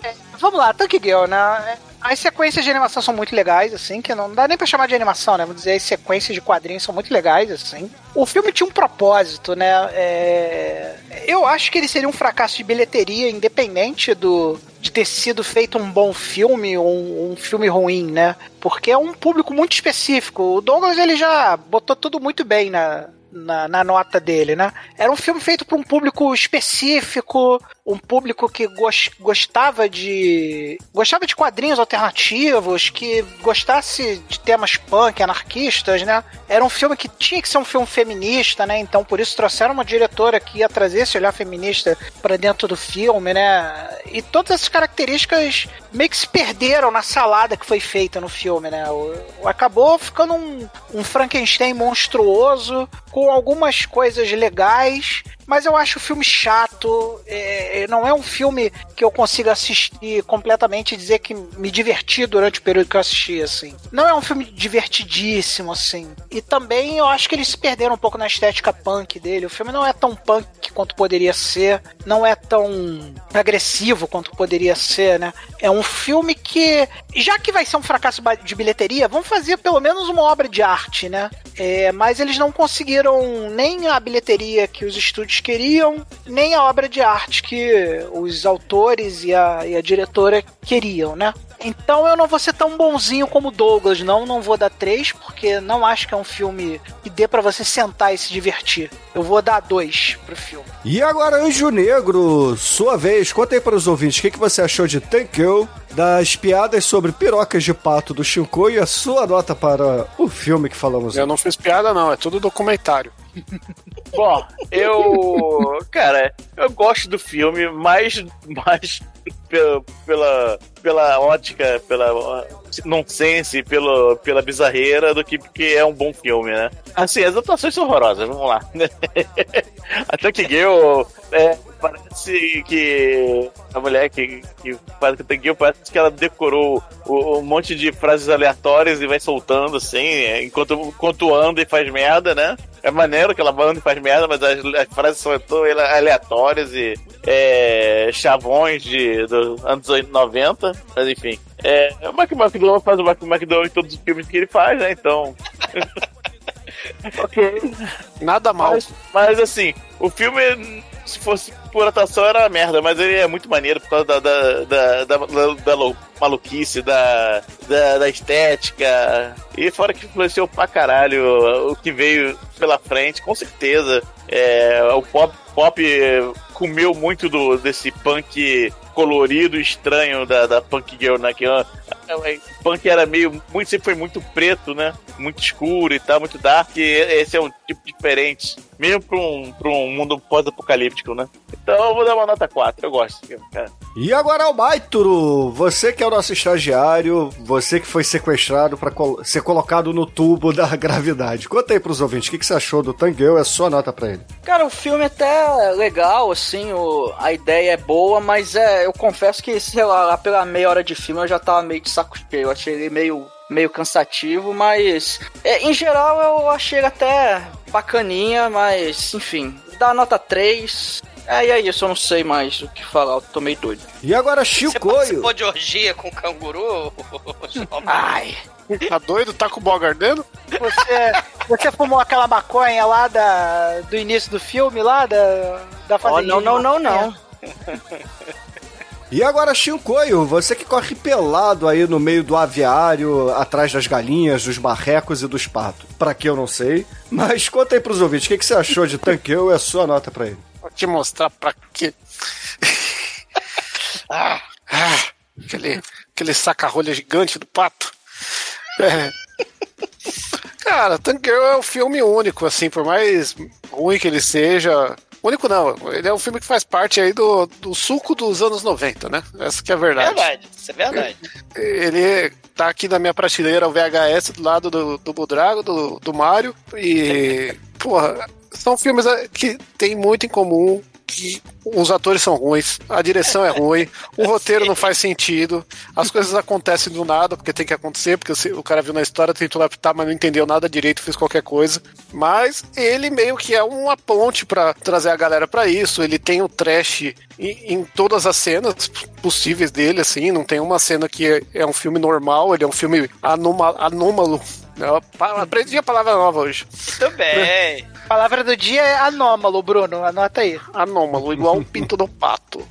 é, vamos lá, Tank Girl, né? As sequências de animação são muito legais, assim, que não dá nem pra chamar de animação, né? Vamos dizer, as sequências de quadrinhos são muito legais, assim. O filme tinha um propósito, né? É, Eu acho que ele seria um fracasso de bilheteria, independente do de ter sido feito um bom filme ou um, um filme ruim, né? Porque é um público muito específico. O Douglas, ele já botou tudo muito bem na, na, na nota dele, né? Era um filme feito para um público específico, um público que gos- gostava de gostava de quadrinhos alternativos, que gostasse de temas punk, anarquistas, né? Era um filme que tinha que ser um filme feminista, né? Então por isso trouxeram uma diretora que ia trazer esse olhar feminista para dentro do filme, né? E todas essas características meio que se perderam na salada que foi feita no filme, né? O, acabou ficando um, um Frankenstein monstruoso com algumas coisas legais, mas eu acho o filme chato. é, não é um filme que eu consiga assistir completamente e dizer que me diverti durante o período que eu assisti, assim. Não é um filme divertidíssimo, assim. E também eu acho que eles se perderam um pouco na estética punk dele. O filme não é tão punk quanto poderia ser, não é tão agressivo quanto poderia ser, né? É um filme que, já que vai ser um fracasso de bilheteria, vamos fazer pelo menos uma obra de arte, né? É, mas eles não conseguiram nem a bilheteria que os estúdios queriam, nem a obra de arte que os autores e a, e a diretora queriam, né? Então eu não vou ser tão bonzinho como o Douglas, não, não vou dar três, porque não acho que é um filme que dê pra você sentar e se divertir. Eu vou dar dois pro filme. E agora, Anjo Negro, sua vez, conta aí para os ouvintes o que, que você achou de Tank Girl, das piadas sobre pirocas de pato do Shinko e a sua nota para o filme que falamos Eu não fiz piada, não. É tudo documentário. Bom, eu. Cara, eu gosto do filme, mais, mais pela, pela, pela ótica, pela nonsense, pelo, pela bizarreira, do que porque é um bom filme, né? Assim, as atuações são horrorosas, vamos lá. A Tank Girl é, parece que a mulher que, que faz Girl parece que ela decorou um monte de frases aleatórias e vai soltando assim, é, enquanto, enquanto anda e faz merda, né? É maneiro que ela anda e faz merda, mas as, as frases são tão aleatórias e é, chavões de, dos anos 90, mas enfim. É, o Mark McDowell faz o Mark McDowell em todos os filmes que ele faz, né? Então. ok. Nada mal. Mas, mas, assim, o filme, se fosse por atuação, era merda, mas ele é muito maneiro por causa da, da, da, da, da- da maluquice, da, da, da estética. E fora que influenciou pra caralho o que veio pela frente, com certeza. É, o pop, pop comeu muito do, desse punk colorido estranho da, da punk girl, né? Que é, punk era meio. Muito, sempre foi muito preto, né? Muito escuro e tal, muito dark. E esse é um tipo diferente. Mesmo pra um, pra um mundo pós-apocalíptico, né? Então eu vou dar uma nota 4. Eu gosto desse filme, cara. E agora, Almaituro, você que é o nosso estagiário, você que foi sequestrado para ser colocado no tubo da gravidade. Conta aí pros ouvintes, o que, que você achou do Tangueu? É a sua nota pra ele. Cara, o filme é até legal, assim, o, a ideia é boa, mas é, eu confesso que, sei lá, lá pela meia hora de filme eu já tava meio de saco cheio. Eu achei ele meio, meio cansativo, mas é, em geral eu achei ele até bacaninha, mas enfim, dá nota 3. É, e é isso, eu não sei mais o que falar, eu tô meio doido. E agora, Você Chicoio. participou de orgia com canguru? Ai. Tá doido? Tá com o bog ardendo? Você, você fumou aquela maconha lá da, do início do filme, lá da, da Oh, fazendinha não, não, não, não. E agora, Chincoio, você que corre pelado aí no meio do aviário, atrás das galinhas, dos marrecos e dos patos. Pra que eu não sei. Mas conta aí pros ouvintes, o que, que você achou de Tanqueu e a sua nota pra ele? te mostrar pra quê. ah, ah, aquele, aquele saca-rolha gigante do pato. É. Cara, Girl é um filme único, assim, por mais ruim que ele seja. Único não, ele é um filme que faz parte aí do, do suco dos anos 90, né? Essa que é a verdade. Verdade, isso é verdade. Ele tá aqui na minha prateleira, o VHS do lado do, do Budrago, do, do Mario. E, porra, são filmes eh, que tem muito em comum. Que os atores são ruins, a direção é ruim, o roteiro não faz sentido, as coisas acontecem do nada, porque tem que acontecer, porque o cara viu na história, tentou adaptar, mas não entendeu nada direito, fez qualquer coisa. Mas ele meio que é uma ponte pra trazer a galera pra isso. Ele tem o trash em, em todas as cenas possíveis dele, assim, não tem uma cena que é, é um filme normal, ele é um filme anômalo. Pa- aprendi a palavra nova hoje. Muito bem. A palavra do dia é anômalo, Bruno. Anota aí. Anômalo, igual um pinto do pato.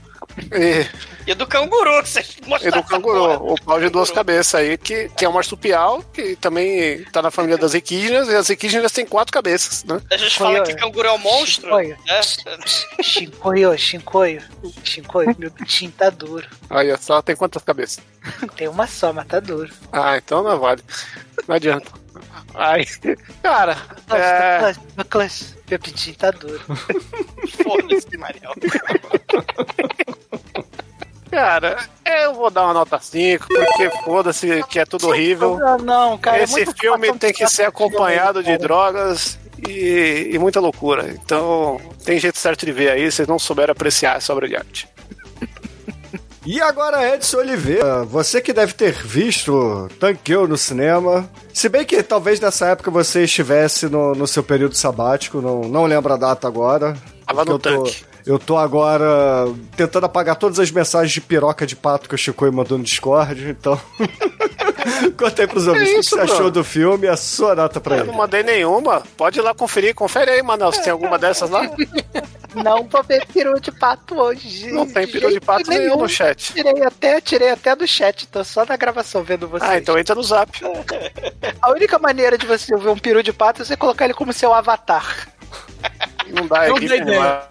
E, E do canguru, que vocês e mostraram. do canguru, o pau de duas cabeças aí, que, que é um marsupial, que também tá na família das equígenas, e as equígenas têm quatro cabeças, né? A gente fala que canguru é um monstro. Olha. Né? Shinkoio, Shinkoio. Shinkoio, meu bichinho tá duro. Aí, só tem quantas cabeças? Tem uma só, mas tá duro. Ah, então não vale. Não adianta. Aí, cara, Nossa, é... Douglas, Douglas, meu bichinho tá duro. Foda-se, Mariel. Cara, eu vou dar uma nota 5, porque foda-se que é tudo horrível. Não, não, cara. é Esse muito filme tem que ser acompanhado de drogas e, e muita loucura. Então, tem jeito certo de ver aí, vocês não souberam apreciar essa obra de arte. E agora, Edson Oliveira, você que deve ter visto Girl no cinema. Se bem que talvez nessa época você estivesse no, no seu período sabático, não, não lembro a data agora. Tava no tô- tanque. Eu tô agora tentando apagar todas as mensagens de piroca de pato que o Chico mandou no Discord, então. Contei pros ouvintes o que você achou do filme e a sua nota pra Eu ele. não mandei nenhuma. Pode ir lá conferir. Confere aí, Manaus, se tem alguma dessas lá. Não vou ver peru de pato hoje. Não tem peru de pato jeito nenhum no chat. Tirei até, tirei até do chat, tô só na gravação vendo vocês. Ah, então entra no zap. A única maneira de você ver um peru de pato é você colocar ele como seu avatar. Não dá, é Não GIF dá ideia. animado.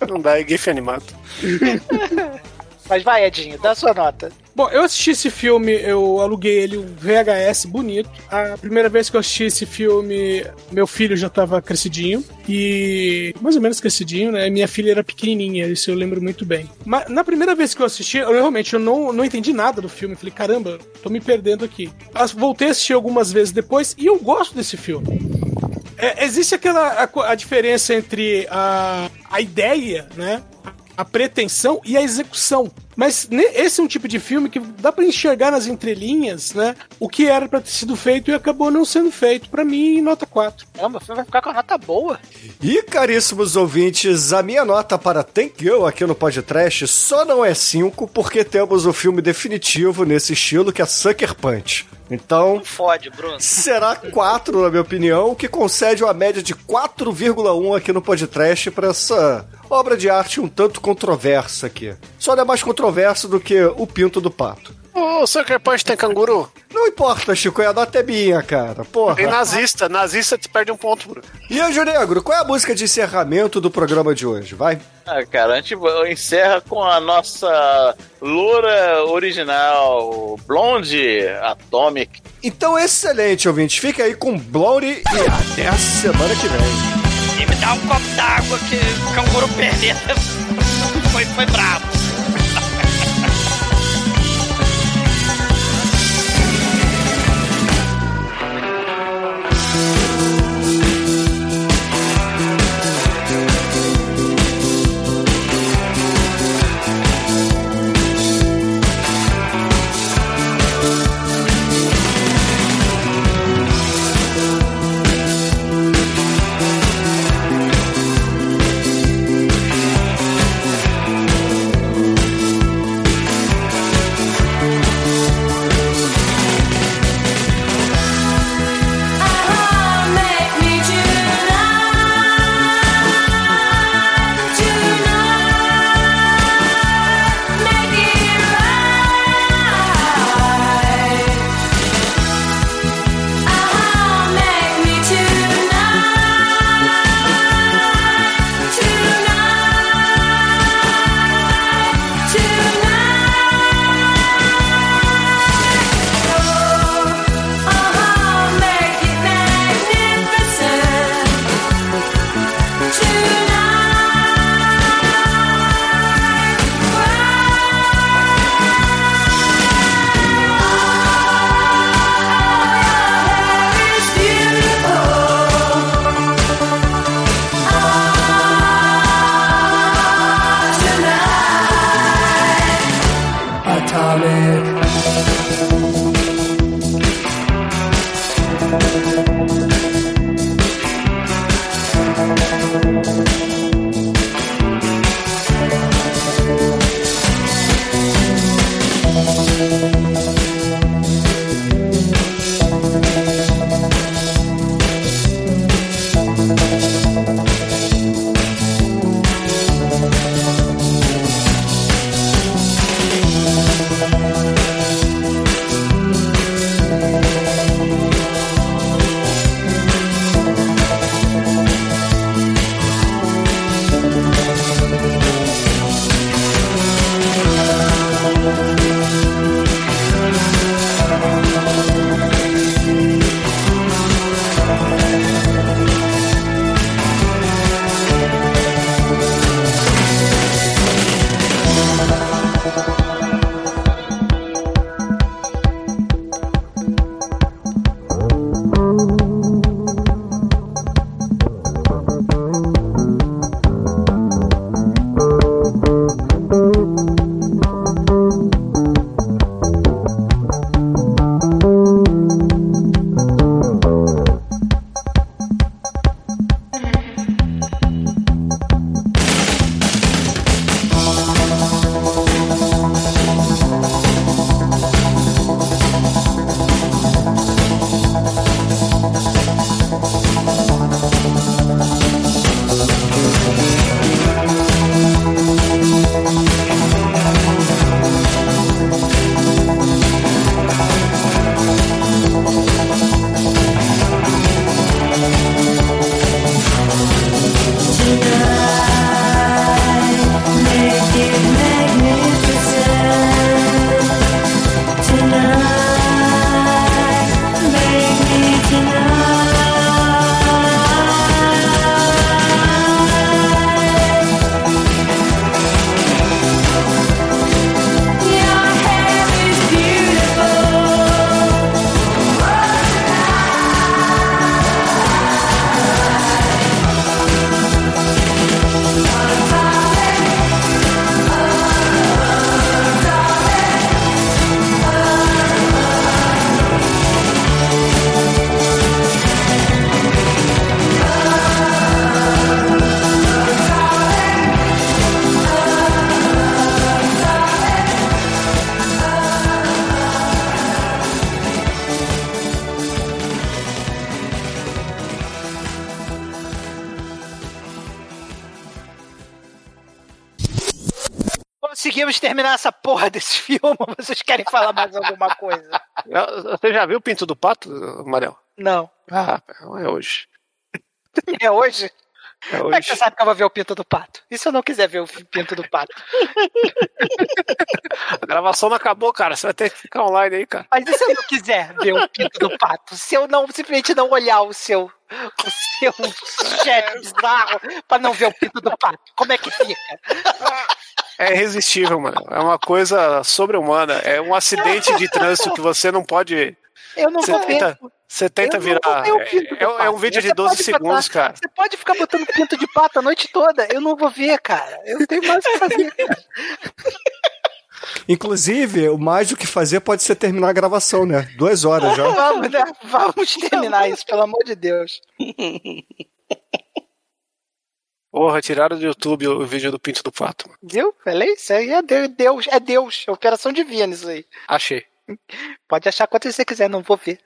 Não dá, é GIF animado. Mas vai, Edinho, dá sua nota. Bom, eu assisti esse filme, eu aluguei ele, um VHS bonito. A primeira vez que eu assisti esse filme, meu filho já tava crescidinho. E. mais ou menos crescidinho, né? Minha filha era pequenininha, isso eu lembro muito bem. Mas na primeira vez que eu assisti, eu realmente eu não, não entendi nada do filme. Falei, caramba, tô me perdendo aqui. Voltei a assistir algumas vezes depois e eu gosto desse filme. É, existe aquela a, a diferença entre a, a ideia, né? A pretensão e a execução. Mas esse é um tipo de filme que dá pra enxergar nas entrelinhas, né? O que era pra ter sido feito e acabou não sendo feito. Pra mim, nota 4. Caramba, o filme vai ficar com a nota boa. E caríssimos ouvintes, a minha nota para Tank Girl aqui no podcast só não é 5 porque temos o filme definitivo nesse estilo que é Sucker Punch. Então, Fode, Bruno. será 4, na minha opinião, o que concede uma média de 4,1 aqui no podcast para essa obra de arte um tanto controversa aqui. Só não é mais controverso do que o pinto do pato. Ô, Sucker Punch tem canguru? Não importa, Chico, a nota é minha, cara. Porra. Tem nazista. Nazista te perde um ponto, Bruno. E Anjo Negro, qual é a música de encerramento do programa de hoje? Vai. Ah, cara, a gente encerra com a nossa loura original, Blonde Atomic. Então, excelente, ouvintes. Fica aí com Blondie e até a semana que vem. Me dá um copo d'água que o canguru perneta foi, foi bravo. Ou Vocês querem falar mais alguma coisa? Você já viu o Pinto do Pato, Mariel? Não. Ah, é hoje. É hoje? É Como é que você sabe que eu vou ver o Pinto do Pato? E se eu não quiser ver o Pinto do Pato? A gravação não acabou, cara. Você vai ter que ficar online aí, cara. Mas e se eu não quiser ver o Pinto do Pato? Se eu não simplesmente não olhar o seu, o seu chat bizarro pra não ver o Pinto do Pato? Como é que fica? É irresistível, mano. É uma coisa sobre-humana. É um acidente de trânsito que você não pode. Eu não Você vou ver. você tenta Eu virar. É, é um pato. vídeo de Você 12 pode segundos, botar- cara. Você pode ficar botando pinto de pato a noite toda. Eu não vou ver, cara. Eu não tenho mais o que fazer. cara. Inclusive, o mais do que fazer pode ser terminar a gravação, né? Duas horas já. Vamos, né? Vamos terminar isso, pelo amor de Deus. Porra, tiraram do YouTube o vídeo do Pinto do Pato. Viu? Falei? Isso aí é Deus, Deus, é Deus. É operação divina isso aí. Achei. Pode achar quanto você quiser, não vou ver.